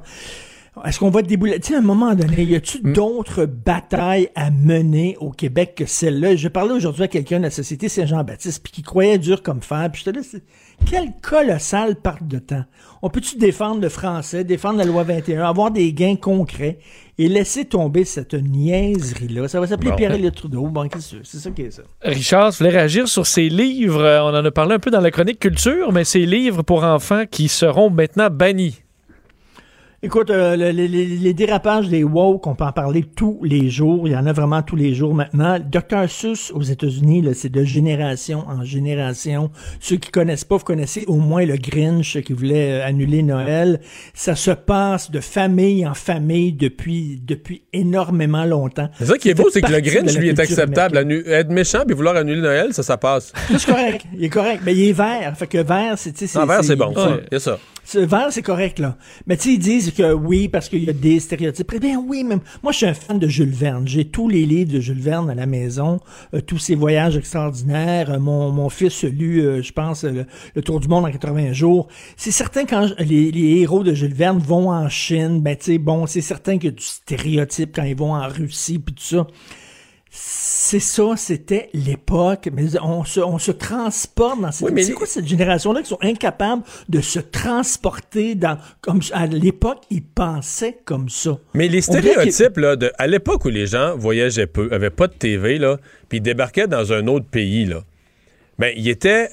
Speaker 9: Est-ce qu'on va débouler? Tu sais, à un moment donné, y a-tu hmm. d'autres batailles à mener au Québec que celle-là? Je parlais aujourd'hui à quelqu'un de la Société Saint-Jean-Baptiste, puis qui croyait dur comme fer, puis je te dis, quel colossal part de temps. On peut-tu défendre le français, défendre la loi 21, avoir des gains concrets et laisser tomber cette niaiserie-là? Ça va s'appeler Pierre-Éliott Trudeau. Bon, c'est ça qui est ça.
Speaker 2: Richard, je voulais réagir sur ces livres. On en a parlé un peu dans la chronique culture, mais ces livres pour enfants qui seront maintenant bannis.
Speaker 9: Écoute, euh, les, dérapages des woke, on peut en parler tous les jours. Il y en a vraiment tous les jours maintenant. Dr. Seuss aux États-Unis, c'est de génération en génération. Ceux qui connaissent pas, vous connaissez au moins le Grinch qui voulait euh, annuler Noël. Ça se passe de famille en famille depuis depuis énormément longtemps.
Speaker 1: C'est ça qui est beau, c'est que le Grinch lui est acceptable. être méchant puis vouloir annuler Noël, ça, ça passe.
Speaker 9: C'est correct. Il est correct. Mais il est vert. Fait que vert, c'est.
Speaker 1: Non, vert, c'est bon. C'est ça.
Speaker 9: Vert, c'est correct, là. Mais tu sais, ils disent que oui, parce qu'il y a des stéréotypes. Eh bien oui, même. Moi, je suis un fan de Jules Verne. J'ai tous les livres de Jules Verne à la maison, euh, tous ses voyages extraordinaires. Euh, mon, fils lu, euh, je pense, le, Tour du monde en 80 jours. C'est certain quand les, les, héros de Jules Verne vont en Chine, ben tu sais, bon, c'est certain a du stéréotype quand ils vont en Russie, puis tout ça c'est ça, c'était l'époque. Mais on se, on se transporte dans cette. c'est quoi cette génération-là qui sont incapables de se transporter dans. Comme à l'époque, ils pensaient comme ça?
Speaker 1: Mais les stéréotypes, là, de, à l'époque où les gens voyageaient peu, avaient pas de TV, là, puis débarquaient dans un autre pays, là, ben, ils étaient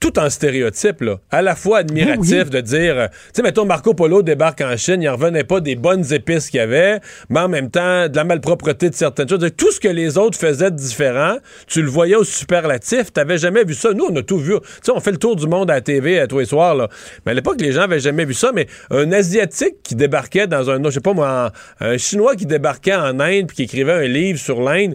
Speaker 1: tout en stéréotype, là. À la fois admiratif ben de dire, euh, tu sais, mettons, Marco Polo débarque en Chine, il revenait pas des bonnes épices qu'il y avait, mais en même temps, de la malpropreté de certaines choses. Tout ce que les autres faisaient de différent, tu le voyais au superlatif. T'avais jamais vu ça. Nous, on a tout vu. Tu sais, on fait le tour du monde à la TV à tous les soirs, là. Mais à l'époque, les gens avaient jamais vu ça. Mais un Asiatique qui débarquait dans un, je sais pas moi, un, Chinois qui débarquait en Inde puis qui écrivait un livre sur l'Inde,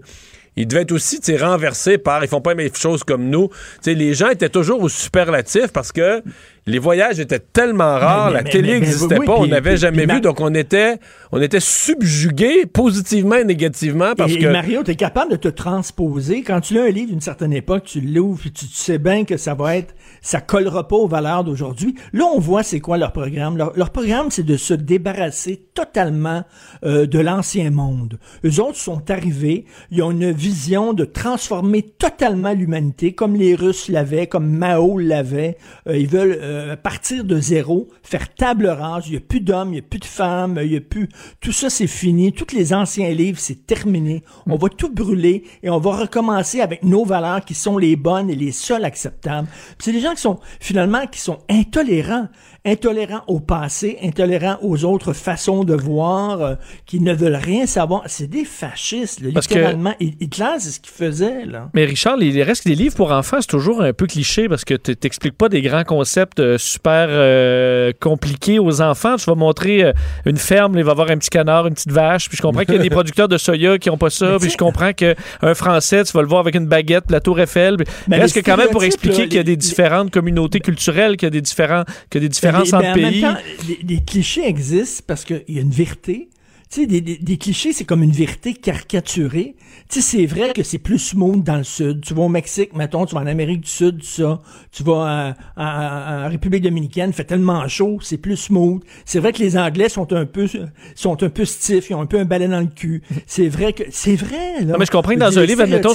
Speaker 1: il devait être aussi renversé par ils font pas les mêmes choses comme nous. T'sais, les gens étaient toujours au superlatif parce que les voyages étaient tellement rares, la télé n'existait pas, on n'avait jamais vu, donc on était, on était subjugué positivement et négativement parce
Speaker 9: et,
Speaker 1: que.
Speaker 9: Mario, tu es capable de te transposer. Quand tu lis un livre d'une certaine époque, tu l'ouvres, tu, tu sais bien que ça va être, ça collera pas aux valeurs d'aujourd'hui. Là, on voit c'est quoi leur programme. Leur, programme, c'est de se débarrasser totalement euh, de l'ancien monde. Eux autres sont arrivés, ils ont une vision de transformer totalement l'humanité, comme les Russes l'avaient, comme Mao l'avait. Euh, ils veulent euh, partir de zéro, faire table rase. Il n'y a plus d'hommes, il n'y a plus de femmes, il n'y a plus... Tout ça, c'est fini. Tous les anciens livres, c'est terminé. On va tout brûler et on va recommencer avec nos valeurs qui sont les bonnes et les seules acceptables. C'est des gens qui sont, finalement, qui sont intolérants intolérants au passé, intolérants aux autres façons de voir, euh, qui ne veulent rien savoir. C'est des fascistes, là, littéralement. Que... Hitler, c'est ce qu'il faisait. Là.
Speaker 2: Mais Richard, il reste des livres pour enfants, c'est toujours un peu cliché parce que tu t'expliques pas des grands concepts euh, super euh, compliqués aux enfants. Tu vas montrer une ferme, il va avoir un petit canard, une petite vache, puis je comprends qu'il y a des producteurs de soya qui ont pas ça, puis je comprends qu'un Français, tu vas le voir avec une baguette, la tour Eiffel. Mais reste que quand même pour expliquer qu'il y a des différentes communautés culturelles, qu'il y a des différents, qu'il y a des différents différences entre pays.
Speaker 9: Même temps, les, clichés existent parce qu'il y a une vérité. Tu sais, des, des, clichés, c'est comme une vérité caricaturée. Tu sais, c'est vrai que c'est plus smooth dans le sud. Tu vas au Mexique, mettons, tu vas en Amérique du Sud, ça. Tu vas en, République dominicaine, fait tellement chaud, c'est plus smooth. C'est vrai que les Anglais sont un peu sont un peu stiffs, ils ont un peu un balai dans le cul. C'est vrai que c'est vrai. Là.
Speaker 2: Non, mais je comprends que dans un livre, admettons,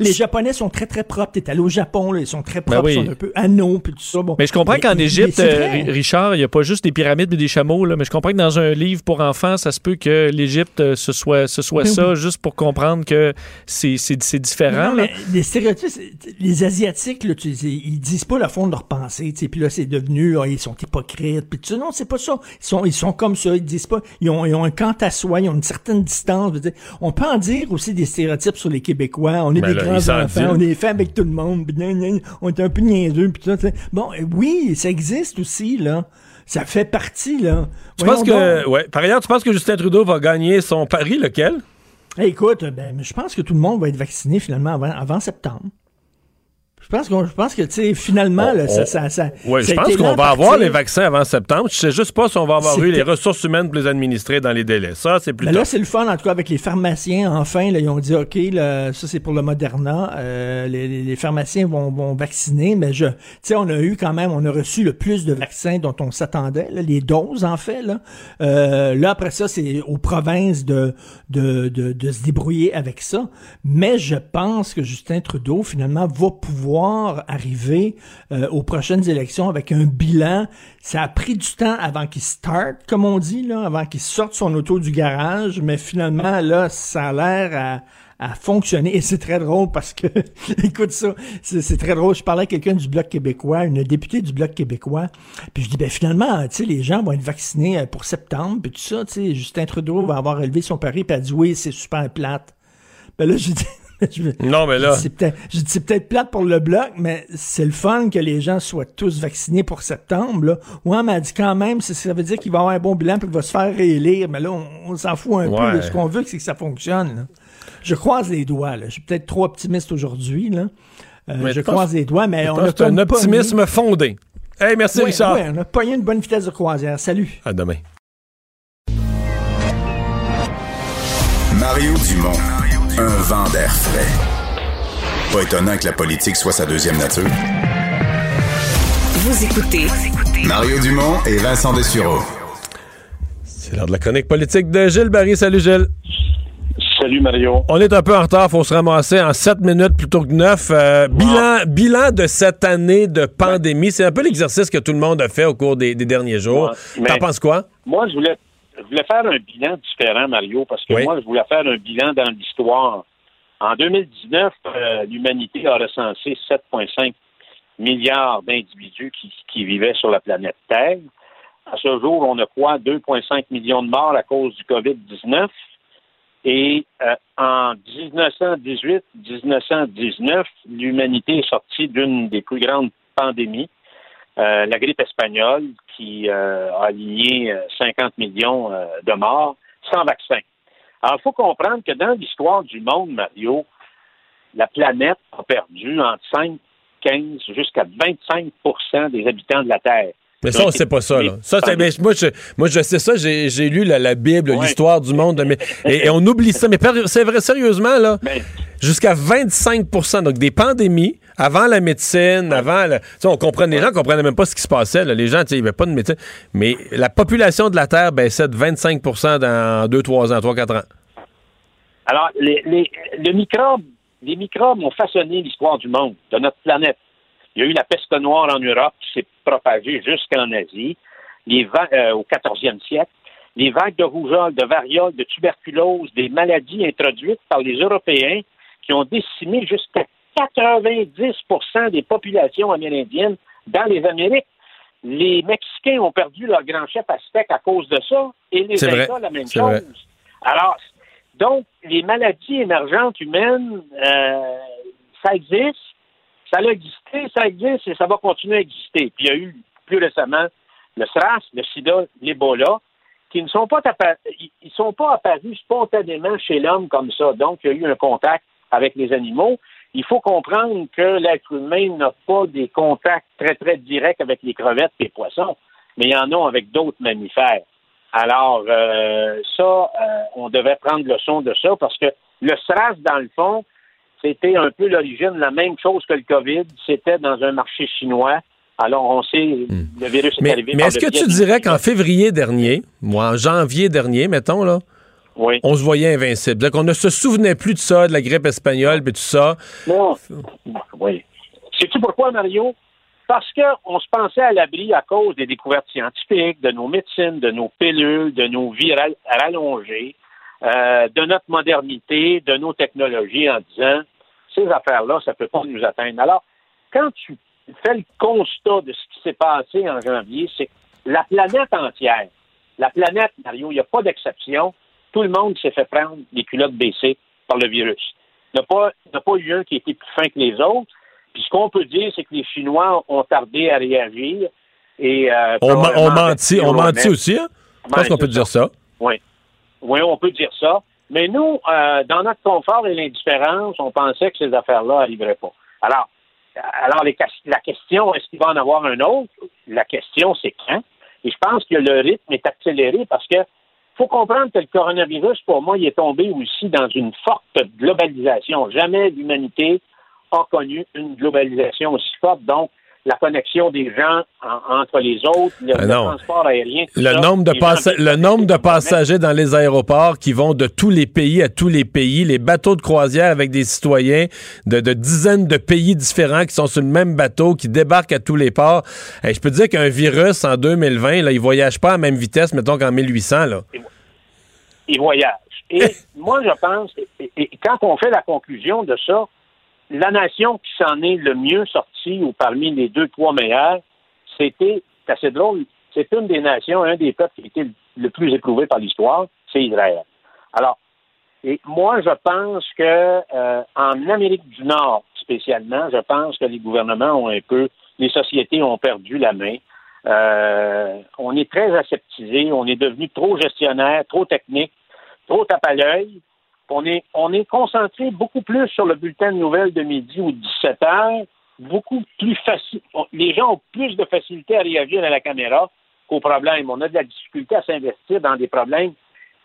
Speaker 9: les Japonais sont très très propres. T'es allé au Japon, là, ils sont très propres, ben ils sont un peu anneaux, puis tout ça. Bon.
Speaker 2: Mais je comprends qu'en Égypte, euh, Richard, il y a pas juste des pyramides et des chameaux, là, mais je comprends que dans un livre pour enfants, ça se peut que l'Égypte euh, ce soit ce soit ça, juste pour comprendre que c'est différent.
Speaker 9: Non, mais les stéréotypes, les Asiatiques, là, tu, ils disent pas le fond de leur pensée, puis là, c'est devenu, ah, ils sont hypocrites, puis tu non, c'est pas ça. Ils sont, ils sont comme ça, ils disent pas, ils ont, ils ont un quant à soi, ils ont une certaine distance. On peut en dire aussi des stéréotypes sur les Québécois, on est ben des grands enfants, on est fait avec tout le monde, on est un peu niaiseux, puis tout ça. Bon, euh, oui, ça existe aussi, là. Ça fait partie, là.
Speaker 1: Tu penses que, ouais. Par ailleurs, tu penses que Justin Trudeau va gagner son pari, lequel?
Speaker 9: écoute, ben, je pense que tout le monde va être vacciné finalement avant septembre. Je pense, qu'on, je pense que, tu sais, finalement, là, ça, ça, ça,
Speaker 1: Oui, je pense qu'on va avoir les vaccins avant septembre. Je sais juste pas si on va avoir eu les ressources humaines pour les administrer dans les délais. Ça, c'est plus
Speaker 9: Mais là, c'est le fun, en tout cas, avec les pharmaciens. Enfin, là, ils ont dit, OK, là, ça, c'est pour le Moderna. Euh, les, les, pharmaciens vont, vont vacciner. Mais je, tu sais, on a eu quand même, on a reçu le plus de vaccins dont on s'attendait, les doses, en fait. Là, euh, là après ça, c'est aux provinces de, de, de, de se débrouiller avec ça. Mais je pense que Justin Trudeau, finalement, va pouvoir arriver euh, aux prochaines élections avec un bilan. Ça a pris du temps avant qu'il start, comme on dit, là, avant qu'il sorte son auto du garage, mais finalement, là, ça a l'air à, fonctionner. Et c'est très drôle parce que, écoute ça, c'est très drôle. Je parlais à quelqu'un du Bloc québécois, une députée du Bloc québécois, puis je dis, ben finalement, tu sais, les gens vont être vaccinés euh, pour septembre, puis tout ça, tu sais, Justin Trudeau va avoir élevé son pari, puis elle dit, oui, c'est super plate. Ben là, je dis,
Speaker 1: non, mais là.
Speaker 9: C'est peut-être plate pour le bloc, mais c'est le fun que les gens soient tous vaccinés pour septembre. Là. Ouais, mais elle dit quand même, ça veut dire qu'il va avoir un bon bilan et qu'il va se faire réélire. Mais là, on, s'en fout un peu. Ce qu'on veut, c'est que ça fonctionne. Je croise les doigts. Je suis peut-être trop optimiste aujourd'hui. Là. Euh, je croise les doigts, mais on a
Speaker 1: un optimisme fondé. Hey, merci Richard.
Speaker 9: Ouais, on a pas eu une bonne vitesse de croisière. Salut.
Speaker 1: À demain.
Speaker 4: Mario Dumont. Un vent d'air frais. Pas étonnant que la politique soit sa deuxième nature.
Speaker 6: Vous écoutez
Speaker 4: Mario Dumont et Vincent Dessureau.
Speaker 1: C'est l'heure de la chronique politique de Gilles Barry. Salut Gilles.
Speaker 10: Salut Mario.
Speaker 1: On est un peu en retard, faut se ramasser en 7 minutes plutôt que 9. Euh, bilan, bilan de cette année de pandémie, c'est un peu l'exercice que tout le monde a fait au cours des, derniers jours. T'en penses quoi?
Speaker 10: Moi, je voulais je voulais faire un bilan différent, Mario, parce que moi, je voulais faire un bilan dans l'histoire. En 2019, euh, l'humanité a recensé 7,5 milliards d'individus qui, vivaient sur la planète Terre. À ce jour, on a quoi? 2,5 millions de morts à cause du COVID-19. Et euh, en 1918-1919, l'humanité est sortie d'une des plus grandes pandémies euh, la grippe espagnole qui euh, a aligné 50 euh, millions de morts sans vaccin. Alors, il faut comprendre que dans l'histoire du monde, Mario, la planète a perdu entre 5 2015 jusqu'à 25% des habitants de la Terre.
Speaker 1: Mais ça, on ne sait pas ça. Là. ça moi, je, moi, je sais ça. J'ai lu la, Bible, l'histoire du monde. Mais, et, on oublie ça. Mais c'est vrai, sérieusement, là, jusqu'à 25 donc des pandémies, avant la médecine, avant... on comprenait, les gens ne comprenaient même pas ce qui se passait. Les gens, il n'y avait pas de médecine. Mais la population de la Terre baissait de 25% dans 2, 3 ans, 3, 4 ans.
Speaker 10: Alors, les, les, les microbes ont façonné l'histoire du monde, de notre planète. Il y a eu la peste noire en Europe qui s'est propagée jusqu'en Asie les euh, au 14e siècle. Les vagues de rougeole, de variole, de tuberculose, des maladies introduites par les Européens qui ont décimé jusqu'à 90% des populations amérindiennes dans les Amériques. Les Mexicains ont perdu leur grand chef aztèque à cause de ça, et les Incas, la même chose. Alors, donc, les maladies émergentes humaines, euh, ça existe, ça a existé, ça existe et ça va continuer à exister. Puis il y a eu plus récemment le SRAS, le SIDA, l'Ebola, qui ne sont pas, ils sont pas apparus spontanément chez l'homme comme ça. Donc, il y a eu un contact avec les animaux. Il faut comprendre que l'être humain n'a pas des contacts très, très directs avec les crevettes et les poissons, mais il y en a avec d'autres mammifères. Alors, euh, ça, euh, on devait prendre le son de ça parce que le SRAS, dans le fond, c'était un peu l'origine, la même chose que le COVID. C'était dans un marché chinois. Alors, on sait, hmm. le virus
Speaker 1: est
Speaker 10: arrivé.
Speaker 1: Mais est-ce que tu dirais qu'en février dernier, ou en janvier dernier, mettons, là, on se voyait invincible? C'est-à-dire qu'on ne se souvenait plus de ça, de la grippe espagnole, et tout ça?
Speaker 10: Non. Oui. Sais-tu pourquoi, Mario? Parce qu'on se pensait à l'abri à cause des découvertes scientifiques, de nos médecines, de nos pilules, de nos vies rallongées. Euh, de notre modernité, de nos technologies en disant ces affaires-là, ça ne peut pas nous atteindre. Alors, quand tu fais le constat de ce qui s'est passé en janvier, c'est que la planète entière, la planète, Mario, il n'y a pas d'exception, tout le monde s'est fait prendre les culottes baissées par le virus. Il n'y a, pas eu un qui était plus fin que les autres. Puis ce qu'on peut dire, c'est que les Chinois ont tardé à réagir. Et,
Speaker 1: euh, on, on mentit, on mentit aussi, hein? Je pense qu'on peut dire ça.
Speaker 10: Oui. Oui, on peut dire ça. Mais nous, euh, dans notre confort et l'indifférence, on pensait que ces affaires-là n'arriveraient pas. Alors, alors la question, est-ce qu'il va en avoir un autre? La question, c'est quand? Et je pense que le rythme est accéléré parce que faut comprendre que le coronavirus, pour moi, il est tombé aussi dans une forte globalisation. Jamais l'humanité a connu une globalisation aussi forte. Donc, la connexion des gens entre les autres, le, ah transport aérien.
Speaker 1: Le, nombre, de le nombre de passagers dans les aéroports qui vont de tous les pays à tous les pays, les bateaux de croisière avec des citoyens de, dizaines de pays différents qui sont sur le même bateau, qui débarquent à tous les ports. je peux dire qu'un virus en 2020, là, il voyage pas à la même vitesse, mettons qu'en 1800. Là.
Speaker 10: Il voyage. Et moi, je pense, et quand on fait la conclusion de ça, la nation qui s'en est le mieux sortie, ou parmi les deux, trois meilleurs, c'était, assez drôle, c'est une des nations, un des peuples qui a été le plus éprouvé par l'histoire, c'est Israël. Alors, et moi, je pense que euh, en Amérique du Nord, spécialement, je pense que les gouvernements ont un peu, les sociétés ont perdu la main. Euh, on est très aseptisé, on est devenu trop gestionnaire, trop technique, trop tape à l'œil, on est, on est concentré beaucoup plus sur le bulletin de nouvelles de midi ou 17 heures, beaucoup plus facile. Les gens ont plus de facilité à réagir à la caméra qu'aux problèmes. On a de la difficulté à s'investir dans des problèmes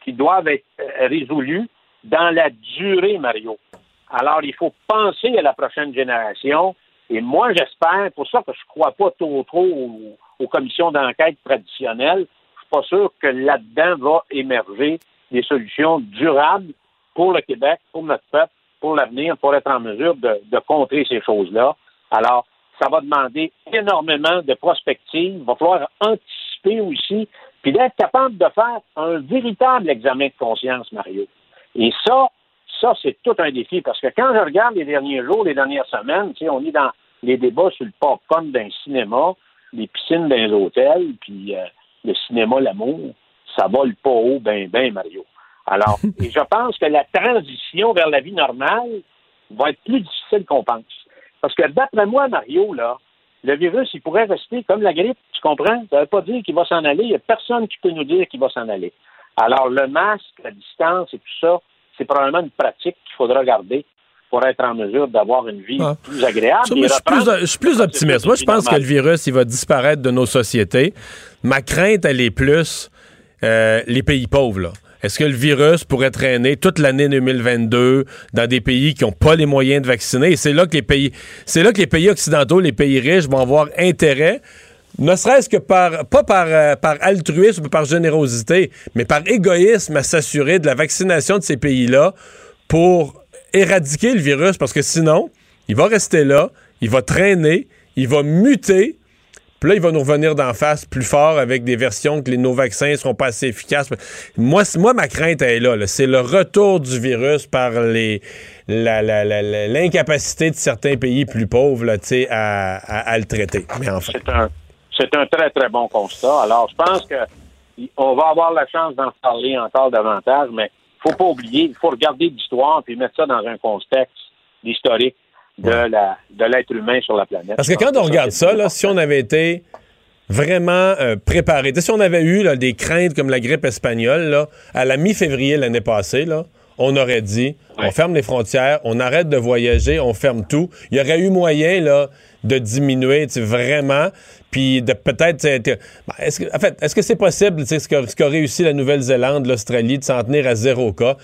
Speaker 10: qui doivent être euh, résolus dans la durée, Mario. Alors, il faut penser à la prochaine génération. Et moi, j'espère, pour ça que je ne crois pas trop trop aux, aux commissions d'enquête traditionnelles, je suis pas sûr que là-dedans va émerger des solutions durables pour le Québec, pour notre peuple, pour l'avenir, pour être en mesure de, contrer ces choses-là. Alors, ça va demander énormément de prospective. Il va falloir anticiper aussi, puis d'être capable de faire un véritable examen de conscience, Mario. Et ça, ça, c'est tout un défi, parce que quand je regarde les derniers jours, les dernières semaines, on est dans les débats sur le popcorn d'un cinéma, les piscines d'un hôtel, puis euh, le cinéma, l'amour, ça vole pas haut, ben, ben, Mario. Alors, et je pense que la transition vers la vie normale va être plus difficile qu'on pense. Parce que d'après moi, Mario, là, le virus, il pourrait rester comme la grippe, tu comprends? Ça ne veut pas dire qu'il va s'en aller. Il n'y a personne qui peut nous dire qu'il va s'en aller. Alors, le masque, la distance et tout ça, c'est probablement une pratique qu'il faudra garder. pour être en mesure d'avoir une vie ah. plus agréable.
Speaker 1: je, suis plus, optimiste. Moi, je pense que le virus, il va disparaître de nos sociétés. Ma crainte, elle est plus euh, les pays pauvres. Est-ce que le virus pourrait traîner toute l'année 2022 dans des pays qui n'ont pas les moyens de vacciner? Et c'est là que les pays, c'est là que les pays occidentaux, les pays riches vont avoir intérêt ne serait-ce que par, pas par, euh, par altruisme ou par générosité, mais par égoïsme à s'assurer de la vaccination de ces pays-là pour éradiquer le virus, parce que sinon, il va rester là, il va traîner, il va muter, puis là, il va nous revenir d'en face plus fort avec des versions que les, nos vaccins ne seront pas assez efficaces. Moi, moi ma crainte est là. C'est le retour du virus par les l'incapacité de certains pays plus pauvres là, à, à, le traiter. Enfin.
Speaker 10: C'est un, très, très bon constat. Alors, je pense que on va avoir la chance d'en parler encore davantage, mais faut pas oublier, il faut regarder l'histoire et mettre ça dans un contexte historique de l'être humain sur la planète.
Speaker 1: Parce que quand on regarde ça, là, si on avait été vraiment euh, préparé, si on avait eu des craintes comme la grippe espagnole, là, à la mi-février l'année passée, là, on aurait dit, on ferme les frontières, on arrête de voyager, on ferme tout. Il y aurait eu moyen là, de diminuer vraiment, puis de peut-être... Ben, est-ce que, en fait, est-ce que c'est possible, ce qu'a ce réussi la Nouvelle-Zélande, l'Australie, de s'en tenir à zéro cas?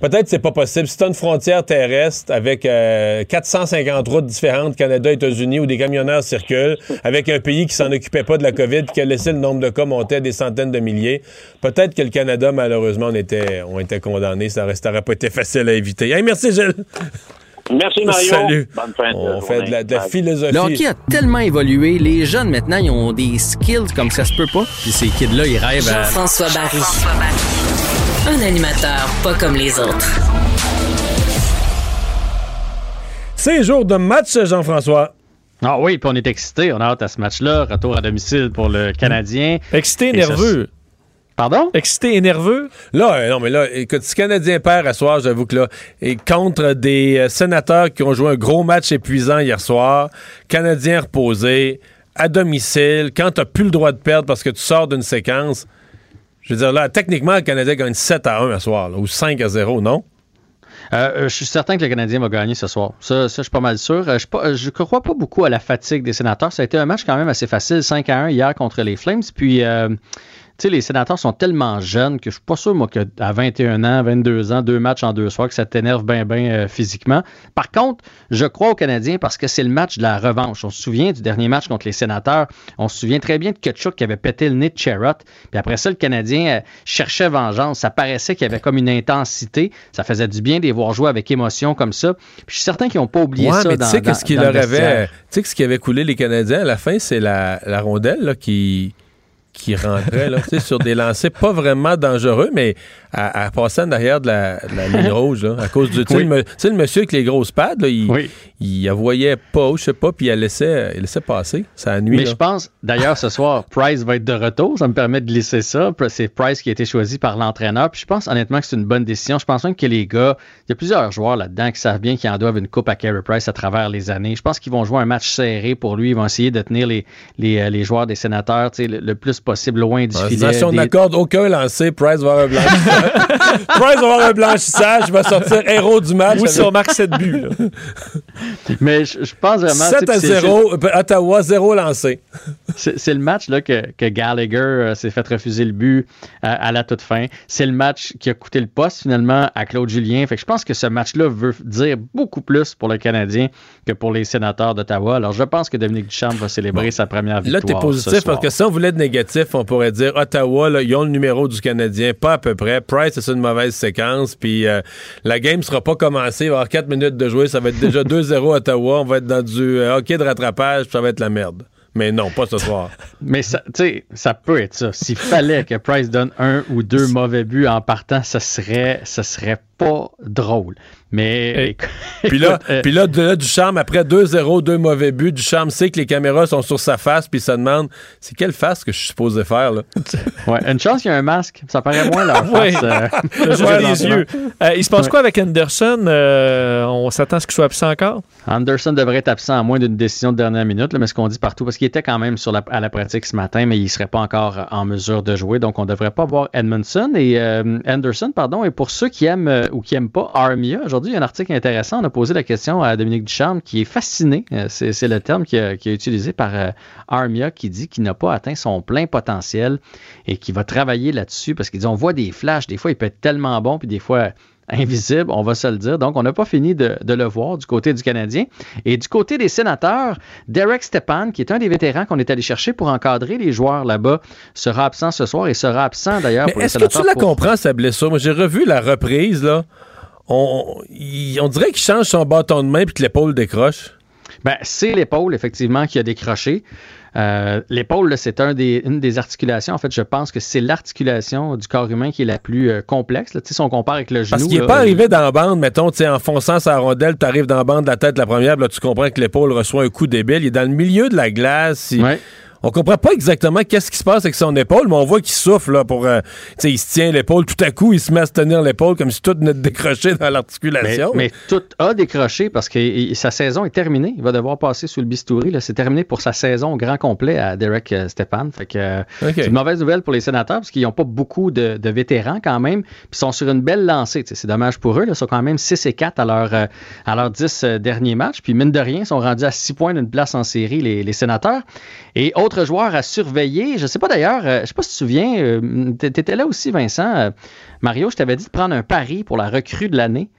Speaker 1: Peut-être que c'est pas possible. Si tu une frontière terrestre avec 450 euh, routes différentes, Canada, États-Unis, où des camionneurs circulent, avec un pays qui s'en occupait pas de la COVID, qui a laissé le nombre de cas monter à des centaines de milliers, peut-être que le Canada, malheureusement, on était, on était condamné. Ça n'aurait pas été facile à éviter. merci, Gilles.
Speaker 10: Merci Mario.
Speaker 1: Salut. Bonne fin de On fait de la, de la philosophie.
Speaker 11: Le hockey a tellement évolué. Les jeunes maintenant, ils ont des skills comme ça se peut pas. Puis ces kids-là, ils rêvent à.
Speaker 6: Jean-François Barry. Un animateur pas comme les autres.
Speaker 1: C'est jour de match, Jean-François.
Speaker 11: Ah oui, puis on est excité. On a hâte à ce match-là. Retour à domicile pour le Canadien.
Speaker 2: Excité, nerveux.
Speaker 11: Pardon?
Speaker 2: Excité et nerveux?
Speaker 1: Là, euh, non, mais là, écoute, si Canadien perd à soir, j'avoue que là, et contre des euh, sénateurs qui ont joué un gros match épuisant hier soir, Canadien reposé, à domicile, quand t'as plus le droit de perdre parce que tu sors d'une séquence, je veux dire, là, techniquement, le Canadien gagne 7 à 1 à soir, ou 5 à 0, non?
Speaker 11: Euh, je suis certain que le Canadien va gagner ce soir. Ça, ça je suis pas mal sûr. je, ne crois pas beaucoup à la fatigue des sénateurs. Ça a été un match quand même assez facile, 5 à 1 hier contre les Flames. Puis sais, les sénateurs sont tellement jeunes que je suis pas sûr, moi, qu'à 21 ans, 22 ans, deux matchs en deux soirs, que ça t'énerve bien, bien euh, physiquement. Par contre, je crois aux Canadiens parce que c'est le match de la revanche. On se souvient du dernier match contre les sénateurs. On se souvient très bien de Kutchuk qui avait pété le nez de Cherrott. Puis après ça, le Canadien euh, cherchait vengeance. Ça paraissait qu'il y avait comme une intensité. Ça faisait du bien de les voir jouer avec émotion comme ça. Puis je suis certain qu'ils n'ont pas oublié ça
Speaker 1: mais
Speaker 11: dans,
Speaker 1: sais ce qui leur avait, Tu sais que ce qui avait coulé les Canadiens à la fin, c'est la, la rondelle là, qui qui rentrait là, sur des lancers pas vraiment dangereux, mais à, passer en arrière de la, ligne rouge, à cause du. Tu sais, le, monsieur avec les grosses pattes, il, il, voyait pas, je sais pas, puis il laissait, il laissait passer. Ça nuit.
Speaker 11: Mais je pense, d'ailleurs, ce soir, Price va être de retour. Ça me permet de glisser ça. C'est Price qui a été choisi par l'entraîneur. Puis je pense honnêtement que c'est une bonne décision. Je pense même que les gars, il y a plusieurs joueurs là-dedans qui savent bien qu'ils en doivent une coupe à Carey Price à travers les années. Je pense qu'ils vont jouer un match serré pour lui. Ils vont essayer de tenir les, les, euh, les joueurs des sénateurs le, le, plus possible loin du filet.
Speaker 1: Si on n'accorde aucun lancé, Price va avoir un Price va avoir un blanchissage. Il va sortir héros du match.
Speaker 2: Oui, si on marque 7 buts.
Speaker 11: Mais je, pense vraiment...
Speaker 1: 7 à 0. Ottawa, 0 lancé.
Speaker 11: C'est le match là, que, que Gallagher euh, s'est fait refuser le but euh, à la toute fin. C'est le match qui a coûté le poste finalement à Claude Julien. Fait que je pense que ce match-là veut dire beaucoup plus pour le Canadien que pour les sénateurs d'Ottawa. Alors je pense que Dominique Duchamp va célébrer sa première victoire.
Speaker 1: Là, tu es positif parce que si on voulait être négatif, on pourrait dire Ottawa, là, ils ont le numéro du Canadien, pas à peu près. Price, c'est une mauvaise séquence. Puis euh, la game sera pas commencée. Il va y avoir 4 minutes de jouer. Ça va être déjà 2-0 Ottawa. On va être dans du hockey de rattrapage. Ça va être la merde. Mais non, pas ce soir.
Speaker 11: Mais ça, ça peut être ça. S'il fallait que Price donne un ou deux mauvais buts en partant, ça serait, ça serait pas drôle. Mais.
Speaker 1: puis là, euh, puis là, de, du charme, après 2-0, deux mauvais buts, du charme sait que les caméras sont sur sa face, puis ça demande c'est quelle face que je suis supposé faire, là?
Speaker 11: ouais, une chance qu'il y a un masque. Ça paraît moins leur face.
Speaker 2: euh, les yeux. Euh, il se passe quoi avec Anderson? Euh, On s'attend à ce qu'il soit absent encore?
Speaker 11: Anderson devrait être absent à moins d'une décision de dernière minute, là, mais ce qu'on dit partout, parce qu'il était quand même sur la, à la pratique ce matin, mais il ne serait pas encore en mesure de jouer. Donc, on ne devrait pas voir Edmondson et Anderson, pardon. Et pour ceux qui aiment ou qui n'aiment pas Armia. Aujourd'hui, il y a un article intéressant. On a posé la question à Dominique Ducharme qui est fasciné. Euh, c'est le terme qui, est utilisé par euh, Armia qui dit qu'il n'a pas atteint son plein potentiel et qui va travailler là-dessus parce qu'ils dit on voit des flashs. Des fois, il peut être tellement bon, puis des fois invisible, on va se le dire. Donc, on n'a pas fini de, le voir du côté du Canadien. Et du côté des sénateurs, Derek Stepan, qui est un des vétérans qu'on est allé chercher pour encadrer les joueurs là-bas, sera absent ce soir et sera absent d'ailleurs
Speaker 1: pour Est-ce que tu la comprends, sa blessure? Moi, j'ai revu la reprise, là. On, on dirait qu'il change son bâton de main puis que l'épaule décroche.
Speaker 11: Ben, c'est l'épaule, effectivement, qui a décroché. Euh, l'épaule, c'est un des, une des articulations. En fait, je pense que c'est l'articulation du corps humain qui est la plus euh, complexe. Si on compare avec le genou.
Speaker 1: Parce qu'il n'est pas arrivé dans la bande, mettons, en fonçant sa rondelle, tu arrives dans la bande de la tête la première, là, tu comprends que l'épaule reçoit un coup débile. Il est dans le milieu de la glace. On comprend pas exactement qu'est-ce qui se passe avec son épaule, mais on voit qu'il souffle là, pour. Euh, sais, il se tient l'épaule. Tout à coup, il se met à se tenir l'épaule comme si tout venait de décrocher dans l'articulation.
Speaker 11: Mais, tout a décroché parce que sa saison est terminée. Il va devoir passer sous le bistouri. C'est terminé pour sa saison au grand complet à Derek euh, Stepan. Fait que euh, c'est une mauvaise nouvelle pour les sénateurs parce qu'ils n'ont pas beaucoup de, vétérans quand même. Puis ils sont sur une belle lancée. C'est dommage pour eux. Ils sont quand même 6 et 4 à leurs à leur 10 derniers matchs. Puis mine de rien, ils sont rendus à 6 points d'une place en série, les, les sénateurs. Et autre joueur à surveiller, je ne sais pas d'ailleurs, euh, je ne sais pas si tu te souviens, euh, tu étais là aussi, Vincent. Euh, Mario, je t'avais dit de prendre un pari pour la recrue de l'année.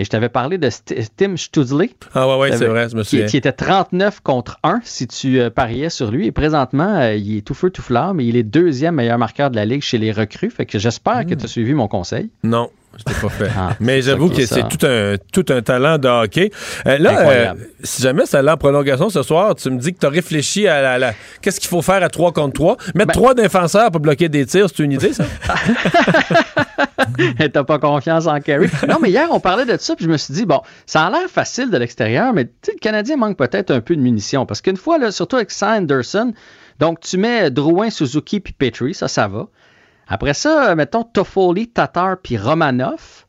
Speaker 11: Et je t'avais parlé de Tim Studley.
Speaker 1: Ah ouais, ouais, c'est vrai, je me souviens.
Speaker 11: Qui, était 39 contre 1 si tu pariais sur lui. Et présentement, il est tout feu, tout flamme, mais il est deuxième meilleur marqueur de la Ligue chez les recrues. Fait que j'espère que hmm. tu as suivi mon conseil.
Speaker 1: Non, je l'ai pas fait. Ah, mais j'avoue que c'est tout un, tout un talent de hockey. Euh, là, euh, si jamais ça allait en prolongation ce soir, tu me dis que tu as réfléchi à la. Qu'est-ce qu'il faut faire à 3 contre 3? Mettre ben- trois défenseurs pour bloquer des tirs, c'est une idée, ça?
Speaker 11: T'as pas confiance en Kerry? Non, mais hier, on parlait de ça, puis je me suis dit, bon, ça a l'air facile de l'extérieur, mais le Canadien manque peut-être un peu de munitions. Parce qu'une fois, là, surtout avec Sanderson, donc tu mets Drouin, Suzuki puis Petrie, ça, ça va. Après ça, mettons Toffoli, Tatar puis Romanov.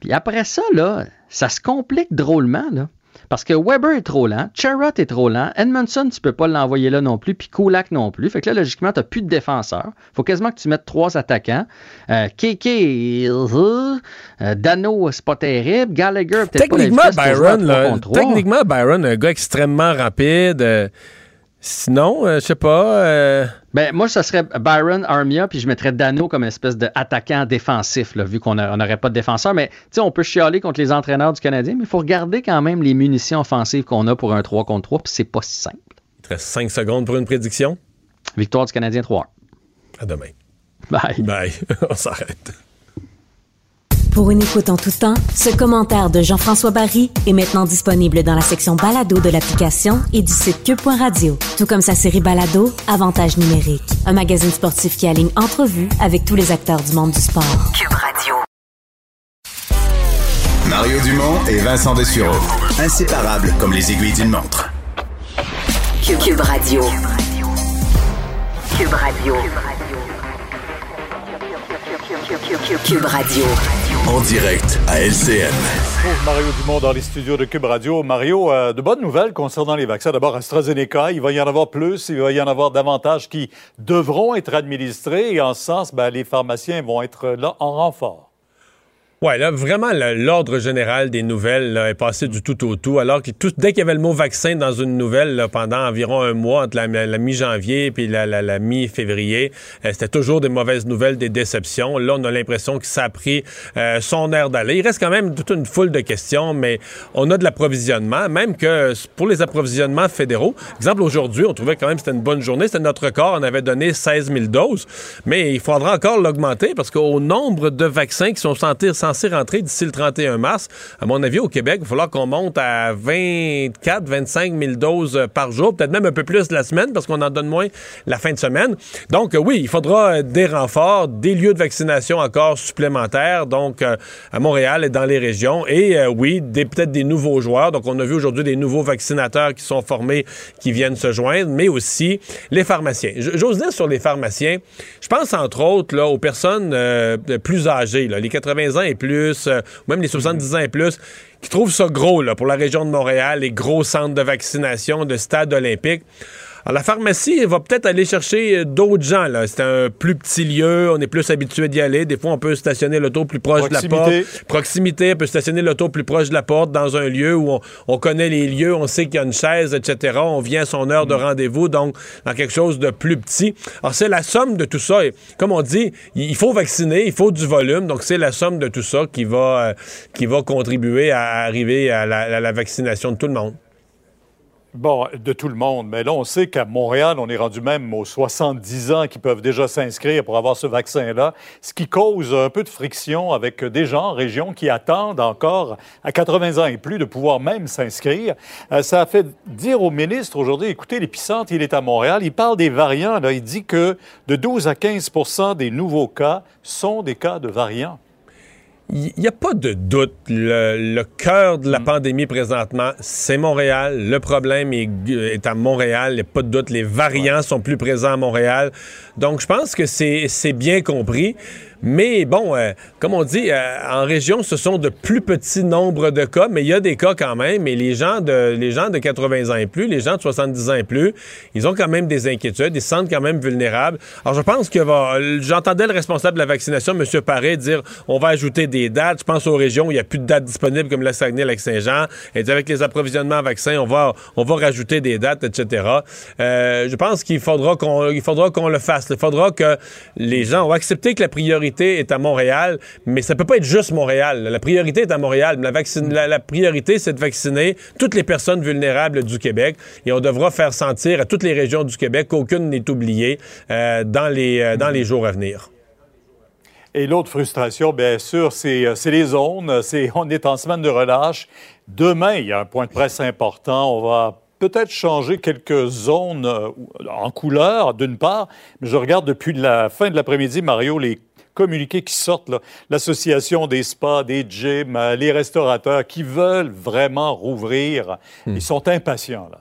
Speaker 11: Puis après ça, là, ça se complique drôlement, là. Parce que Weber est trop lent, Charrot est trop lent, Edmondson, tu peux pas l'envoyer là non plus, puis Kulak non plus. Fait que là, logiquement, tu n'as plus de défenseurs. faut quasiment que tu mettes trois attaquants. Euh, Keke, euh, Dano, c'est pas terrible. Gallagher, peut-être pas
Speaker 1: Techniquement, Byron, là, techniquement, Byron, un gars extrêmement rapide. Euh, Sinon, euh, je sais pas. Euh,
Speaker 11: ben, moi, ça serait Byron Armia, puis je mettrais Dano comme une espèce d'attaquant défensif, là, vu qu'on n'aurait pas de défenseur. Mais, on peut chialer contre les entraîneurs du Canadien, mais il faut regarder quand même les munitions offensives qu'on a pour un 3 contre 3, puis c'est pas si simple.
Speaker 1: Il te reste 5 secondes pour une prédiction.
Speaker 11: Victoire du Canadien 3
Speaker 1: À demain.
Speaker 11: Bye.
Speaker 1: Bye. on s'arrête.
Speaker 6: Pour une écoute en tout temps, ce commentaire de Jean-François Barry est maintenant disponible dans la section balado de l'application et du site cube.radio. Tout comme sa série balado, Avantage numérique, un magazine sportif qui aligne entrevues avec tous les acteurs du monde du sport. Cube Radio.
Speaker 4: Mario Dumont et Vincent Dessureau. Inséparables comme les aiguilles d'une montre.
Speaker 6: Cube, Radio. Cube Radio. Cube Radio.
Speaker 4: En direct à LCN.
Speaker 12: Mario Dumont dans les studios de Cube Radio. Mario, euh, de bonnes nouvelles concernant les vaccins. D'abord, AstraZeneca, il va y en avoir plus, il va y en avoir davantage qui devront être administrés. Et en ce sens, ben, les pharmaciens vont être là en renfort.
Speaker 1: Oui, là, vraiment, l'ordre général des nouvelles est passé du tout au tout. Alors que tout, dès qu'il y avait le mot vaccin dans une nouvelle, pendant environ un mois, entre la, mi-janvier et la, mi-février, euh, c'était toujours des mauvaises nouvelles, des déceptions. Là, on a l'impression que ça a pris euh, son air d'aller. Il reste quand même toute une foule de questions, mais on a de l'approvisionnement, même que pour les approvisionnements fédéraux, exemple, aujourd'hui, on trouvait quand même que c'était une bonne journée. C'était notre record. On avait donné 16 000 doses, mais il faudra encore l'augmenter parce qu'au nombre de vaccins qui sont santé censé rentrer d'ici le 31 mars. À mon avis, au Québec, il va falloir qu'on monte à 24, 25 000 doses par jour, peut-être même un peu plus la semaine parce qu'on en donne moins la fin de semaine. Donc, oui, il faudra des renforts, des lieux de vaccination encore supplémentaires, donc euh, à Montréal et dans les régions. Et euh, oui, peut-être des nouveaux joueurs. Donc, on a vu aujourd'hui des nouveaux vaccinateurs qui sont formés, qui viennent se joindre, mais aussi les pharmaciens. J'ose dire sur les pharmaciens, je pense entre autres là, aux personnes euh, plus âgées, là, les 80 ans et plus, euh, même les 70 ans et plus, qui trouvent ça gros là, pour la région de Montréal, les gros centres de vaccination, de stades olympiques. Alors, la pharmacie va peut-être aller chercher d'autres gens. Là. C'est un plus petit lieu, on est plus habitué d'y aller. Des fois, on peut stationner l'auto plus proche de la porte. Proximité, on peut stationner l'auto plus proche de la porte dans un lieu où on, connaît les lieux, on sait qu'il y a une chaise, etc. On vient à son heure de mm. rendez-vous, donc dans quelque chose de plus petit. Alors, c'est la somme de tout ça. Et, comme on dit, il faut vacciner, il faut du volume. Donc, c'est la somme de tout ça qui va, euh, qui va contribuer à arriver à la vaccination de tout le monde.
Speaker 12: Bon, de tout le monde. Mais là, on sait qu'à Montréal, on est rendu même aux 70 ans qui peuvent déjà s'inscrire pour avoir ce vaccin-là, ce qui cause un peu de friction avec des gens en région qui attendent encore à 80 ans et plus de pouvoir même s'inscrire. Euh, ça a fait dire au ministre aujourd'hui, écoutez, l'épicentre, il est à Montréal, il parle des variants. Là, il dit que de 12 à 15 des nouveaux cas sont des cas de variants.
Speaker 1: Il n'y a pas de doute. Le, cœur de la mm. pandémie présentement, c'est Montréal. Le problème est, à Montréal. Il n'y a pas de doute. Les variants sont plus présents à Montréal. Donc, je pense que c'est bien compris. Mais bon, euh, comme on dit, euh, en région, ce sont de plus petits nombres de cas, mais il y a des cas quand même. Et les gens de les gens de 80 ans et plus, les gens de 70 ans et plus, ils ont quand même des inquiétudes, ils se sentent quand même vulnérables. Alors je pense que j'entendais le responsable de la vaccination, M. Paré, dire on va ajouter des dates. Je pense aux régions où il n'y a plus de dates disponibles comme la Saguenay, lac Saint-Jean. Et avec les approvisionnements en vaccins, on va va rajouter des dates, etc. Euh, je pense qu'il faudra qu'on il faudra qu'on le fasse. Il faudra que les gens ont accepté que la priorité est à Montréal, mais ça peut pas être juste Montréal. La priorité est à Montréal. La, la, priorité, c'est de vacciner toutes les personnes vulnérables du Québec. Et on devra faire sentir à toutes les régions du Québec qu'aucune n'est oubliée euh, dans, les, euh, dans les jours à venir.
Speaker 12: Et l'autre frustration, bien sûr, c'est euh, les zones. On est en semaine de relâche. Demain, il y a un point de presse important. On va peut-être changer quelques zones en couleur, d'une part, mais je regarde depuis la fin de l'après-midi, Mario, les communiqués qui sortent, l'association des spas, des gyms, euh, les restaurateurs qui veulent vraiment rouvrir, hmm. ils sont impatients. Là.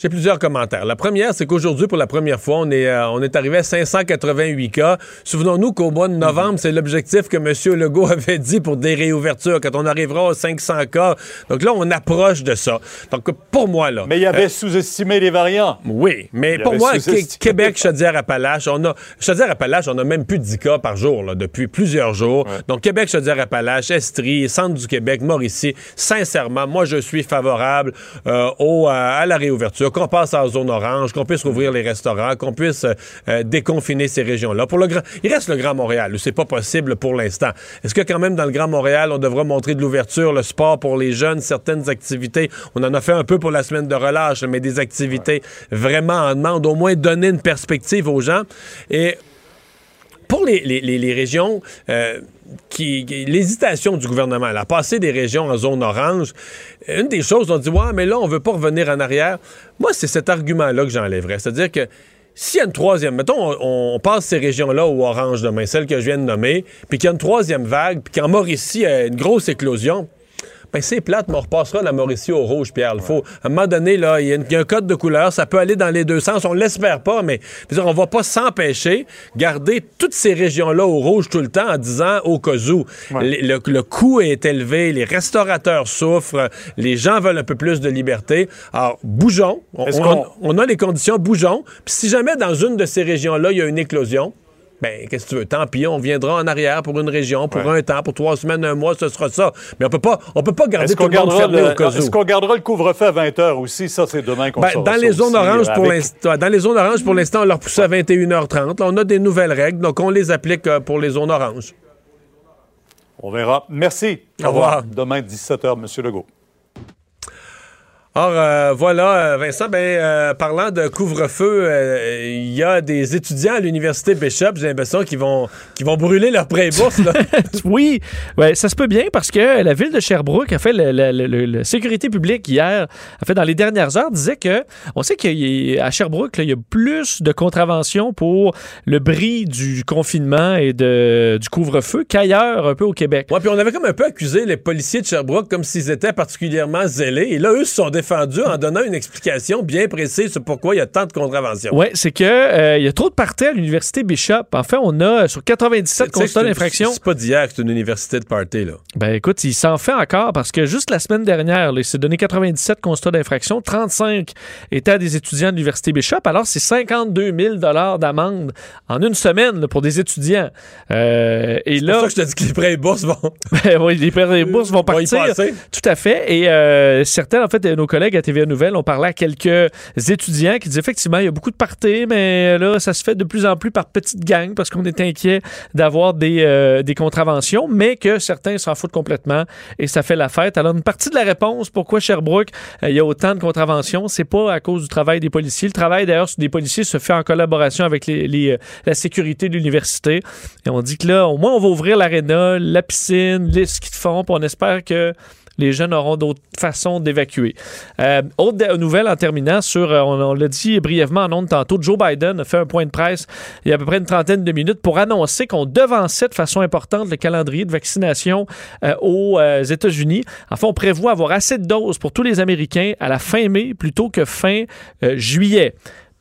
Speaker 1: J'ai plusieurs commentaires. La première, c'est qu'aujourd'hui, pour la première fois, on est, euh, on est arrivé à 588 cas. Souvenons-nous qu'au mois de novembre, c'est l'objectif que M. Legault avait dit pour des réouvertures, quand on arrivera aux 500 cas. Donc là, on approche de ça. Donc pour moi, là...
Speaker 12: Mais il avait euh, sous-estimé les variants.
Speaker 1: Oui, mais pour moi, Québec, Chaudière-Appalaches, on a... Chaudière-Appalaches, on a même plus de 10 cas par jour, là, depuis plusieurs jours. Donc Québec, Chaudière-Appalaches, Estrie, Centre du Québec, Mauricie, sincèrement, moi, je suis favorable euh, au, à la réouverture qu'on passe en zone orange, qu'on puisse rouvrir les restaurants, qu'on puisse euh, déconfiner ces régions-là. Pour le grand, il reste le Grand Montréal, où c'est pas possible pour l'instant. Est-ce que quand même dans le Grand Montréal, on devra montrer de l'ouverture, le sport pour les jeunes, certaines activités? On en a fait un peu pour la semaine de relâche, mais des activités vraiment en demande, au moins donner une perspective aux gens. Et pour les, les, régions, euh, l'hésitation du gouvernement, à passer des régions en zone orange, une des choses, on dit, ouais, mais là, on veut pas revenir en arrière. Moi, c'est cet argument-là que j'enlèverais. C'est-à-dire que s'il y a une troisième, mettons, on, passe ces régions-là au orange demain, celles que je viens de nommer, puis qu'il y a une troisième vague, puis qu'en Mauricie, il y a une grosse éclosion, ben c'est plate, mais on repassera la Mauricie au rouge, Pierre. Il faut, à un moment donné, là, il y, a un code de couleur, ça peut aller dans les deux sens. On l'espère pas, mais on va pas s'empêcher garder toutes ces régions-là au rouge tout le temps en disant au cas où. Le, coût est élevé, les restaurateurs souffrent, les gens veulent un peu plus de liberté. Alors, bougeons. On, on a les conditions, bougeons. Puis si jamais dans une de ces régions-là, il y a une éclosion, ben, qu'est-ce que tu veux? Tant pis, on viendra en arrière pour une région, pour un temps, pour trois semaines, un mois, ce sera ça. Mais on peut pas, on peut pas garder tout le monde fermé au cas
Speaker 12: Est-ce qu'on gardera le couvre-feu à 20 h aussi? Ça, c'est demain qu'on
Speaker 1: ben, dans les zones oranges pour l'instant, Dans les zones oranges, pour l'instant, on leur pousse à 21h30. on a des nouvelles règles, donc on les applique euh, pour les zones oranges.
Speaker 12: On verra. Merci.
Speaker 1: Au revoir.
Speaker 12: Demain, 17h, M. Legault.
Speaker 1: Or, euh, voilà, euh, Vincent, ben, euh, parlant de couvre-feu, il y a des étudiants à l'université Bishop, j'ai l'impression, qui vont, qui vont brûler leur prêt bourse.
Speaker 2: oui, ouais, ça se peut bien parce que la ville de Sherbrooke a fait la sécurité publique hier, a fait dans les dernières heures, disait que on sait qu'à Sherbrooke, il y a plus de contraventions pour le bris du confinement et de, du couvre-feu qu'ailleurs, un peu au Québec.
Speaker 1: Oui, puis on avait comme un peu accusé les policiers de Sherbrooke comme s'ils étaient particulièrement zélés. Et là, eux sont défendus défendu en donnant une explication bien précise sur pourquoi il y a tant de contraventions.
Speaker 2: Oui, c'est que euh, il y a trop de parties à l'université Bishop. En fait, on a sur 97 constats d'infraction.
Speaker 1: C'est pas d'hier que c'est une université de party, là.
Speaker 2: Ben écoute, il s'en fait encore parce que juste la semaine dernière, il s'est donné 97 constats d'infraction. 35 étaient à des étudiants de l'université Bishop. Alors, c'est 52 000 d'amende en une semaine pour des étudiants.
Speaker 1: Euh, et là. C'est pour ça que je te dis que les prêts et bourses vont.
Speaker 2: ben, oui, les prêts et bourses vont partir. Tout à fait. Et euh, certains, en fait, nos collègues à TVA Nouvelle ont parlé à quelques étudiants qui disaient effectivement, il y a beaucoup de parties, mais là, ça se fait de plus en plus par petites gangs parce qu'on est inquiet d'avoir des, euh, des contraventions, mais que certains s'en foutent complètement et ça fait la fête. Alors, une partie de la réponse, pourquoi Sherbrooke, il y a autant de contraventions, c'est pas à cause du travail des policiers. Le travail, d'ailleurs, des policiers se fait en collaboration avec la sécurité de l'université. Et on dit que là, au moins, on va ouvrir l'aréna, la piscine, les skis de fond, puis on espère que les jeunes auront d'autres façons d'évacuer. Euh, autre nouvelle en terminant sur, euh, on, l'a dit brièvement en ondes tantôt, Joe Biden a fait un point de presse il y a à peu près une trentaine de minutes pour annoncer qu'on devançait de façon importante le calendrier de vaccination euh, aux États-Unis. Enfin, on prévoit avoir assez de doses pour tous les Américains à la fin mai plutôt que fin juillet.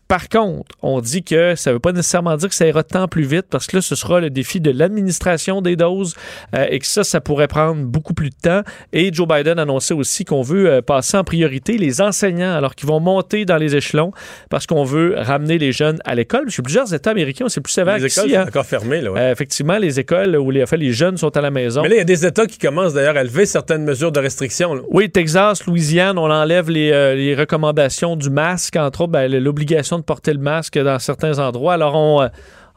Speaker 2: Par contre, on dit que ça ne veut pas nécessairement dire que ça ira tant plus vite parce que là, ce sera le défi de l'administration des doses euh, et que ça, ça pourrait prendre beaucoup plus de temps. Et Joe Biden annonçait aussi qu'on veut euh, passer en priorité les enseignants alors qu'ils vont monter dans les échelons parce qu'on veut ramener les jeunes à l'école. Chez plusieurs États américains, c'est plus sévère
Speaker 1: Les écoles sont hein. encore fermées. Là,
Speaker 2: euh, effectivement, les écoles où les, les jeunes sont à la maison.
Speaker 1: Mais là, il y a des États qui commencent d'ailleurs à lever certaines mesures de restriction.
Speaker 2: Oui, Texas, Louisiane, on enlève les, les recommandations du masque, entre autres, ben, l'obligation de porter le masque dans certains endroits. Alors, on, euh,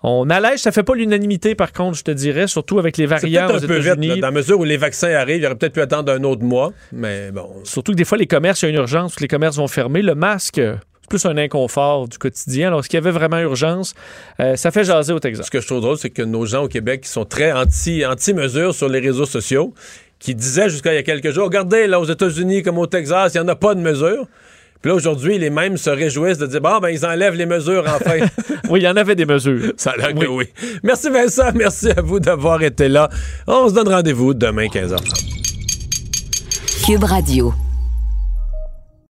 Speaker 2: on allège, ça fait pas l'unanimité, par contre, je te dirais, surtout avec les variants aux États-Unis.
Speaker 1: Dans la mesure où les vaccins arrivent, il aurait peut-être pu attendre un autre mois, mais bon.
Speaker 2: Surtout que des fois, les commerces, il y a une urgence, les commerces vont fermer. Le masque, c'est plus un inconfort du quotidien. Alors, qu'il y avait vraiment urgence, euh, ça fait jaser au Texas.
Speaker 1: Ce que je trouve drôle, c'est que nos gens au Québec qui sont très anti, anti-mesures sur les réseaux sociaux, qui disaient jusqu'à il y a quelques jours, regardez, là, aux États-Unis comme au Texas, il n'y en a pas de mesures. Puis là, aujourd'hui, les mêmes se réjouissent de dire, bon, ben, ils enlèvent les mesures enfin.
Speaker 2: oui, il y en avait des mesures.
Speaker 1: Ça a l'air oui. que oui. Merci Vincent, merci à vous d'avoir été là. On se donne rendez-vous demain 15h.
Speaker 6: Cube Radio.